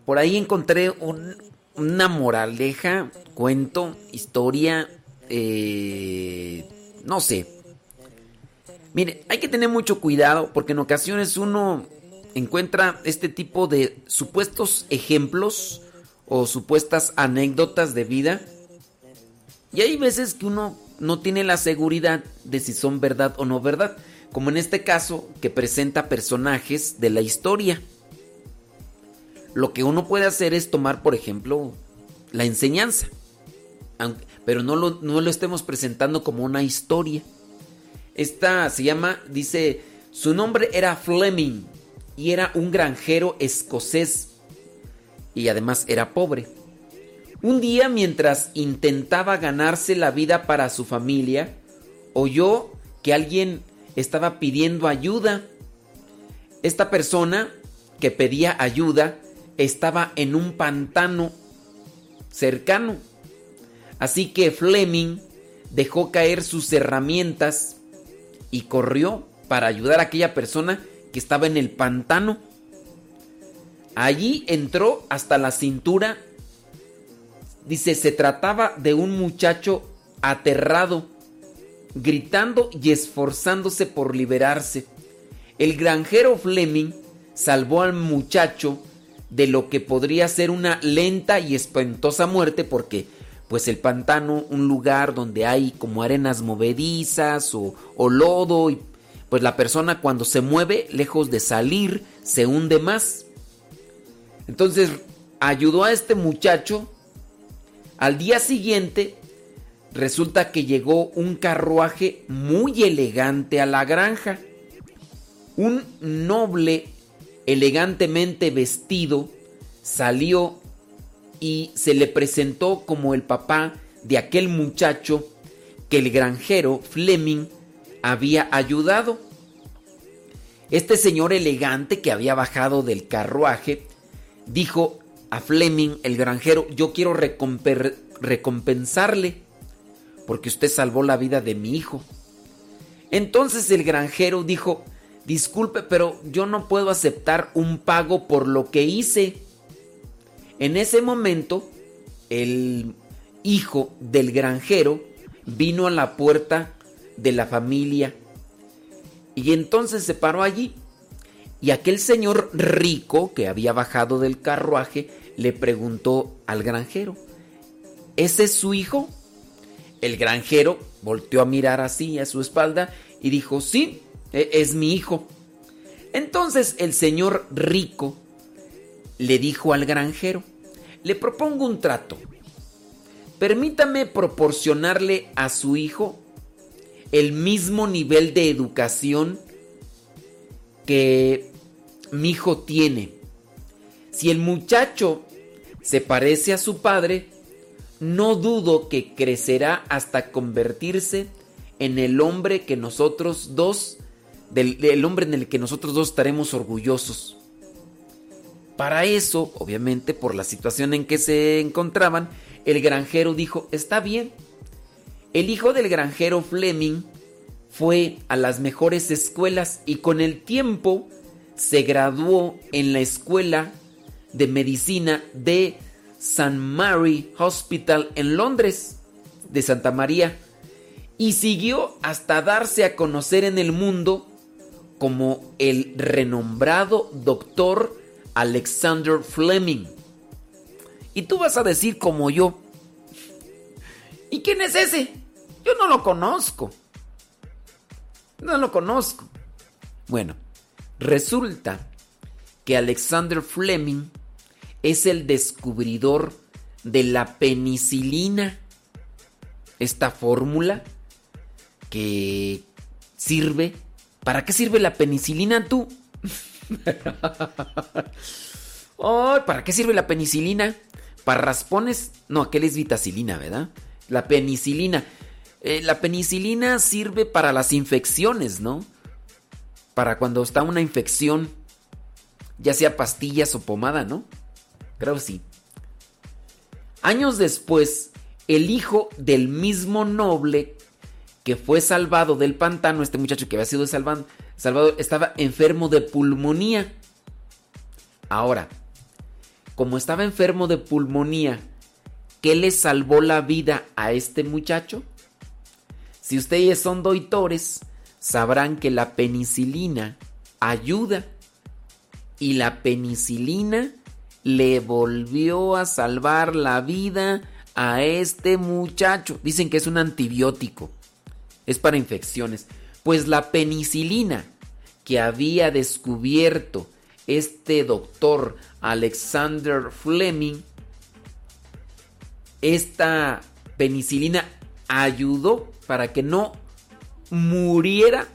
por ahí encontré una moraleja, cuento, historia, eh, no sé. Mire, hay que tener mucho cuidado porque en ocasiones uno encuentra este tipo de supuestos ejemplos o supuestas anécdotas de vida. Y hay veces que uno no tiene la seguridad de si son verdad o no verdad como en este caso que presenta personajes de la historia. Lo que uno puede hacer es tomar, por ejemplo, la enseñanza, pero no lo, no lo estemos presentando como una historia. Esta se llama, dice, su nombre era Fleming y era un granjero escocés y además era pobre. Un día mientras intentaba ganarse la vida para su familia, oyó que alguien estaba pidiendo ayuda. Esta persona que pedía ayuda estaba en un pantano cercano. Así que Fleming dejó caer sus herramientas y corrió para ayudar a aquella persona que estaba en el pantano. Allí entró hasta la cintura. Dice, se trataba de un muchacho aterrado gritando y esforzándose por liberarse. El granjero Fleming salvó al muchacho de lo que podría ser una lenta y espantosa muerte porque pues el pantano, un lugar donde hay como arenas movedizas o, o lodo y pues la persona cuando se mueve, lejos de salir, se hunde más. Entonces ayudó a este muchacho. Al día siguiente resulta que llegó un carruaje muy elegante a la granja. Un noble elegantemente vestido salió y se le presentó como el papá de aquel muchacho que el granjero Fleming había ayudado. Este señor elegante que había bajado del carruaje dijo a Fleming, el granjero, yo quiero recompensarle porque usted salvó la vida de mi hijo. Entonces el granjero dijo, disculpe, pero yo no puedo aceptar un pago por lo que hice. En ese momento, el hijo del granjero vino a la puerta de la familia y entonces se paró allí. Y aquel señor rico que había bajado del carruaje le preguntó al granjero, ¿ese es su hijo? El granjero volteó a mirar así a su espalda y dijo, sí, e-, es mi hijo. Entonces el señor rico le dijo al granjero, le propongo un trato. Permítame proporcionarle a su hijo el mismo nivel de educación que mi hijo tiene. Si el muchacho se parece a su padre, no dudo que crecerá hasta convertirse en el hombre que nosotros dos, del, hombre en el que nosotros dos estaremos orgullosos. Para eso, obviamente, por la situación en que se encontraban, el granjero dijo, está bien. El hijo del granjero Fleming fue a las mejores escuelas y con el tiempo se graduó en la escuela de medicina de St. Mary Hospital en Londres, de Santa María, y siguió hasta darse a conocer en el mundo como el renombrado doctor Alexander Fleming. Y tú vas a decir como yo, ¿y quién es ese? Yo no lo conozco. No lo conozco. Bueno, resulta que Alexander Fleming es el descubridor de la penicilina. Esta fórmula que sirve. ¿Para qué sirve la penicilina tú? ¿Para qué sirve la penicilina? ¿Para raspones? No, aquel es vitacilina, ¿verdad? La penicilina. Eh, la penicilina sirve para las infecciones, ¿no? Para cuando está una infección, ya sea pastillas o pomada, ¿no? Creo que sí. Años después, el hijo del mismo noble que fue salvado del pantano, este muchacho que había sido salvado, estaba enfermo de pulmonía. Ahora, como estaba enfermo de pulmonía, ¿qué le salvó la vida a este muchacho? Si ustedes son doitores, sabrán que la penicilina ayuda. Y la penicilina le volvió a salvar la vida a este muchacho. Dicen que es un antibiótico. Es para infecciones. Pues la penicilina que había descubierto este doctor Alexander Fleming, esta penicilina ayudó para que no muriera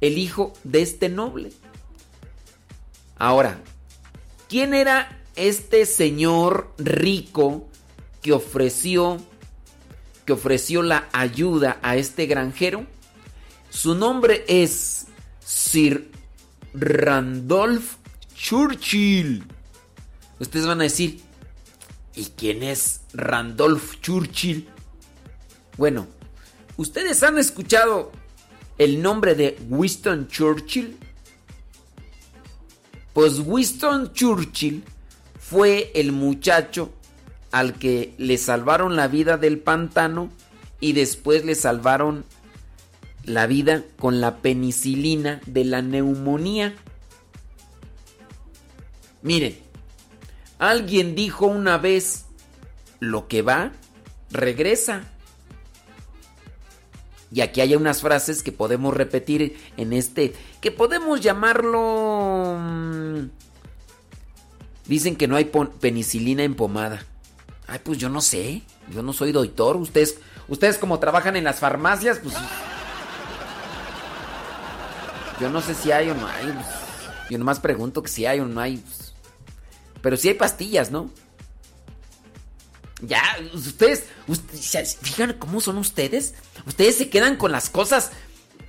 el hijo de este noble. Ahora, ¿quién era este señor rico que ofreció que ofreció la ayuda a este granjero? Su nombre es Sir Randolph Churchill. Ustedes van a decir, ¿y quién es Randolph Churchill? Bueno, ¿ustedes han escuchado el nombre de Winston Churchill? Pues Winston Churchill fue el muchacho al que le salvaron la vida del pantano y después le salvaron la vida con la penicilina de la neumonía. Miren, alguien dijo una vez, lo que va, regresa. Y aquí hay unas frases que podemos repetir en este, que podemos llamarlo... Dicen que no hay penicilina en pomada. Ay, pues yo no sé, yo no soy doctor. Ustedes, ustedes como trabajan en las farmacias, pues... Yo no sé si hay o no hay. pues, Yo nomás pregunto que si hay o no hay. pues. Pero sí hay pastillas, ¿no? Ya, ustedes, ustedes, ¿se fijan cómo son ustedes? Ustedes se quedan con las cosas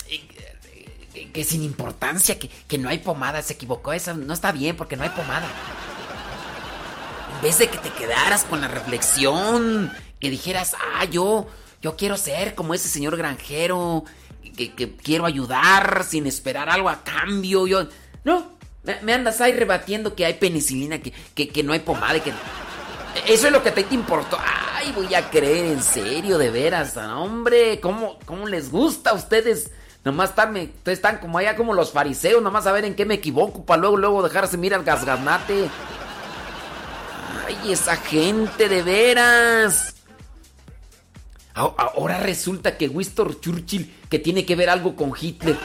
eh, que sin importancia, que, que no hay pomada, se equivocó, eso no está bien porque no hay pomada. En vez de que te quedaras con la reflexión, que dijeras, ah, yo, yo quiero ser como ese señor granjero, que, quiero ayudar sin esperar algo a cambio, yo... No, me, andas ahí rebatiendo que hay penicilina, que, que, que no hay pomada, que... Eso es lo que te, te importó. Ay, voy a creer en serio, de veras. Hombre, ¿cómo, cómo les gusta a ustedes? Nomás están, me- están como allá como los fariseos, nomás a ver en qué me equivoco para luego, luego dejarse mirar al gasganate. Ay, esa gente, de veras. Ahora resulta que Winston Churchill, que tiene que ver algo con Hitler.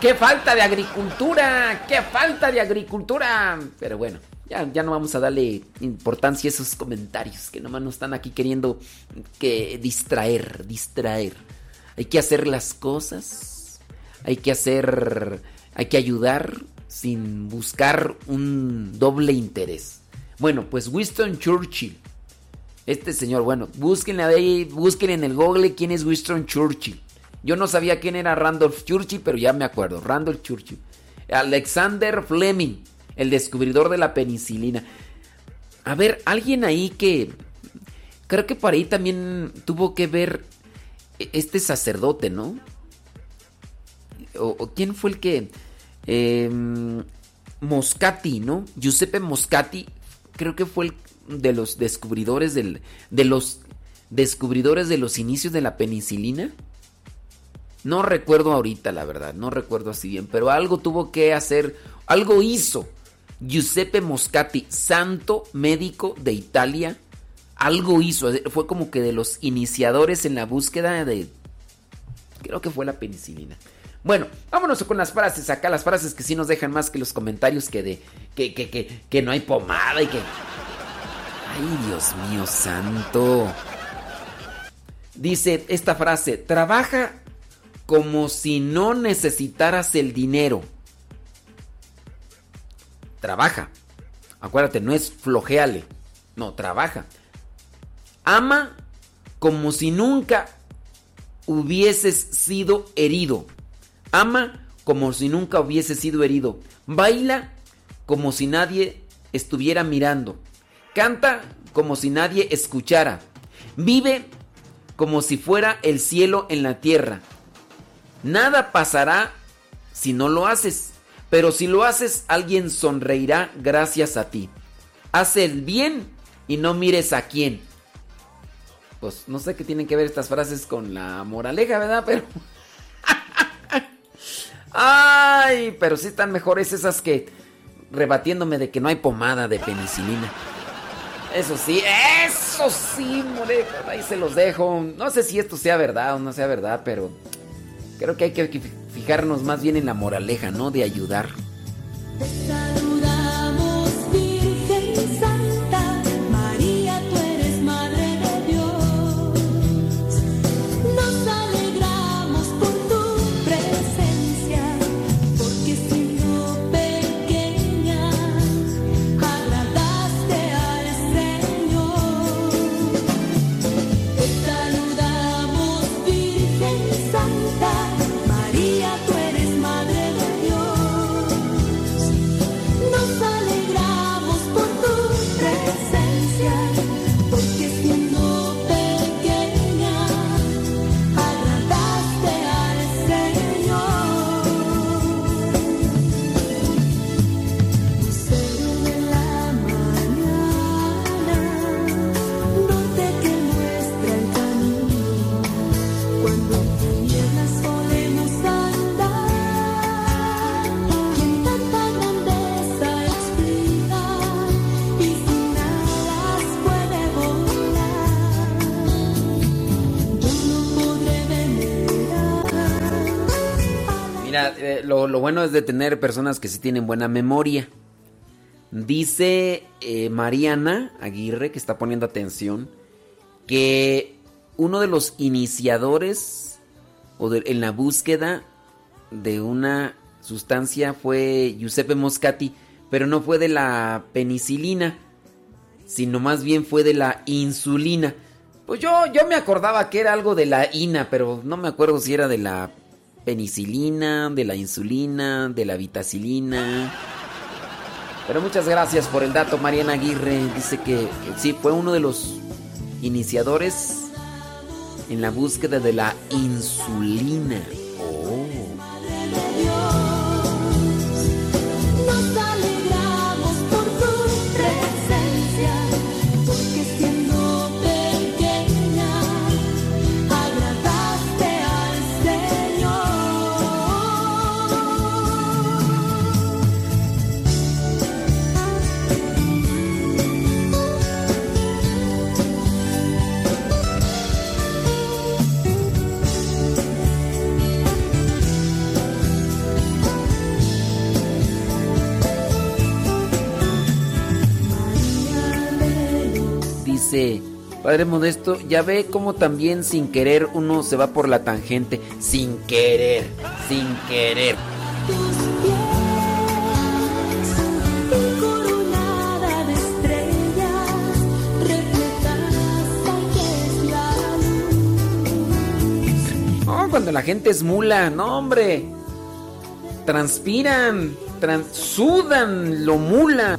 ¡Qué falta de agricultura! ¡Qué falta de agricultura! Pero bueno, ya, ya no vamos a darle importancia a esos comentarios que nomás nos están aquí queriendo que distraer, distraer. Hay que hacer las cosas, hay que hacer, hay que ayudar sin buscar un doble interés. Bueno, pues Winston Churchill. Este señor, bueno, búsquenle ahí, búsquenle en el Google quién es Winston Churchill. Yo no sabía quién era Randolph Churchill, pero ya me acuerdo. Randolph Churchill. Alexander Fleming, el descubridor de la penicilina. A ver, alguien ahí que... Creo que por ahí también tuvo que ver este sacerdote, ¿no? ¿O, o quién fue el que... em, Moscati, ¿no? Giuseppe Moscati, creo que fue el de los descubridores de los descubridores de los inicios de la penicilina. No recuerdo ahorita, la verdad, no recuerdo así bien, pero algo tuvo que hacer, algo hizo Giuseppe Moscati, santo médico de Italia, algo hizo, fue como que de los iniciadores en la búsqueda de, creo que fue la penicilina. Bueno, vámonos con las frases acá, las frases que sí nos dejan más que los comentarios que de que, que, que, que no hay pomada y que... Ay, Dios mío santo. Dice esta frase, trabaja como si no necesitaras el dinero. trabaja. Acuérdate, no es flojeale. No, trabaja. Ama como si nunca hubieses sido herido. Ama como si nunca hubieses sido herido. Baila como si nadie estuviera mirando. Canta como si nadie escuchara. Vive como si fuera el cielo en la tierra. Nada pasará si no lo haces, pero si lo haces alguien sonreirá gracias a ti. Haz el bien y no mires a quién. Pues no sé qué tienen que ver estas frases con la moraleja, ¿verdad? Pero... Ay, pero sí están mejores esas que rebatiéndome de que no hay pomada de penicilina. Eso sí, eso sí, Morejo, ahí se los dejo. No sé si esto sea verdad o no sea verdad, pero creo que hay que fijarnos más bien en la moraleja, ¿no? De ayudar. Lo, bueno es de tener personas que sí tienen buena memoria. Dice eh, Mariana Aguirre, que está poniendo atención, que uno de los iniciadores o en la búsqueda de una sustancia fue Giuseppe Moscati, pero no fue de la penicilina, sino más bien fue de la insulina. Pues yo, yo me acordaba que era algo de la ina, pero no me acuerdo si era de la penicilina, de la insulina, de la vitacilina. Pero muchas gracias por el dato, Mariana Aguirre. Dice que sí, fue uno de los iniciadores en la búsqueda de la insulina. Padre Modesto, ya ve cómo también sin querer uno se va por la tangente. Sin querer, sin querer. Oh, cuando la gente es mula, no hombre. Transpiran, sudan lo mula.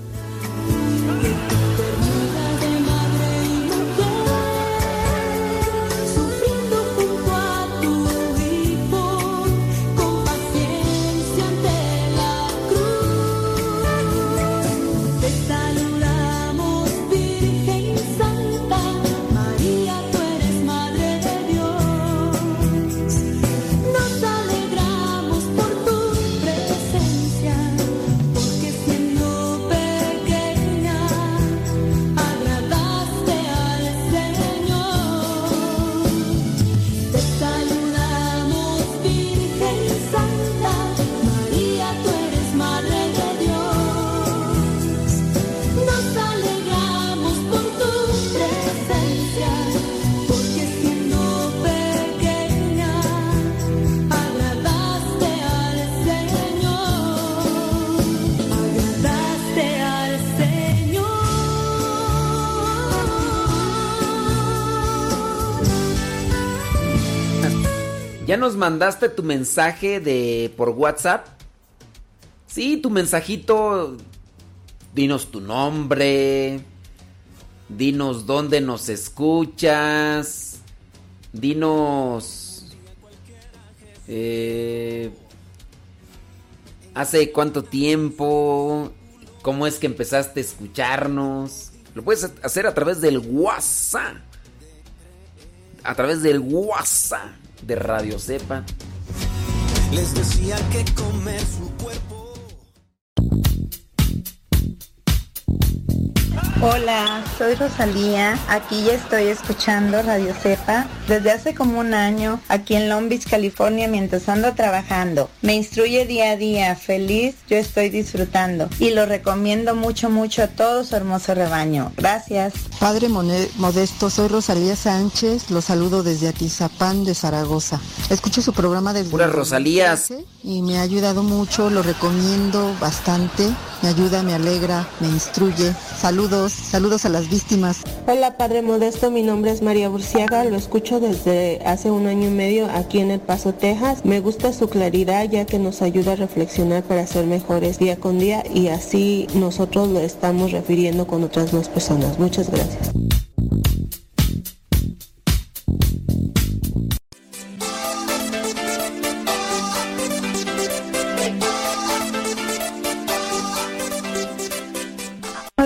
Nos mandaste tu mensaje de por WhatsApp? Sí, tu mensajito. Dinos tu nombre. Dinos dónde nos escuchas. Dinos. Eh, ¿Hace cuánto tiempo? ¿Cómo es que empezaste a escucharnos? Lo puedes hacer a través del WhatsApp. A través del WhatsApp de Radio Cepa. Les decía que comer su cuerpo. Hola, soy Rosalía. Aquí ya estoy escuchando Radio Cepa desde hace como un año aquí en Long Beach, California, mientras ando trabajando. Me instruye día a día. Feliz, yo estoy disfrutando y lo recomiendo mucho, mucho a todo su hermoso rebaño. Gracias. Padre Modesto, soy Rosalía Sánchez. Los saludo desde Atizapán de Zaragoza. Escucho su programa desde Puras Rosalías. y me ha ayudado mucho, lo recomiendo bastante. Me ayuda, me alegra, me instruye. Saludos, saludos a las víctimas. Hola Padre Modesto, mi nombre es María Burciaga, lo escucho desde hace un año y medio aquí en El Paso, Texas. Me gusta su claridad ya que nos ayuda a reflexionar para ser mejores día con día y así nosotros lo estamos refiriendo con otras más personas. Muchas gracias.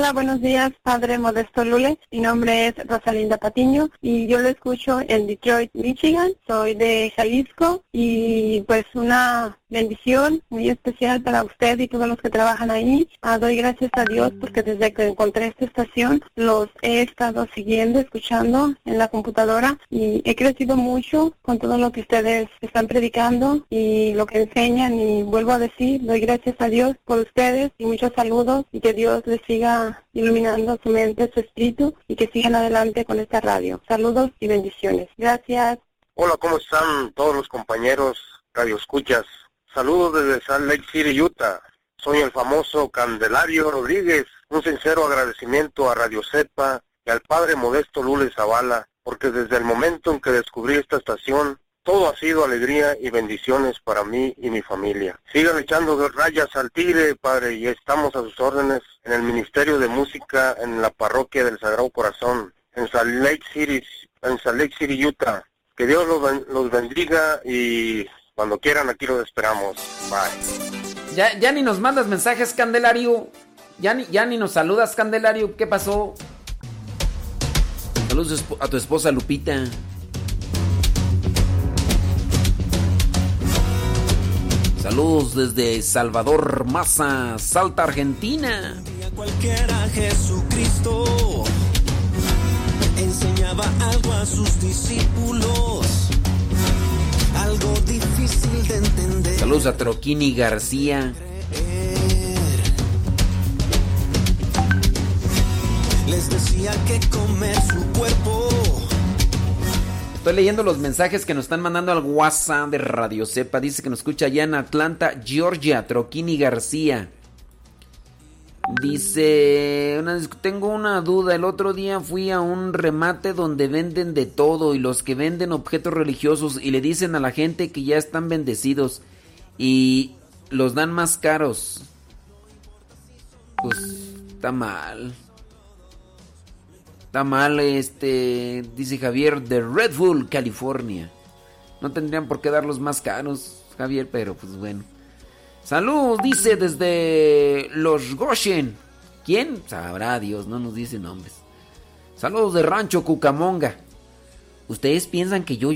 Hola, buenos días, Padre Modesto Lule. Mi nombre es Rosalinda Patiño y yo lo escucho en Detroit, Michigan. Soy de Jalisco y pues una bendición muy especial para usted y todos los que trabajan ahí. Ah, doy gracias a Dios porque desde que encontré esta estación los he estado siguiendo, escuchando en la computadora y he crecido mucho con todo lo que ustedes están predicando y lo que enseñan y vuelvo a decir, doy gracias a Dios por ustedes y muchos saludos y que Dios les siga iluminando su mente, su espíritu y que sigan adelante con esta radio. Saludos y bendiciones. Gracias. Hola, ¿cómo están todos los compañeros Radio Escuchas? Saludos desde Salt Lake City, Utah. Soy el famoso Candelario Rodríguez. Un sincero agradecimiento a Radio Cepa y al padre Modesto Lule Zavala, porque desde el momento en que descubrí esta estación, todo ha sido alegría y bendiciones para mí y mi familia. Sigan echando rayas al tigre, padre, y estamos a sus órdenes en el Ministerio de Música en la parroquia del Sagrado Corazón, en Salt Lake City, en Salt Lake City, Utah. Que Dios los, ben- los bendiga y cuando quieran aquí los esperamos. Bye. Ya, ya ni nos mandas mensajes, Candelario. Ya ni, ya ni nos saludas, Candelario. ¿Qué pasó? Saludos a tu esposa Lupita. Saludos desde Salvador Maza, Salta, Argentina. Cualquiera Jesucristo enseñaba algo a sus discípulos, algo difícil de entender. Saludos a Troquini García. Les decía que comer su cuerpo Estoy leyendo los mensajes que nos están mandando al WhatsApp de Radio Cepa. Dice que nos escucha allá en Atlanta, Georgia, Troquini García. Dice, tengo una duda. El otro día fui a un remate donde venden de todo y los que venden objetos religiosos y le dicen a la gente que ya están bendecidos y los dan más caros. Pues está mal. Está mal, este, dice Javier, de Red Bull, California. No tendrían por qué darlos más caros, Javier, pero pues bueno. Salud, dice desde Los Goshen. ¿Quién? Sabrá Dios, no nos dice nombres. Saludos de Rancho Cucamonga. Ustedes piensan que yo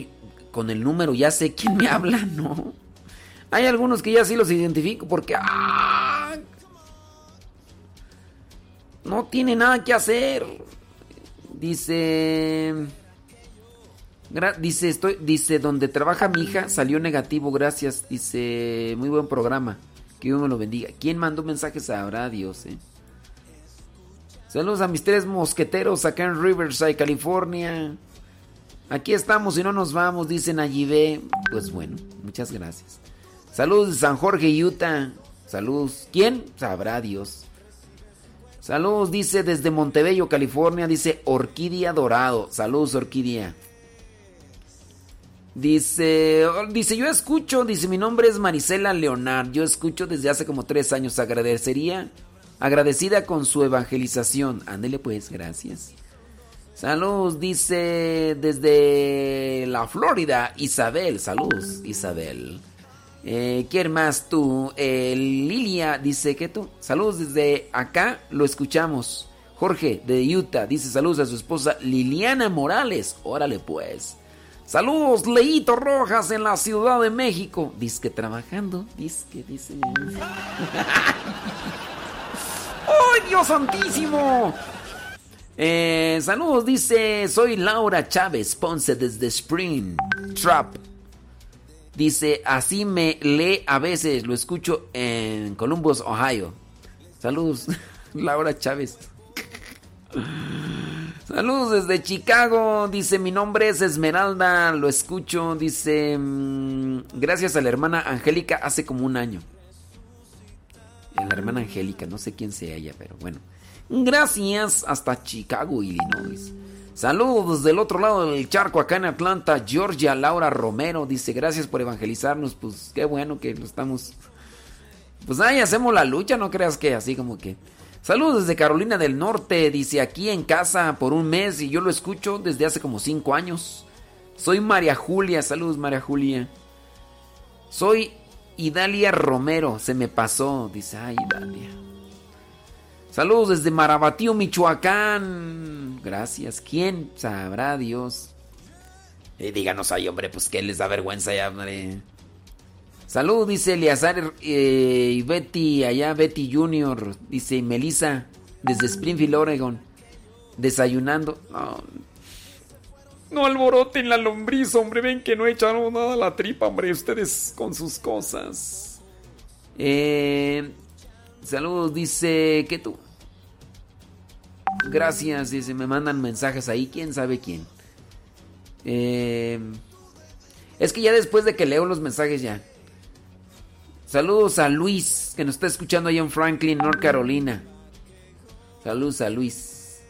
con el número ya sé quién me habla, ¿no? Hay algunos que ya sí los identifico porque ¡ah! no tiene nada que hacer. Dice dice estoy dice donde trabaja mi hija salió negativo, gracias. Dice muy buen programa. Que Dios me lo bendiga. ¿Quién mandó mensajes? Sabrá Dios, eh. Saludos a mis tres mosqueteros acá en Riverside, California. Aquí estamos y no nos vamos, dicen allí ve. Pues bueno, muchas gracias. Saludos de San Jorge, Utah. Saludos. ¿Quién? Sabrá Dios. Saludos, dice desde Montebello, California, dice Orquídea Dorado. Saludos, Orquídea. Dice, dice, yo escucho, dice, mi nombre es Marisela Leonard, yo escucho desde hace como tres años, agradecería, agradecida con su evangelización. Ándele pues, gracias. Saludos, dice, desde la Florida, Isabel, saludos, Isabel. Eh, ¿Quién más tú? Eh, Lilia dice que tú. Saludos desde acá, lo escuchamos. Jorge de Utah dice saludos a su esposa Liliana Morales. Órale pues. Saludos, Leito Rojas en la Ciudad de México. Dice que trabajando. Dice que dice. ¡Ay, Dios santísimo! Eh, saludos, dice. Soy Laura Chávez Ponce desde Spring Trap. Dice, así me lee a veces. Lo escucho en Columbus, Ohio. Saludos, Laura Chávez. Saludos desde Chicago. Dice, mi nombre es Esmeralda. Lo escucho. Dice, mm, gracias a la hermana Angélica hace como un año. La hermana Angélica, no sé quién sea ella, pero bueno. Gracias hasta Chicago, Illinois. Saludos del otro lado del charco, acá en Atlanta, Georgia, Laura Romero. Dice, gracias por evangelizarnos. Pues qué bueno que lo estamos... Pues ahí hacemos la lucha, no creas que así como que... Saludos desde Carolina del Norte, dice aquí en casa por un mes y yo lo escucho desde hace como cinco años. Soy María Julia, saludos María Julia. Soy Idalia Romero, se me pasó, dice, ay Idalia. Saludos desde Marabatío, Michoacán. Gracias, ¿quién sabrá Dios? Eh, díganos ahí, hombre, pues que les da vergüenza ya, hombre. Salud, dice Eliazar eh, y Betty, allá Betty Junior, dice Melissa, desde Springfield, Oregon, desayunando. No, no alboroten la lombriz, hombre, ven que no echaron nada a la tripa, hombre, ustedes con sus cosas. Eh, saludos, dice, ¿qué tú? Gracias, dice, me mandan mensajes ahí, quién sabe quién. Eh, es que ya después de que leo los mensajes ya. Saludos a Luis, que nos está escuchando allá en Franklin, North Carolina. Saludos a Luis.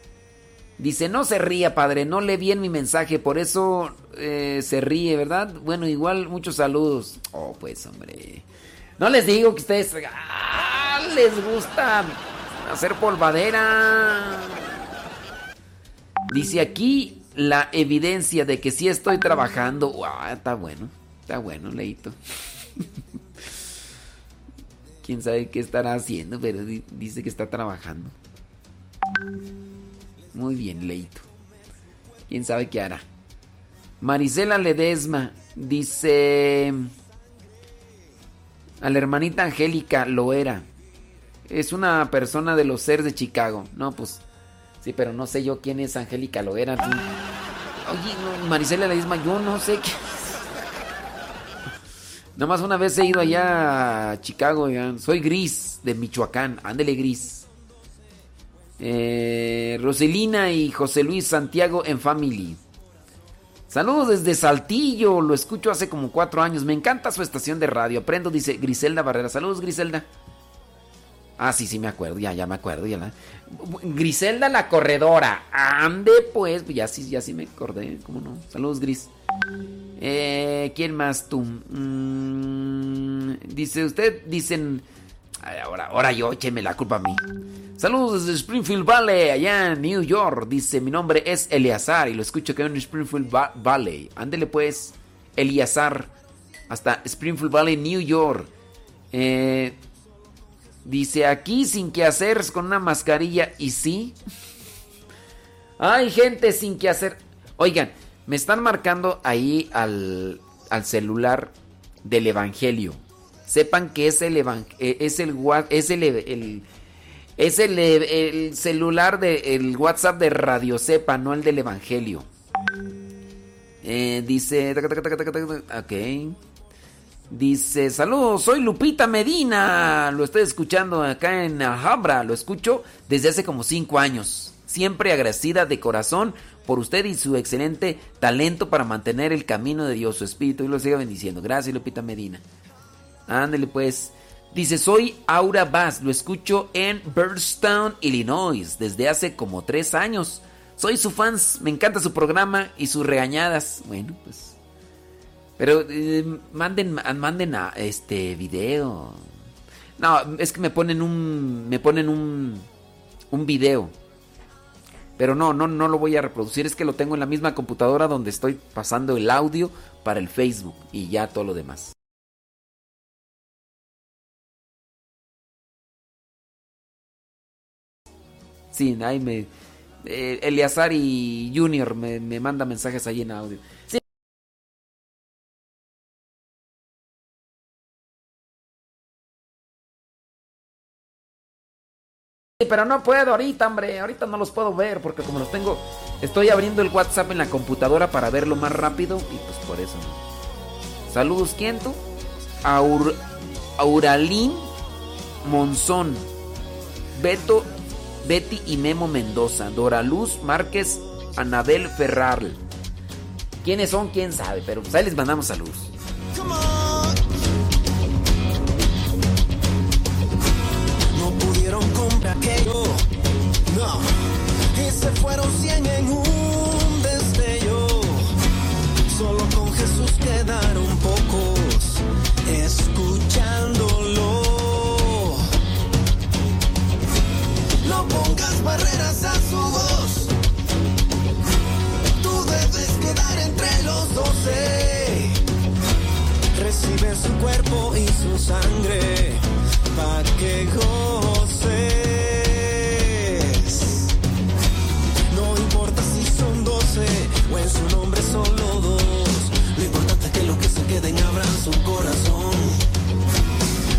Dice, no se ría, padre, no lee bien mi mensaje, por eso eh, se ríe, ¿verdad? Bueno, igual muchos saludos. Oh, pues, hombre. No les digo que ustedes ah, les gusta hacer polvadera. Dice aquí la evidencia de que sí estoy trabajando. Ah, está bueno, está bueno, Leito. Quién sabe qué estará haciendo, pero dice que está trabajando. Muy bien, Leito. Quién sabe qué hará. Marisela Ledesma dice a la hermanita Angélica lo era. Es una persona de los seres de Chicago. No, pues sí, pero no sé yo quién es Angélica Loera. Oye, Marisela Ledesma, yo no sé qué. Nomás una vez he ido allá a Chicago. Soy Gris de Michoacán. Ándele Gris. Eh, Roselina y José Luis Santiago en Family. Saludos desde Saltillo. Lo escucho hace como cuatro años. Me encanta su estación de radio. Aprendo, dice Griselda Barrera. Saludos, Griselda. Ah, sí, sí, me acuerdo. Ya, ya me acuerdo. Ya la... Griselda la corredora. Ande, pues. Ya sí, ya sí me acordé. ¿Cómo no? Saludos, Gris. Eh, ¿Quién más tú? Mm, dice usted, dicen... Ahora, ahora yo, écheme la culpa a mí. Saludos desde Springfield Valley, allá en New York. Dice, mi nombre es Eleazar y lo escucho que en Springfield Valley. Ándele pues, Eleazar, hasta Springfield Valley, New York. Eh, dice, aquí sin que hacer, con una mascarilla. ¿Y sí? Hay gente sin que hacer. Oigan, me están marcando ahí al, al celular del Evangelio. Sepan que es el eh, es el es el, es el, el celular del WhatsApp de Radio Sepa, no el del Evangelio. Eh, dice. Ok. Dice: Saludos, soy Lupita Medina. Lo estoy escuchando acá en Alhambra. Lo escucho desde hace como 5 años. Siempre agradecida de corazón por usted y su excelente talento para mantener el camino de Dios, su espíritu, y lo siga bendiciendo. Gracias, Lupita Medina. Ándele pues. Dice, soy Aura Bass, lo escucho en Birdstown, Illinois, desde hace como tres años. Soy su fans, me encanta su programa y sus regañadas. Bueno, pues Pero eh, manden, manden a este video. No, es que me ponen un. Me ponen un. Un video. Pero no, no, no lo voy a reproducir. Es que lo tengo en la misma computadora donde estoy pasando el audio para el Facebook y ya todo lo demás. Sí, ahí me. Eh, Eleazar y Junior me, me manda mensajes ahí en audio. Pero no puedo ahorita, hombre. Ahorita no los puedo ver porque como los tengo, estoy abriendo el WhatsApp en la computadora para verlo más rápido y pues por eso. Saludos, ¿quién tú? Aur, Auralín Monzón. Beto, Betty y Memo Mendoza. Dora Luz Márquez, Anabel Ferral. ¿Quiénes son? ¿Quién sabe? Pero pues ahí les mandamos saludos. No. Y se fueron cien en un destello. Solo con Jesús quedaron pocos escuchándolo. No pongas barreras a su voz. Tú debes quedar entre los doce. Recibe su cuerpo y su sangre pa' que. Queden abran su corazón.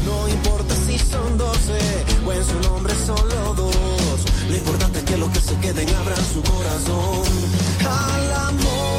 No importa si son doce o en su nombre solo dos. Lo importante es que los que se queden abran su corazón. Al amor,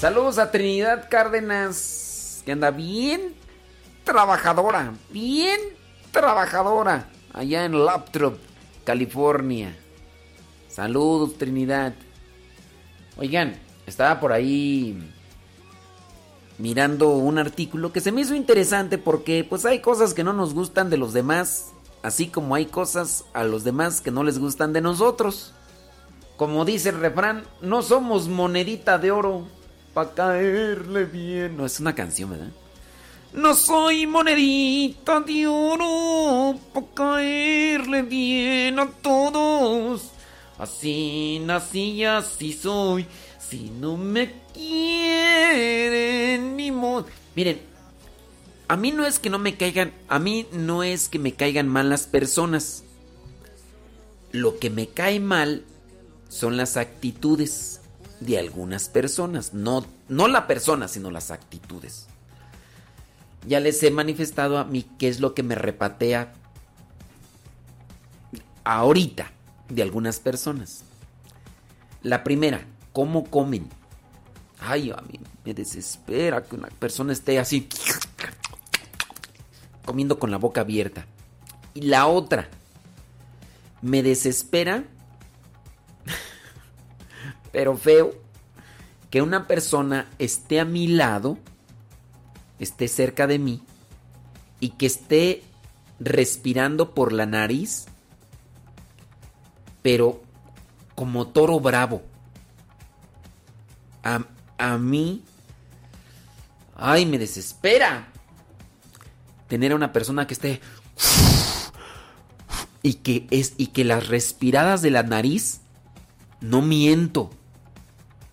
Saludos a Trinidad Cárdenas, que anda bien trabajadora, bien trabajadora, allá en Laptop, California. Saludos, Trinidad. Oigan, estaba por ahí mirando un artículo que se me hizo interesante porque pues hay cosas que no nos gustan de los demás, así como hay cosas a los demás que no les gustan de nosotros. Como dice el refrán, no somos monedita de oro para caerle bien. No, es una canción, ¿verdad? No soy monedita de oro para caerle bien a todos. Así nací y así soy. Si no me quieren ni modo. Miren, a mí no es que no me caigan, a mí no es que me caigan mal las personas. Lo que me cae mal son las actitudes de algunas personas, no, no la persona, sino las actitudes. Ya les he manifestado a mí qué es lo que me repatea ahorita de algunas personas. La primera, cómo comen. Ay, a mí me desespera que una persona esté así comiendo con la boca abierta. Y la otra, me desespera pero feo que una persona esté a mi lado, esté cerca de mí y que esté respirando por la nariz, pero como toro bravo. A, a mí, ay, me desespera tener a una persona que esté y que es y que las respiradas de la nariz no miento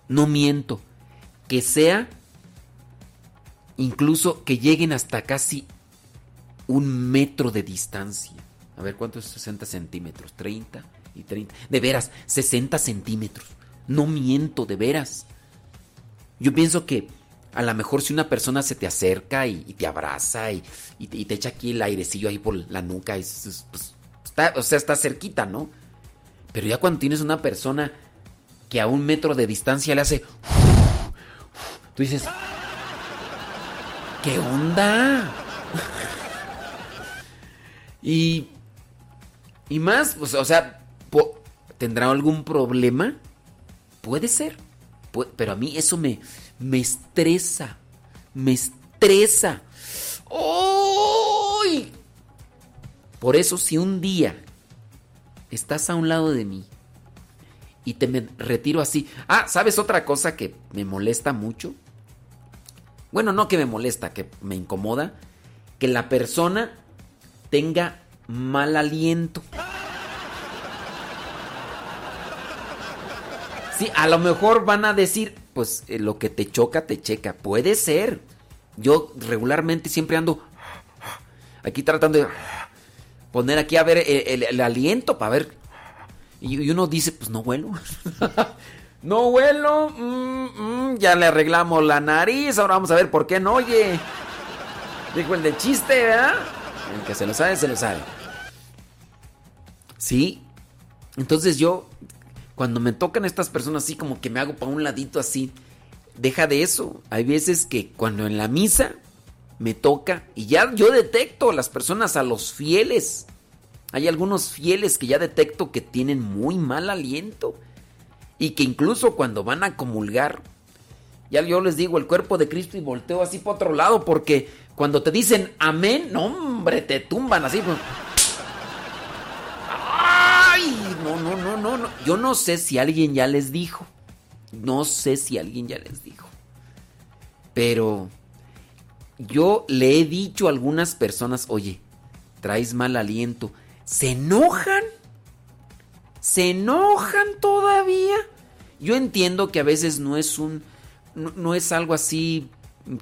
no miento, que sea incluso que lleguen hasta casi un metro de distancia. A ver, ¿cuánto es 60 centímetros? 30 y 30. De veras, 60 centímetros. No miento, de veras. Yo pienso que a lo mejor si una persona se te acerca y, te abraza y, te echa aquí el airecillo ahí por la nuca, es, pues, está, o sea, está cerquita, ¿no? Pero ya cuando tienes una persona que a un metro de distancia le hace... Tú dices... ¿Qué onda? y... Y más, pues, o sea, ¿tendrá algún problema? Puede ser. pero a mí eso me, me estresa. Me estresa. ¡Uy! Por eso si un día estás a un lado de mí y te me retiro así. Ah, ¿sabes otra cosa que me molesta mucho? Bueno, no que me molesta, que me incomoda. Que la persona tenga mal aliento. Sí, a lo mejor van a decir, pues eh, lo que te choca, te checa. Puede ser. Yo regularmente siempre ando aquí tratando de poner aquí a ver el, aliento para ver. Y, uno dice, pues no huelo. no huelo. Mm, mm, ya le arreglamos la nariz. Ahora vamos a ver por qué no oye. Dijo el del chiste, ¿verdad? El que se lo sabe, se lo sabe. Sí. Entonces yo, cuando me tocan estas personas así, como que me hago para un ladito así. Deja de eso. Hay veces que cuando en la misa me toca y ya yo detecto a las personas, a los fieles. Hay algunos fieles que ya detecto que tienen muy mal aliento y que incluso cuando van a comulgar, ya yo les digo el cuerpo de Cristo y volteo así por otro lado porque cuando te dicen amén, no hombre, te tumban así. Pues. ¡Ay! No, no, no, no, no. Yo no sé si alguien ya les dijo. No sé si alguien ya les dijo. Pero yo le he dicho a algunas personas, oye, traes mal aliento. ¿Se enojan? ¿Se enojan todavía? Yo entiendo que a veces no es un. No, es algo así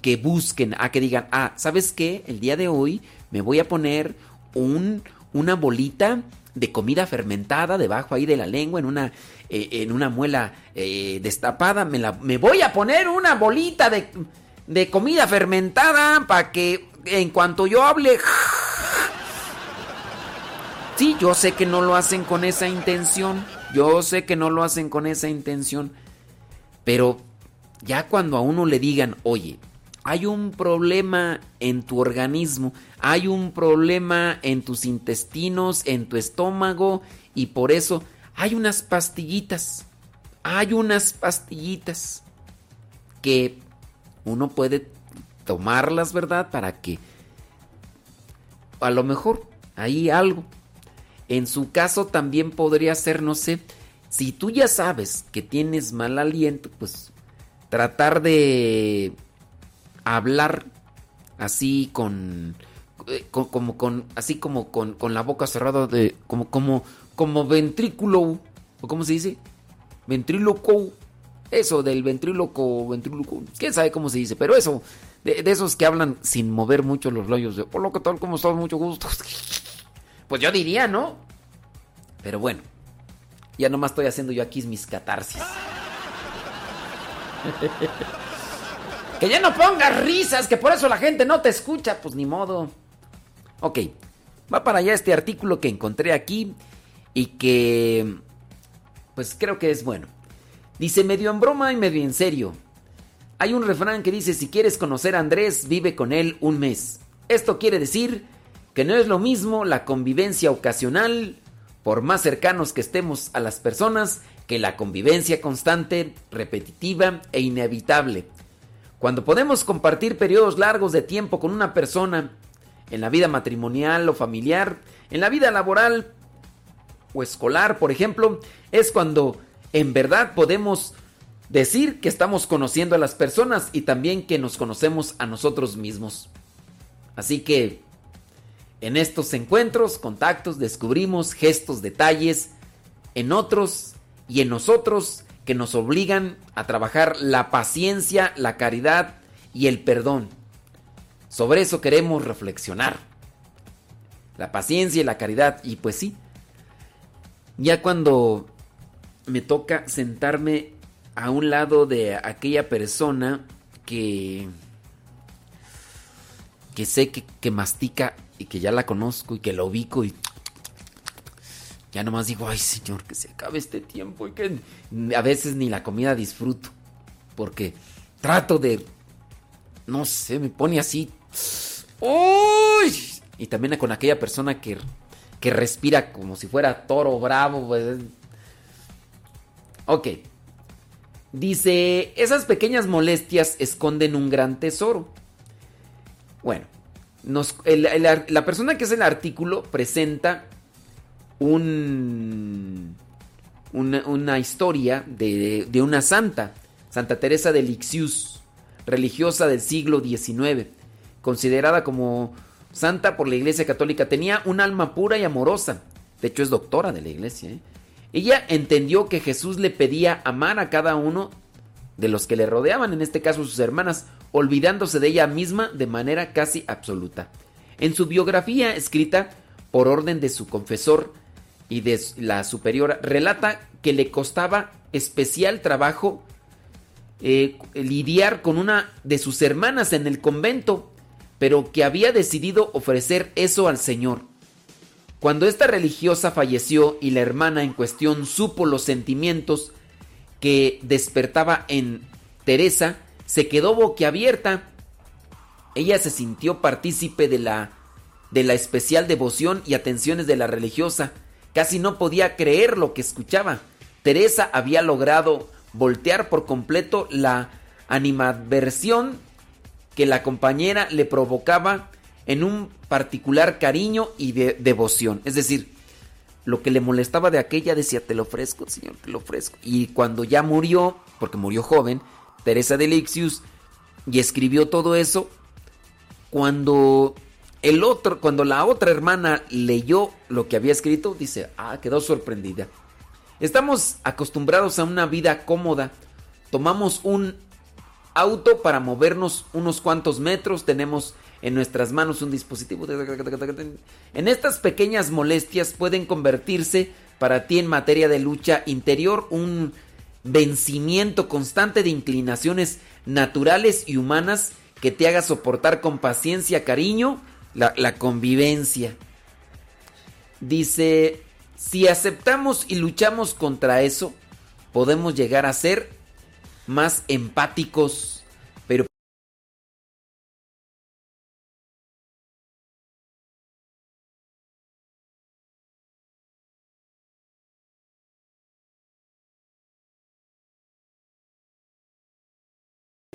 que busquen, a que digan, ah, ¿sabes qué? El día de hoy me voy a poner un, una bolita de comida fermentada debajo ahí de la lengua, en una, eh, en una muela eh, destapada. Me, la, me voy a poner una bolita de de comida fermentada para que en cuanto yo hable... Sí, yo sé que no lo hacen con esa intención. Yo sé que no lo hacen con esa intención. Pero ya cuando a uno le digan, oye, hay un problema en tu organismo, hay un problema en tus intestinos, en tu estómago, y por eso hay unas pastillitas, hay unas pastillitas que uno puede tomarlas, ¿verdad? Para que a lo mejor hay algo. En su caso también podría ser, no sé, si tú ya sabes que tienes mal aliento, pues tratar de hablar así con, eh, como con así como con, con, la boca cerrada de como como como ventrículo o cómo se dice ventríloco eso del ventríloco, ventríloco, quién sabe cómo se dice, pero eso, de, esos que hablan sin mover mucho los labios, de, por lo que tal, como estás, mucho gusto. Pues yo diría, ¿no? Pero bueno, ya nomás estoy haciendo yo aquí mis catarsis. que ya no pongas risas, que por eso la gente no te escucha, pues ni modo. Ok, va para allá este artículo que encontré aquí y que, pues creo que es bueno. Dice medio en broma y medio en serio. Hay un refrán que dice, si quieres conocer a Andrés, vive con él un mes. Esto quiere decir que no es lo mismo la convivencia ocasional, por más cercanos que estemos a las personas, que la convivencia constante, repetitiva e inevitable. Cuando podemos compartir periodos largos de tiempo con una persona, en la vida matrimonial o familiar, en la vida laboral o escolar, por ejemplo, es cuando en verdad podemos decir que estamos conociendo a las personas y también que nos conocemos a nosotros mismos. Así que en estos encuentros, contactos, descubrimos gestos, detalles en otros y en nosotros que nos obligan a trabajar la paciencia, la caridad y el perdón. Sobre eso queremos reflexionar. La paciencia y la caridad. Y pues sí. Ya cuando me toca sentarme a un lado de aquella persona que que sé que, que mastica y que ya la conozco y que la ubico y ya nomás digo, ay señor, que se acabe este tiempo y que a veces ni la comida disfruto porque trato de, no sé, me pone así, uy, y también con aquella persona que, que respira como si fuera toro bravo, pues. ok. Dice, esas pequeñas molestias esconden un gran tesoro. Bueno, la persona que es el artículo presenta un, una, historia de, de, una santa, Santa Teresa de Lixius, religiosa del siglo XIX, considerada como santa por la Iglesia Católica. Tenía un alma pura y amorosa. De hecho, es doctora de la Iglesia. ¿eh? Ella entendió que Jesús le pedía amar a cada uno de los que le rodeaban, en este caso sus hermanas, olvidándose de ella misma de manera casi absoluta. En su biografía, escrita por orden de su confesor y de la superiora, relata que le costaba especial trabajo eh, lidiar con una de sus hermanas en el convento, pero que había decidido ofrecer eso al Señor. Cuando esta religiosa falleció y la hermana en cuestión supo los sentimientos que despertaba en Teresa, se quedó boquiabierta. Ella se sintió partícipe de la de la especial devoción y atenciones de la religiosa. Casi no podía creer lo que escuchaba. Teresa había logrado voltear por completo la animadversión que la compañera le provocaba en un particular cariño y de devoción. Es decir, lo que le molestaba de aquella decía, te lo ofrezco, señor, te lo ofrezco. Y cuando ya murió, porque murió joven, Teresa de Lixius, y escribió todo eso, cuando el otro, cuando la otra hermana leyó lo que había escrito, dice, ah, quedó sorprendida. Estamos acostumbrados a una vida cómoda. Tomamos un auto para movernos unos cuantos metros. Tenemos en nuestras manos un dispositivo. En estas pequeñas molestias pueden convertirse para ti en materia de lucha interior un vencimiento constante de inclinaciones naturales y humanas que te haga soportar con paciencia, cariño, la, la convivencia. Dice, si aceptamos y luchamos contra eso, podemos llegar a ser más empáticos,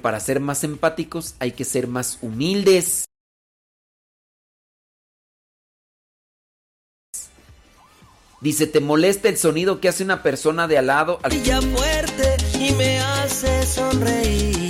para ser más empáticos hay que ser más humildes. Dice, ¿te molesta el sonido que hace una persona de al lado? Al... fuerte y me hace sonreír.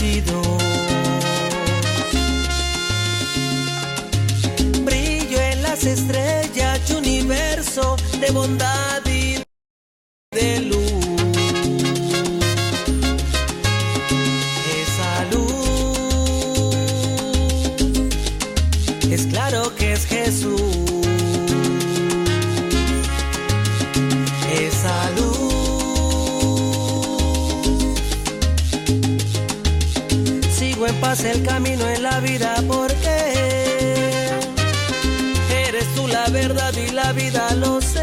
de bondad y de luz. Esa luz es claro que es Jesús. Esa luz en paz el camino en la vida porque verdad y la vida lo sé.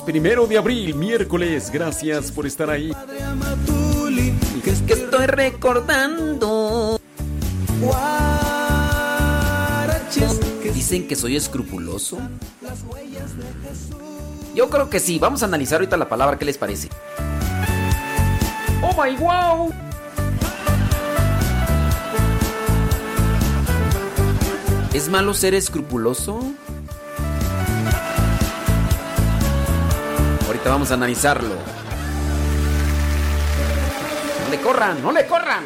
Es primero de abril, miércoles. Gracias por estar ahí. Que estoy recordando. Dicen que soy escrupuloso. Yo creo que sí. Vamos a analizar ahorita la palabra. ¿Qué les parece? ¡Oh my wow! ¿Es malo ser escrupuloso? Vamos a analizarlo. No le corran, no le corran.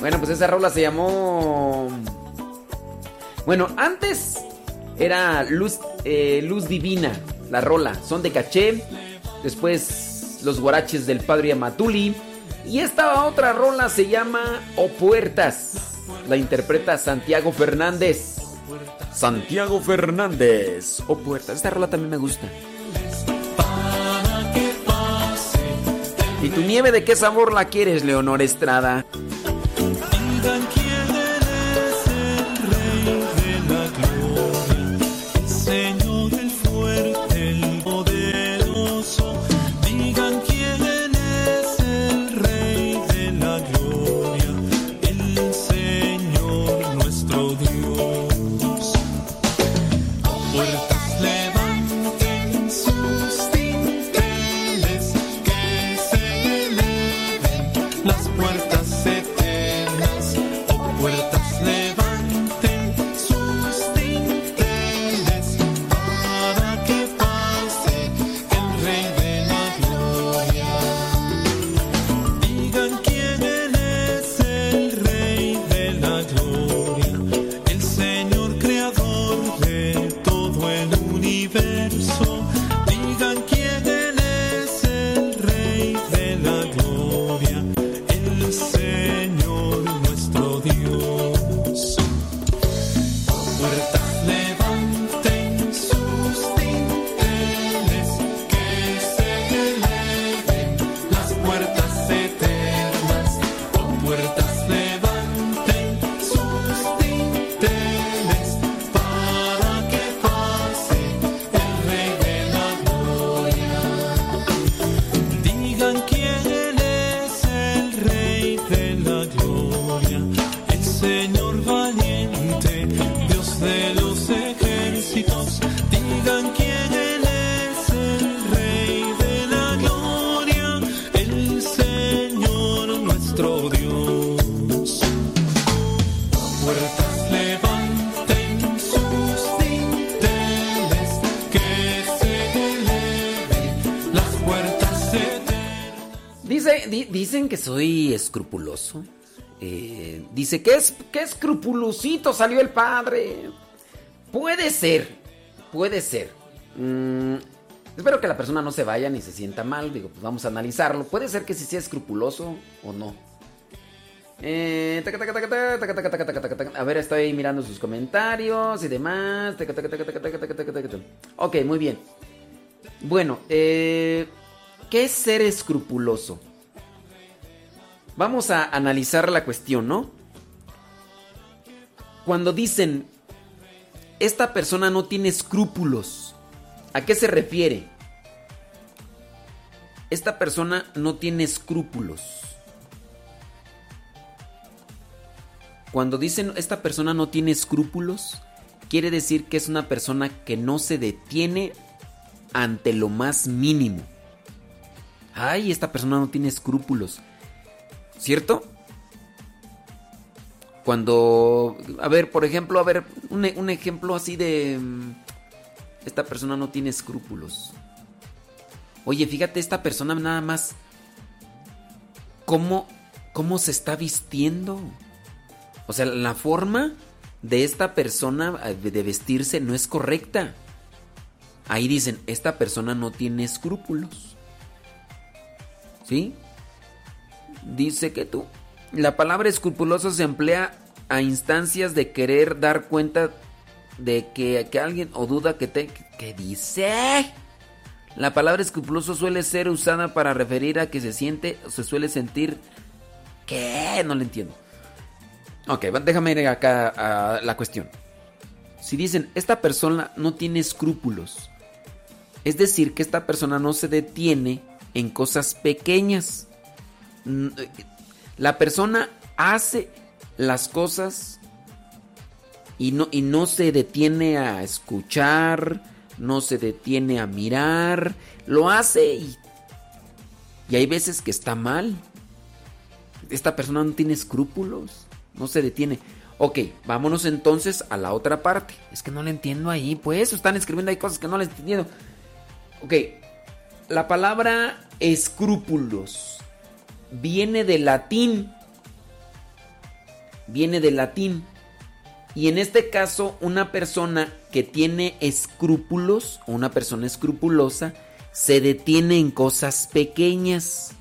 Bueno, pues esa rola se llamó. Bueno, antes era Luz, eh, Luz Divina, la rola. Son de caché. Después los guaraches del padre Amatuli. Y esta otra rola se llama O Puertas. La interpreta Santiago Fernández. Santiago Fernández. O Puertas. Esta rola también me gusta. ¿Y tu nieve de qué sabor la quieres, Leonor Estrada? que soy escrupuloso. Dice, que es, qué escrupulosito salió el padre? Puede ser, puede ser. Espero que la persona no se vaya ni se sienta mal. Digo, pues vamos a analizarlo. Puede ser que si sea escrupuloso o no. A ver, estoy mirando sus comentarios y demás. Ok, muy bien. Bueno, eh, ¿qué es ser escrupuloso? Vamos a analizar la cuestión, ¿no? Cuando dicen, esta persona no tiene escrúpulos, ¿a qué se refiere? Esta persona no tiene escrúpulos. Cuando dicen esta persona no tiene escrúpulos, quiere decir que es una persona que no se detiene ante lo más mínimo. Ay, esta persona no tiene escrúpulos. ¿Cierto? cuando, a ver, por ejemplo, a ver, un, e- un ejemplo así de... mm, Esta persona no tiene escrúpulos. Oye, fíjate, esta persona nada más... ¿Cómo, cómo se está vistiendo? O sea, la forma de esta persona eh, de vestirse no es correcta. Ahí dicen, esta persona no tiene escrúpulos. ¿Sí? Dice que tú. La palabra escrupuloso se emplea a instancias de querer dar cuenta de que, que alguien o duda que te... ¿Qué dice? La palabra escrupuloso suele ser usada para referir a que se siente o se suele sentir... ¿Qué? No lo entiendo. Ok, déjame ir acá a la cuestión. Si dicen, esta persona no tiene escrúpulos, es decir, que esta persona no se detiene en cosas pequeñas. Mm, La persona hace las cosas y no, y no se detiene a escuchar, no se detiene a mirar, lo hace y, y hay veces que está mal. Esta persona no tiene escrúpulos, no se detiene. Ok, vámonos entonces a la otra parte. Es que no le entiendo ahí, pues están escribiendo ahí cosas que no le entiendo. Ok, la palabra escrúpulos viene del latín. Viene del latín. Y en este caso, una persona que tiene escrúpulos, o una persona escrupulosa, se detiene en cosas pequeñas.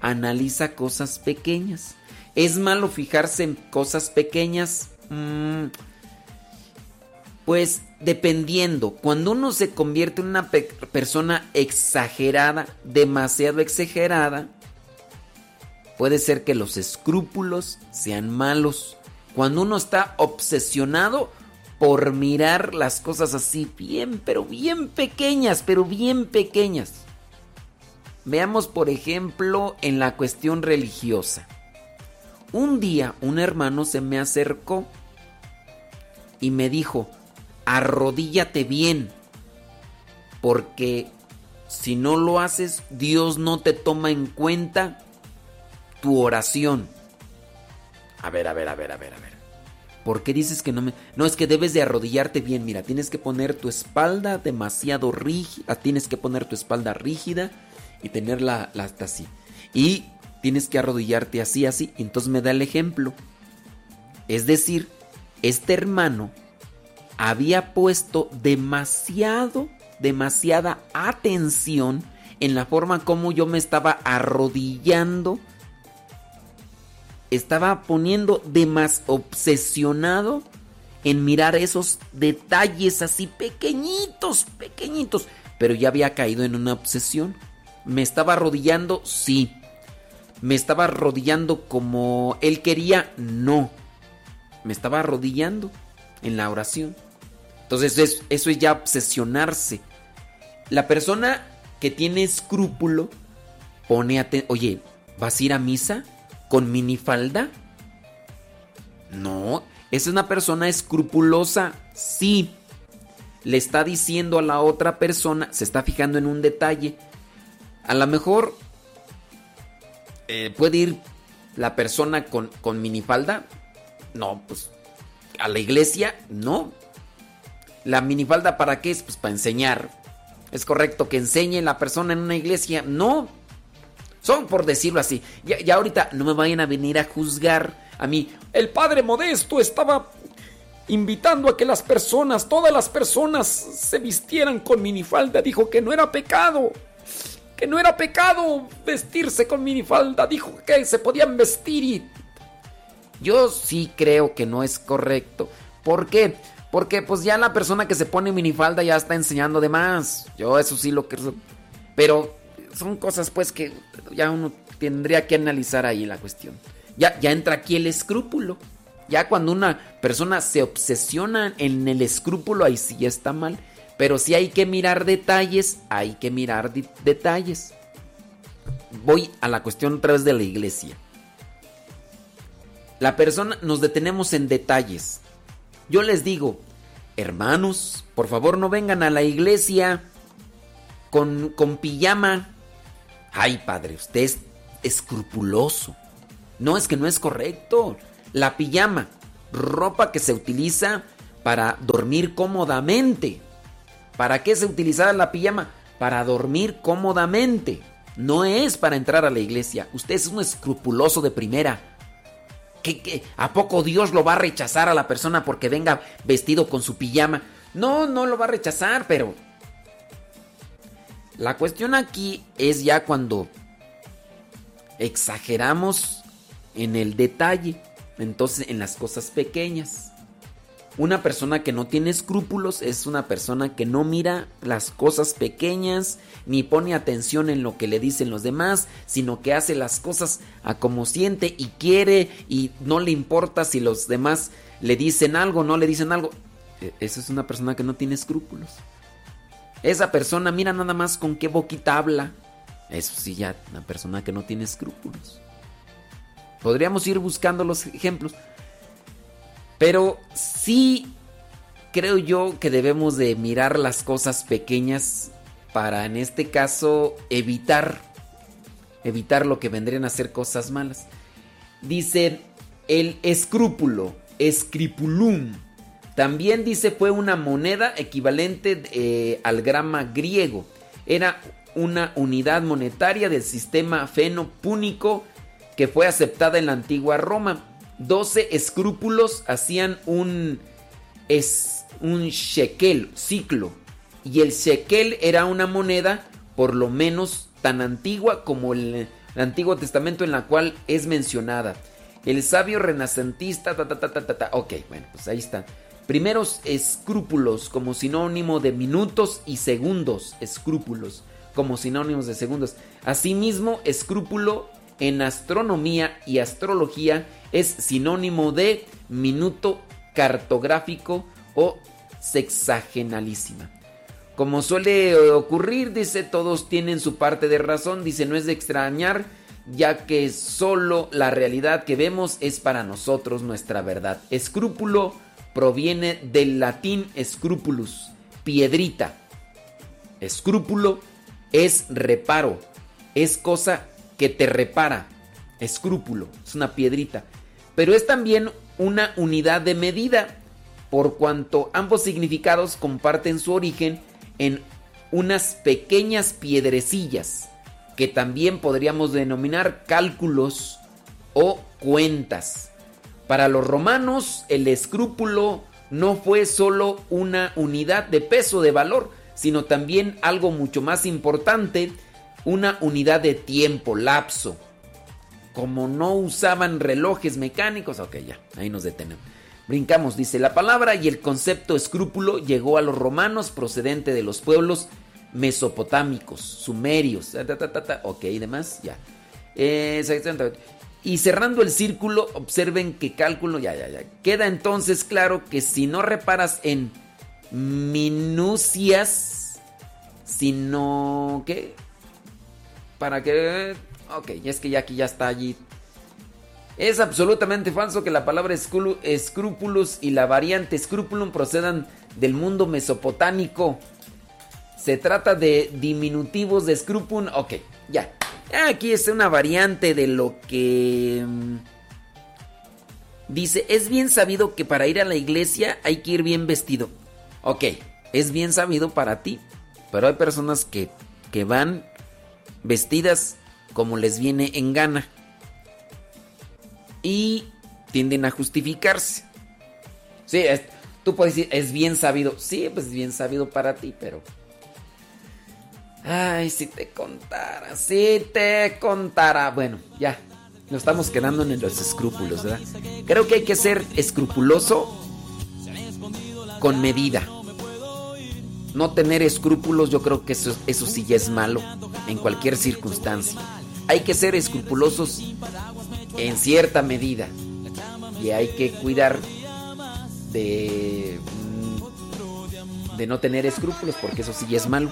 Analiza cosas pequeñas. ¿Es malo fijarse en cosas pequeñas? Mm, pues dependiendo, cuando uno se convierte en una pe- persona exagerada, demasiado exagerada, puede ser que los escrúpulos sean malos. Cuando uno está obsesionado por mirar las cosas así bien, pero bien pequeñas, pero bien pequeñas. Veamos por ejemplo en la cuestión religiosa. Un día un hermano se me acercó y me dijo, arrodíllate bien, porque si no lo haces, Dios no te toma en cuenta tu oración. A ver, a ver, a ver, a ver, a ver. ¿Por qué dices que no me.? No, es que debes de arrodillarte bien. Mira, tienes que poner tu espalda demasiado rígida. Tienes que poner tu espalda rígida y tenerla la, hasta así. Y tienes que arrodillarte así, así. Entonces me da el ejemplo. Es decir, este hermano había puesto demasiado, demasiada atención en la forma como yo me estaba arrodillando. Estaba poniendo de más obsesionado en mirar esos detalles así pequeñitos, pequeñitos. Pero ya había caído en una obsesión. Me estaba arrodillando, sí. Me estaba arrodillando como él quería, no. Me estaba arrodillando en la oración. Entonces es- eso es ya obsesionarse. La persona que tiene escrúpulo pone atención. Oye, ¿vas a ir a misa con minifalda? No, es una persona escrupulosa, sí. Le está diciendo a la otra persona, se está fijando en un detalle. A lo mejor eh, puede ir la persona con, con minifalda. No, pues a la iglesia, no. La minifalda para qué es? Pues para enseñar. ¿Es correcto que enseñe la persona en una iglesia? No. Son por decirlo así. Ya, ahorita no me vayan a venir a juzgar a mí. El padre modesto estaba invitando a que las personas, todas las personas, se vistieran con minifalda. Dijo que no era pecado. Que no era pecado vestirse con minifalda. Dijo que se podían vestir y... Yo sí creo que no es correcto. ¿Por qué? Porque pues ya la persona que se pone minifalda ya está enseñando de más. Yo eso sí lo creo. Pero son cosas pues que ya uno tendría que analizar ahí la cuestión. Ya, ya entra aquí el escrúpulo. Ya cuando una persona se obsesiona en el escrúpulo, ahí sí está mal. Pero si hay que mirar detalles, hay que mirar detalles. Voy a la cuestión otra vez de la iglesia. La persona, nos detenemos en detalles. Yo les digo, hermanos, por favor no vengan a la iglesia con, con pijama. Ay, padre, usted es escrupuloso. No, es que no es correcto. La pijama. ropa que se utiliza para dormir cómodamente. ¿Para qué se utilizaba la pijama? Para dormir cómodamente. No es para entrar a la iglesia. Usted es un escrupuloso de primera. ¿Qué, qué? a poco Dios lo va a rechazar a la persona porque venga vestido con su pijama? No, no lo va a rechazar, pero... La cuestión aquí es ya cuando exageramos en el detalle, entonces en las cosas pequeñas. Una persona que no tiene escrúpulos es una persona que no mira las cosas pequeñas ni pone atención en lo que le dicen los demás, sino que hace las cosas a como siente y quiere y no le importa si los demás le dicen algo o no le dicen algo. E, esa es una persona que no tiene escrúpulos. Esa persona mira nada más con qué boquita habla. Eso sí, ya, una persona que no tiene escrúpulos. Podríamos ir buscando los ejemplos. Pero sí creo yo que debemos de mirar las cosas pequeñas para en este caso evitar evitar lo que vendrían a ser cosas malas. Dice el escrúpulo, escripulum. También dice fue una moneda equivalente eh, al grama griego. Era una unidad monetaria del sistema fenopúnico que fue aceptada en la antigua Roma. 12 escrúpulos hacían un, es, un shekel, ciclo. Y el shekel era una moneda por lo menos tan antigua como el, Antiguo Testamento en la cual es mencionada. El sabio renacentista, ta, ta, ta, ta, ta, ta. Ok, bueno, pues ahí está. Primeros escrúpulos como sinónimo de minutos y segundos. Escrúpulos como sinónimos de segundos. Asimismo, escrúpulo en astronomía y astrología es sinónimo de minuto cartográfico o sexagenalísima. Como suele ocurrir, dice, todos tienen su parte de razón, dice, no es de extrañar, ya que solo la realidad que vemos es para nosotros nuestra verdad. Escrúpulo proviene del latín scrupulus, piedrita. Escrúpulo es reparo, es cosa que te repara. Escrúpulo, es una piedrita. Pero es también una unidad de medida, por cuanto ambos significados comparten su origen en unas pequeñas piedrecillas, que también podríamos denominar cálculos o cuentas. Para los romanos, el escrúpulo no fue solo una unidad de peso de valor, sino también algo mucho más importante, una unidad de tiempo, lapso. Como no usaban relojes mecánicos, ok, ya, ahí nos detenemos. Brincamos, dice, la palabra y el concepto escrúpulo llegó a los romanos procedente de los pueblos mesopotámicos, sumerios, ta, ta, ta, demás, ya. Eh, y cerrando el círculo, observen que cálculo, ya, ya, ya. Queda entonces claro que si no reparas en minucias, sino que... Para que... Ok, es que ya aquí ya está allí. Es absolutamente falso que la palabra escrúpulos y la variante scrupulum procedan del mundo mesopotámico. Se trata de diminutivos de scrupulum. Ok, ya. Aquí es una variante de lo que... mm, Dice, es bien sabido que para ir a la iglesia hay que ir bien vestido. Ok, es bien sabido para ti, pero hay personas que, que van vestidas como les viene en gana y tienden a justificarse. Sí, es- tú puedes decir, es bien sabido. Sí, pues es bien sabido para ti, pero... Ay, si te contara, si te contara. Bueno, ya, nos estamos quedando en los escrúpulos, ¿verdad? Creo que hay que ser escrupuloso con medida. No tener escrúpulos, yo creo que eso, sí ya es malo en cualquier circunstancia. Hay que ser escrupulosos en cierta medida. Y hay que cuidar de, mm, de no tener escrúpulos, porque eso sí ya es malo.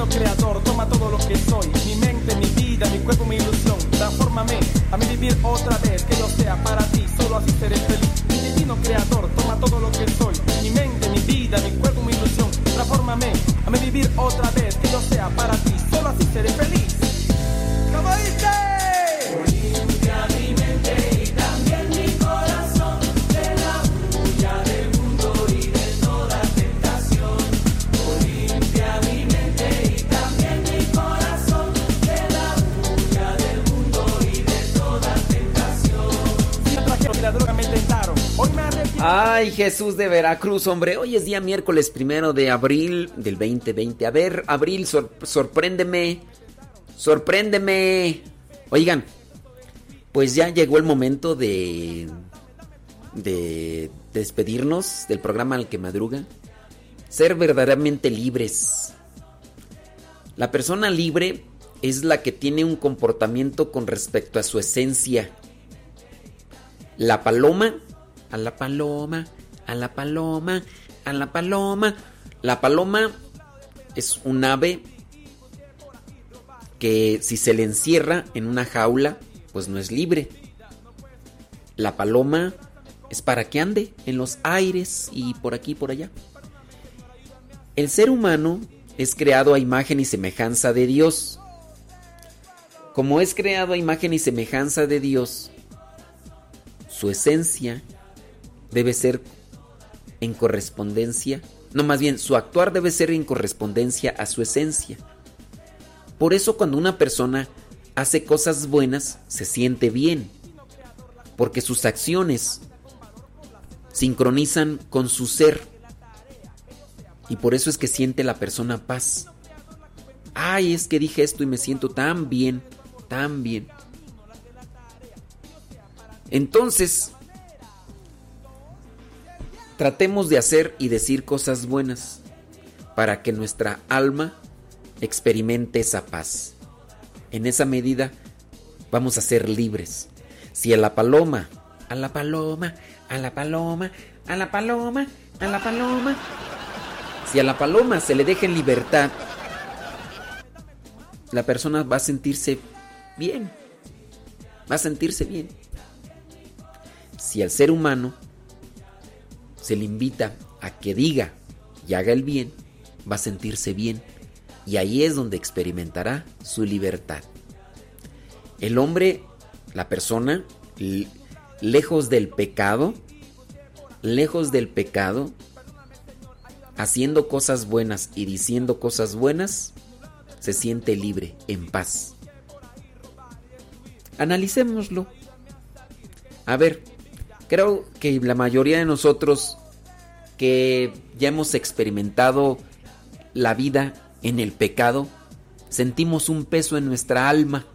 divino creador, toma todo lo que soy, mi mente, mi vida, mi cuerpo, mi ilusión, transfórmame a mi vivir otra vez, que yo sea para ti, solo así seré feliz. Mi divino creador, toma todo lo que soy, mi mente, mi vida, mi cuerpo, mi ilusión, transformame, a mi vivir otra vez, que yo sea para ti, solo así seré feliz. Ay, Jesús de Veracruz, hombre. Hoy es día miércoles primero de abril del 2020. A ver, abril, sor- sorpréndeme. Sorpréndeme. Oigan, pues ya llegó el momento de. de despedirnos del programa al que madruga. Ser verdaderamente libres. La persona libre es la que tiene un comportamiento con respecto a su esencia. La paloma, a la paloma, a la paloma, a la paloma. La paloma es un ave que si se le encierra en una jaula, pues no es libre. La paloma es para que ande en los aires y por aquí y por allá. El ser humano es creado a imagen y semejanza de Dios. Como es creado a imagen y semejanza de Dios, su esencia debe ser en correspondencia, no más bien su actuar debe ser en correspondencia a su esencia. Por eso cuando una persona hace cosas buenas, se siente bien, porque sus acciones sincronizan con su ser. Y por eso es que siente la persona paz. Ay, es que dije esto y me siento tan bien, tan bien. Entonces, tratemos de hacer y decir cosas buenas para que nuestra alma experimente esa paz. En esa medida vamos a ser libres. Si a la paloma, a la paloma, a la paloma, a la paloma, a la paloma, si a la paloma se le deja en libertad, la persona va a sentirse bien. Va a sentirse bien. Si al ser humano se le invita a que diga y haga el bien, va a sentirse bien. Y ahí es donde experimentará su libertad. El hombre, la persona, lejos del pecado, lejos del pecado, haciendo cosas buenas y diciendo cosas buenas, se siente libre, en paz. Analicémoslo. A ver, creo que la mayoría de nosotros que ya hemos experimentado la vida en el pecado, sentimos un peso en nuestra alma.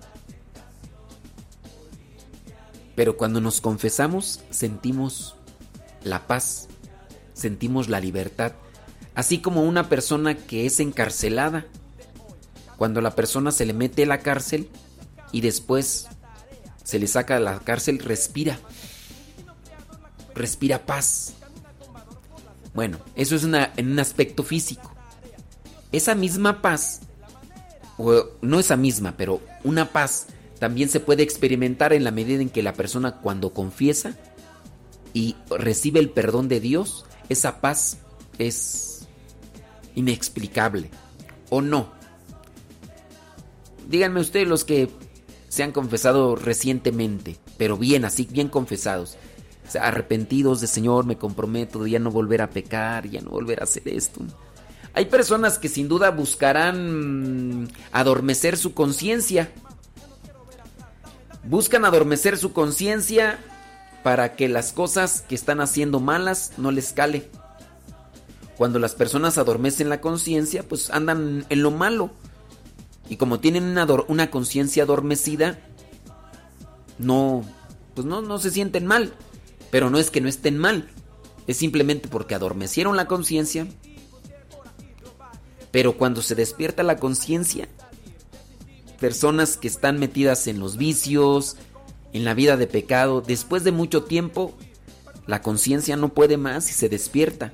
Pero cuando nos confesamos, sentimos la paz, sentimos la libertad. Así como una persona que es encarcelada. Cuando la persona se le mete a la cárcel y después se le saca de la cárcel, respira. Respira paz. Bueno, eso es una- en un aspecto físico. Esa misma paz, o no esa misma, pero una paz también se puede experimentar en la medida en que la persona cuando confiesa y recibe el perdón de Dios, esa paz es inexplicable. ¿O no? Díganme ustedes los que se han confesado recientemente, pero bien, así, bien confesados. Arrepentidos de Señor, me comprometo de ya no volver a pecar, ya no volver a hacer esto. Hay personas que sin duda buscarán adormecer su conciencia. Buscan adormecer su conciencia para que las cosas que están haciendo malas no les cale. Cuando las personas adormecen la conciencia, pues andan en lo malo. Y como tienen una, una conciencia adormecida, no, pues no, no se sienten mal. Pero no es que no estén mal. Es simplemente porque adormecieron la conciencia. Pero cuando se despierta la conciencia, personas que están metidas en los vicios, en la vida de pecado, después de mucho tiempo, la conciencia no puede más y se despierta.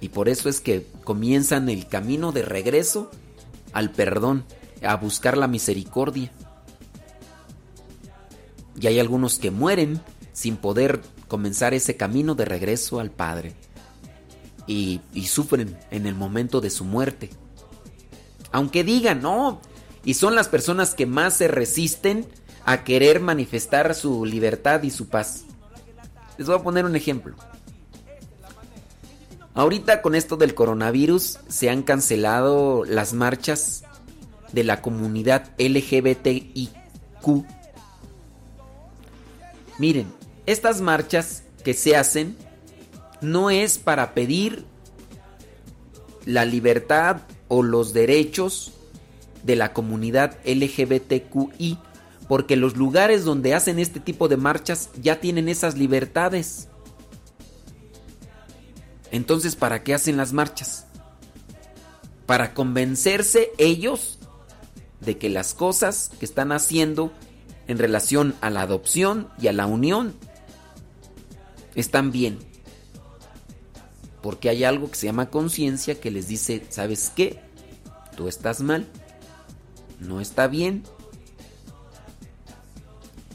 Y por eso es que comienzan el camino de regreso al perdón, a buscar la misericordia. Y hay algunos que mueren sin poder comenzar ese camino de regreso al Padre. Y, sufren en el momento de su muerte. Aunque digan, no, y son las personas que más se resisten a querer manifestar su libertad y su paz. Les voy a poner un ejemplo. Ahorita con esto del coronavirus se han cancelado las marchas de la comunidad LGBTIQ. Miren, estas marchas que se hacen no es para pedir la libertad o los derechos de la comunidad LGBTQI, porque los lugares donde hacen este tipo de marchas ya tienen esas libertades. Entonces, ¿para qué hacen las marchas? Para convencerse ellos de que las cosas que están haciendo en relación a la adopción y a la unión están bien. Porque hay algo que se llama conciencia que les dice, ¿sabes qué? Tú estás mal. No está bien.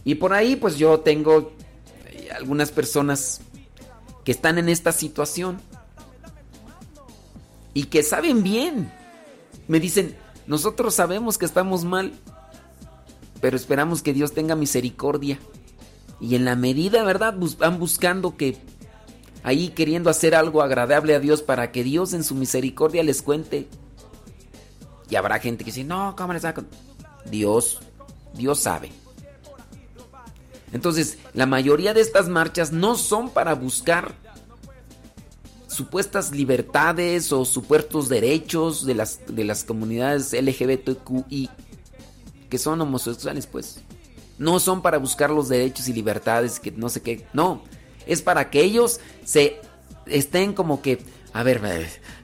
Y por ahí pues yo tengo eh, algunas personas que están en esta situación y que saben bien. Me dicen, nosotros sabemos que estamos mal, pero esperamos que Dios tenga misericordia. Y en la medida, ¿verdad? van buscando que ahí queriendo hacer algo agradable a Dios para que Dios en su misericordia les cuente. Y habrá gente que dice, no, ¿cómo les con Dios, Dios sabe. Entonces, la mayoría de estas marchas no son para buscar supuestas libertades o supuestos derechos de las, de las comunidades LGBTQI que son homosexuales, pues. No son para buscar los derechos y libertades, que no sé qué. No, es para que ellos se estén como que, a ver,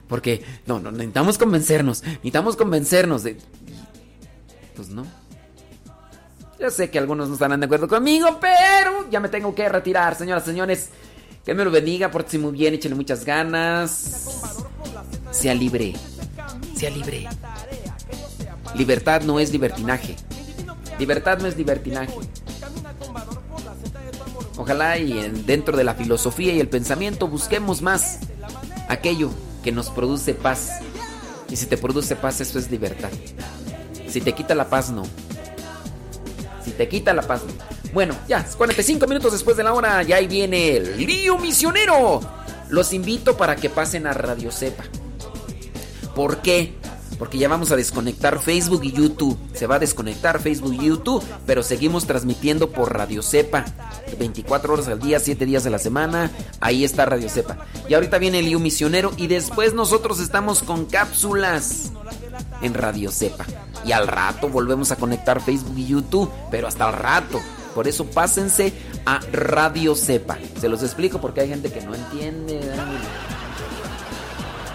porque no, no necesitamos convencernos, necesitamos convencernos de pues no. Yo sé que algunos no estarán de acuerdo conmigo, pero ya me tengo que retirar, señoras, señores. Que me lo bendiga, pórtese muy bien, échenle muchas ganas. Sea libre. Sea libre. Libertad no es libertinaje. Libertad no es libertinaje. Ojalá y dentro de la filosofía y el pensamiento busquemos más aquello que nos produce paz. Y si te produce paz, eso es libertad. Si te quita la paz, no. Si te quita la paz, no. Bueno, ya, 45 minutos después de la hora, ya ahí viene el lío misionero. Los invito para que pasen a Radio Cepa. ¿Por qué? Porque ya vamos a desconectar Facebook y YouTube. Se va a desconectar Facebook y YouTube, pero seguimos transmitiendo por Radio Cepa. 24 horas al día, 7 días de la semana. Ahí está Radio Cepa. Y ahorita viene el lío misionero y después nosotros estamos con cápsulas en Radio Cepa. Y al rato volvemos a conectar Facebook y YouTube, pero hasta el rato. Por eso pásense a Radio Cepa. Se los explico porque hay gente que no entiende.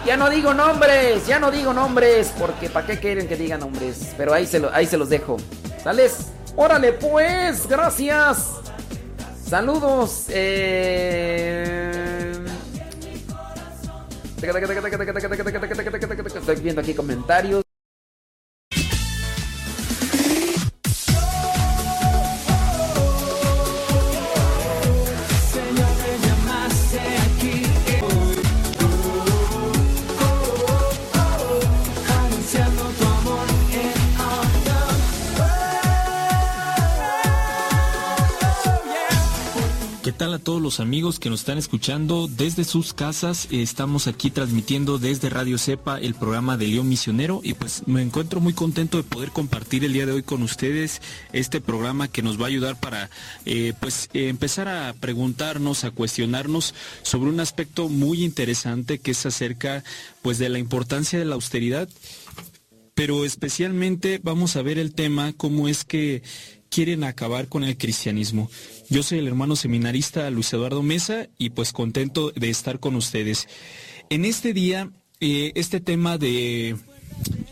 Ya no digo nombres, ya no digo nombres, porque ¿para qué quieren que diga nombres? Pero ahí se, ahí se los dejo. ¿Sales? Órale pues, gracias. Saludos. Eh... Estoy viendo aquí comentarios. Tal a todos los amigos que nos están escuchando desde sus casas? Estamos aquí transmitiendo desde Radio Cepa el programa de León Misionero y pues me encuentro muy contento de poder compartir el día de hoy con ustedes este programa que nos va a ayudar para eh, pues empezar a preguntarnos, a cuestionarnos sobre un aspecto muy interesante que es acerca pues de la importancia de la austeridad pero especialmente vamos a ver el tema cómo es que quieren acabar con el cristianismo. Yo soy el hermano seminarista Luis Eduardo Mesa y pues contento de estar con ustedes. En este día, eh, este tema de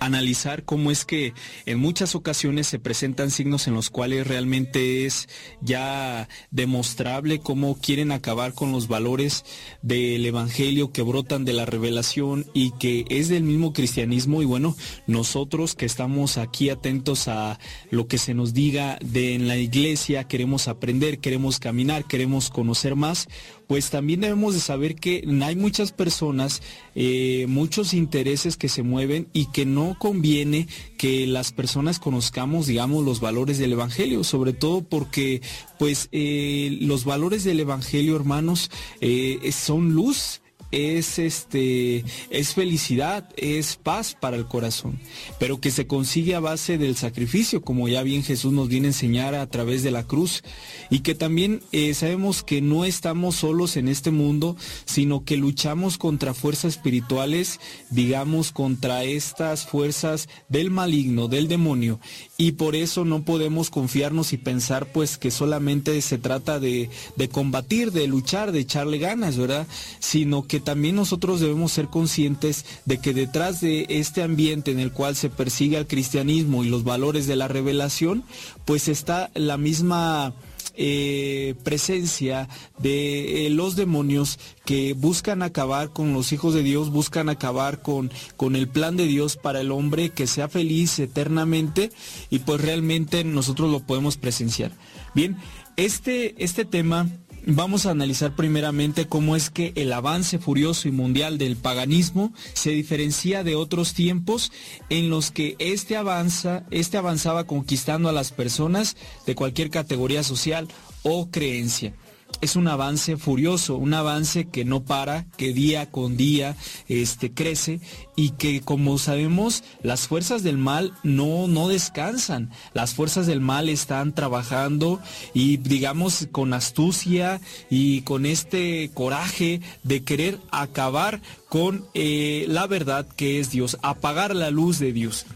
analizar cómo es que en muchas ocasiones se presentan signos en los cuales realmente es ya demostrable cómo quieren acabar con los valores del Evangelio que brotan de la revelación y que es del mismo cristianismo. Y bueno, nosotros que estamos aquí atentos a lo que se nos diga de en la iglesia, queremos aprender, queremos caminar, queremos conocer más, pues también debemos de saber que hay muchas personas, eh, muchos intereses que se mueven y que no conviene que las personas conozcamos, digamos, los valores del Evangelio, sobre todo porque, pues, eh, los valores del Evangelio, hermanos, eh, son luz es este es felicidad, es paz para el corazón, pero que se consigue a base del sacrificio, como ya bien Jesús nos viene a enseñar a través de la cruz, y que también eh, sabemos que no estamos solos en este mundo, sino que luchamos contra fuerzas espirituales, digamos contra estas fuerzas del maligno, del demonio, y por eso no podemos confiarnos y pensar pues que solamente se trata de, de combatir, de luchar, de echarle ganas, ¿verdad? Sino que también nosotros debemos ser conscientes de que detrás de este ambiente en el cual se persigue al cristianismo y los valores de la revelación, pues está la misma... Eh, presencia de eh, los demonios que buscan acabar con los hijos de Dios, buscan acabar con, con el plan de Dios para el hombre, que sea feliz eternamente y pues realmente nosotros lo podemos presenciar. Bien, este, este tema vamos a analizar primeramente cómo es que el avance furioso y mundial del paganismo se diferencia de otros tiempos en los que este avanza, este avanzaba conquistando a las personas de cualquier categoría social o creencia es un avance furioso, un avance que no para, que día con día este, crece y que como sabemos las fuerzas del mal no, no descansan. Las fuerzas del mal están trabajando y digamos con astucia y con este coraje de querer acabar con eh, la verdad que es Dios, apagar la luz de Dios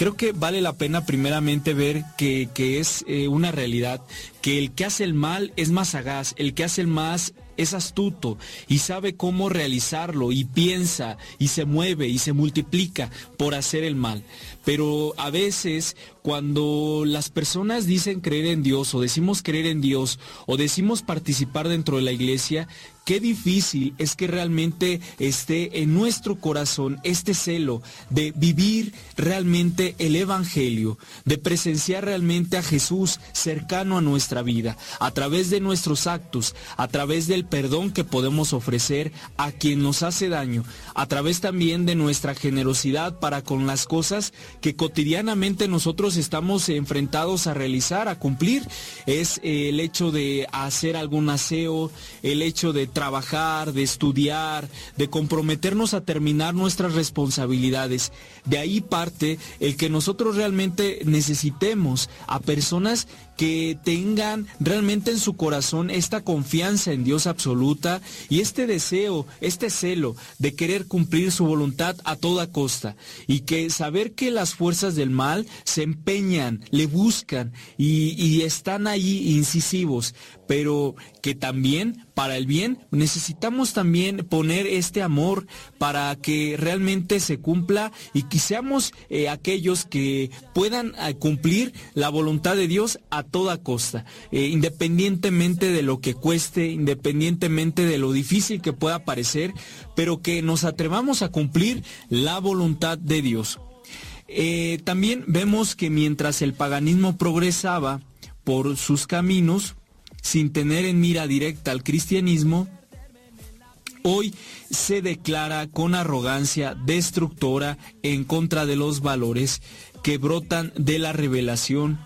creo que vale la pena primeramente ver que, es eh, una realidad, que el que hace el mal es más sagaz, el que hace el más es astuto y sabe cómo realizarlo y piensa y se mueve y se multiplica por hacer el mal. Pero a veces cuando las personas dicen creer en Dios o decimos creer en Dios o decimos participar dentro de la iglesia, qué difícil es que realmente esté en nuestro corazón este celo de vivir realmente el Evangelio, de presenciar realmente a Jesús cercano a nuestra vida, a través de nuestros actos, a través del perdón que podemos ofrecer a quien nos hace daño, a través también de nuestra generosidad para con las cosas que cotidianamente nosotros estamos enfrentados a realizar, a cumplir. Es eh, el hecho de hacer algún aseo, el hecho de trabajar, de estudiar, de comprometernos a terminar nuestras responsabilidades. De ahí parte el que nosotros realmente necesitemos a personas que tengan realmente en su corazón esta confianza en Dios absoluta y este deseo, este celo de querer cumplir su voluntad a toda costa y que saber que las fuerzas del mal se empeñan, le buscan y, están ahí incisivos, pero que también para el bien necesitamos también poner este amor para que realmente se cumpla y que seamos eh, aquellos que puedan eh, cumplir la voluntad de Dios a toda costa, eh, independientemente de lo que cueste, independientemente de lo difícil que pueda parecer, pero que nos atrevamos a cumplir la voluntad de Dios. también vemos que mientras el paganismo progresaba por sus caminos, sin tener en mira directa al cristianismo, hoy se declara con arrogancia destructora en contra de los valores que brotan de la revelación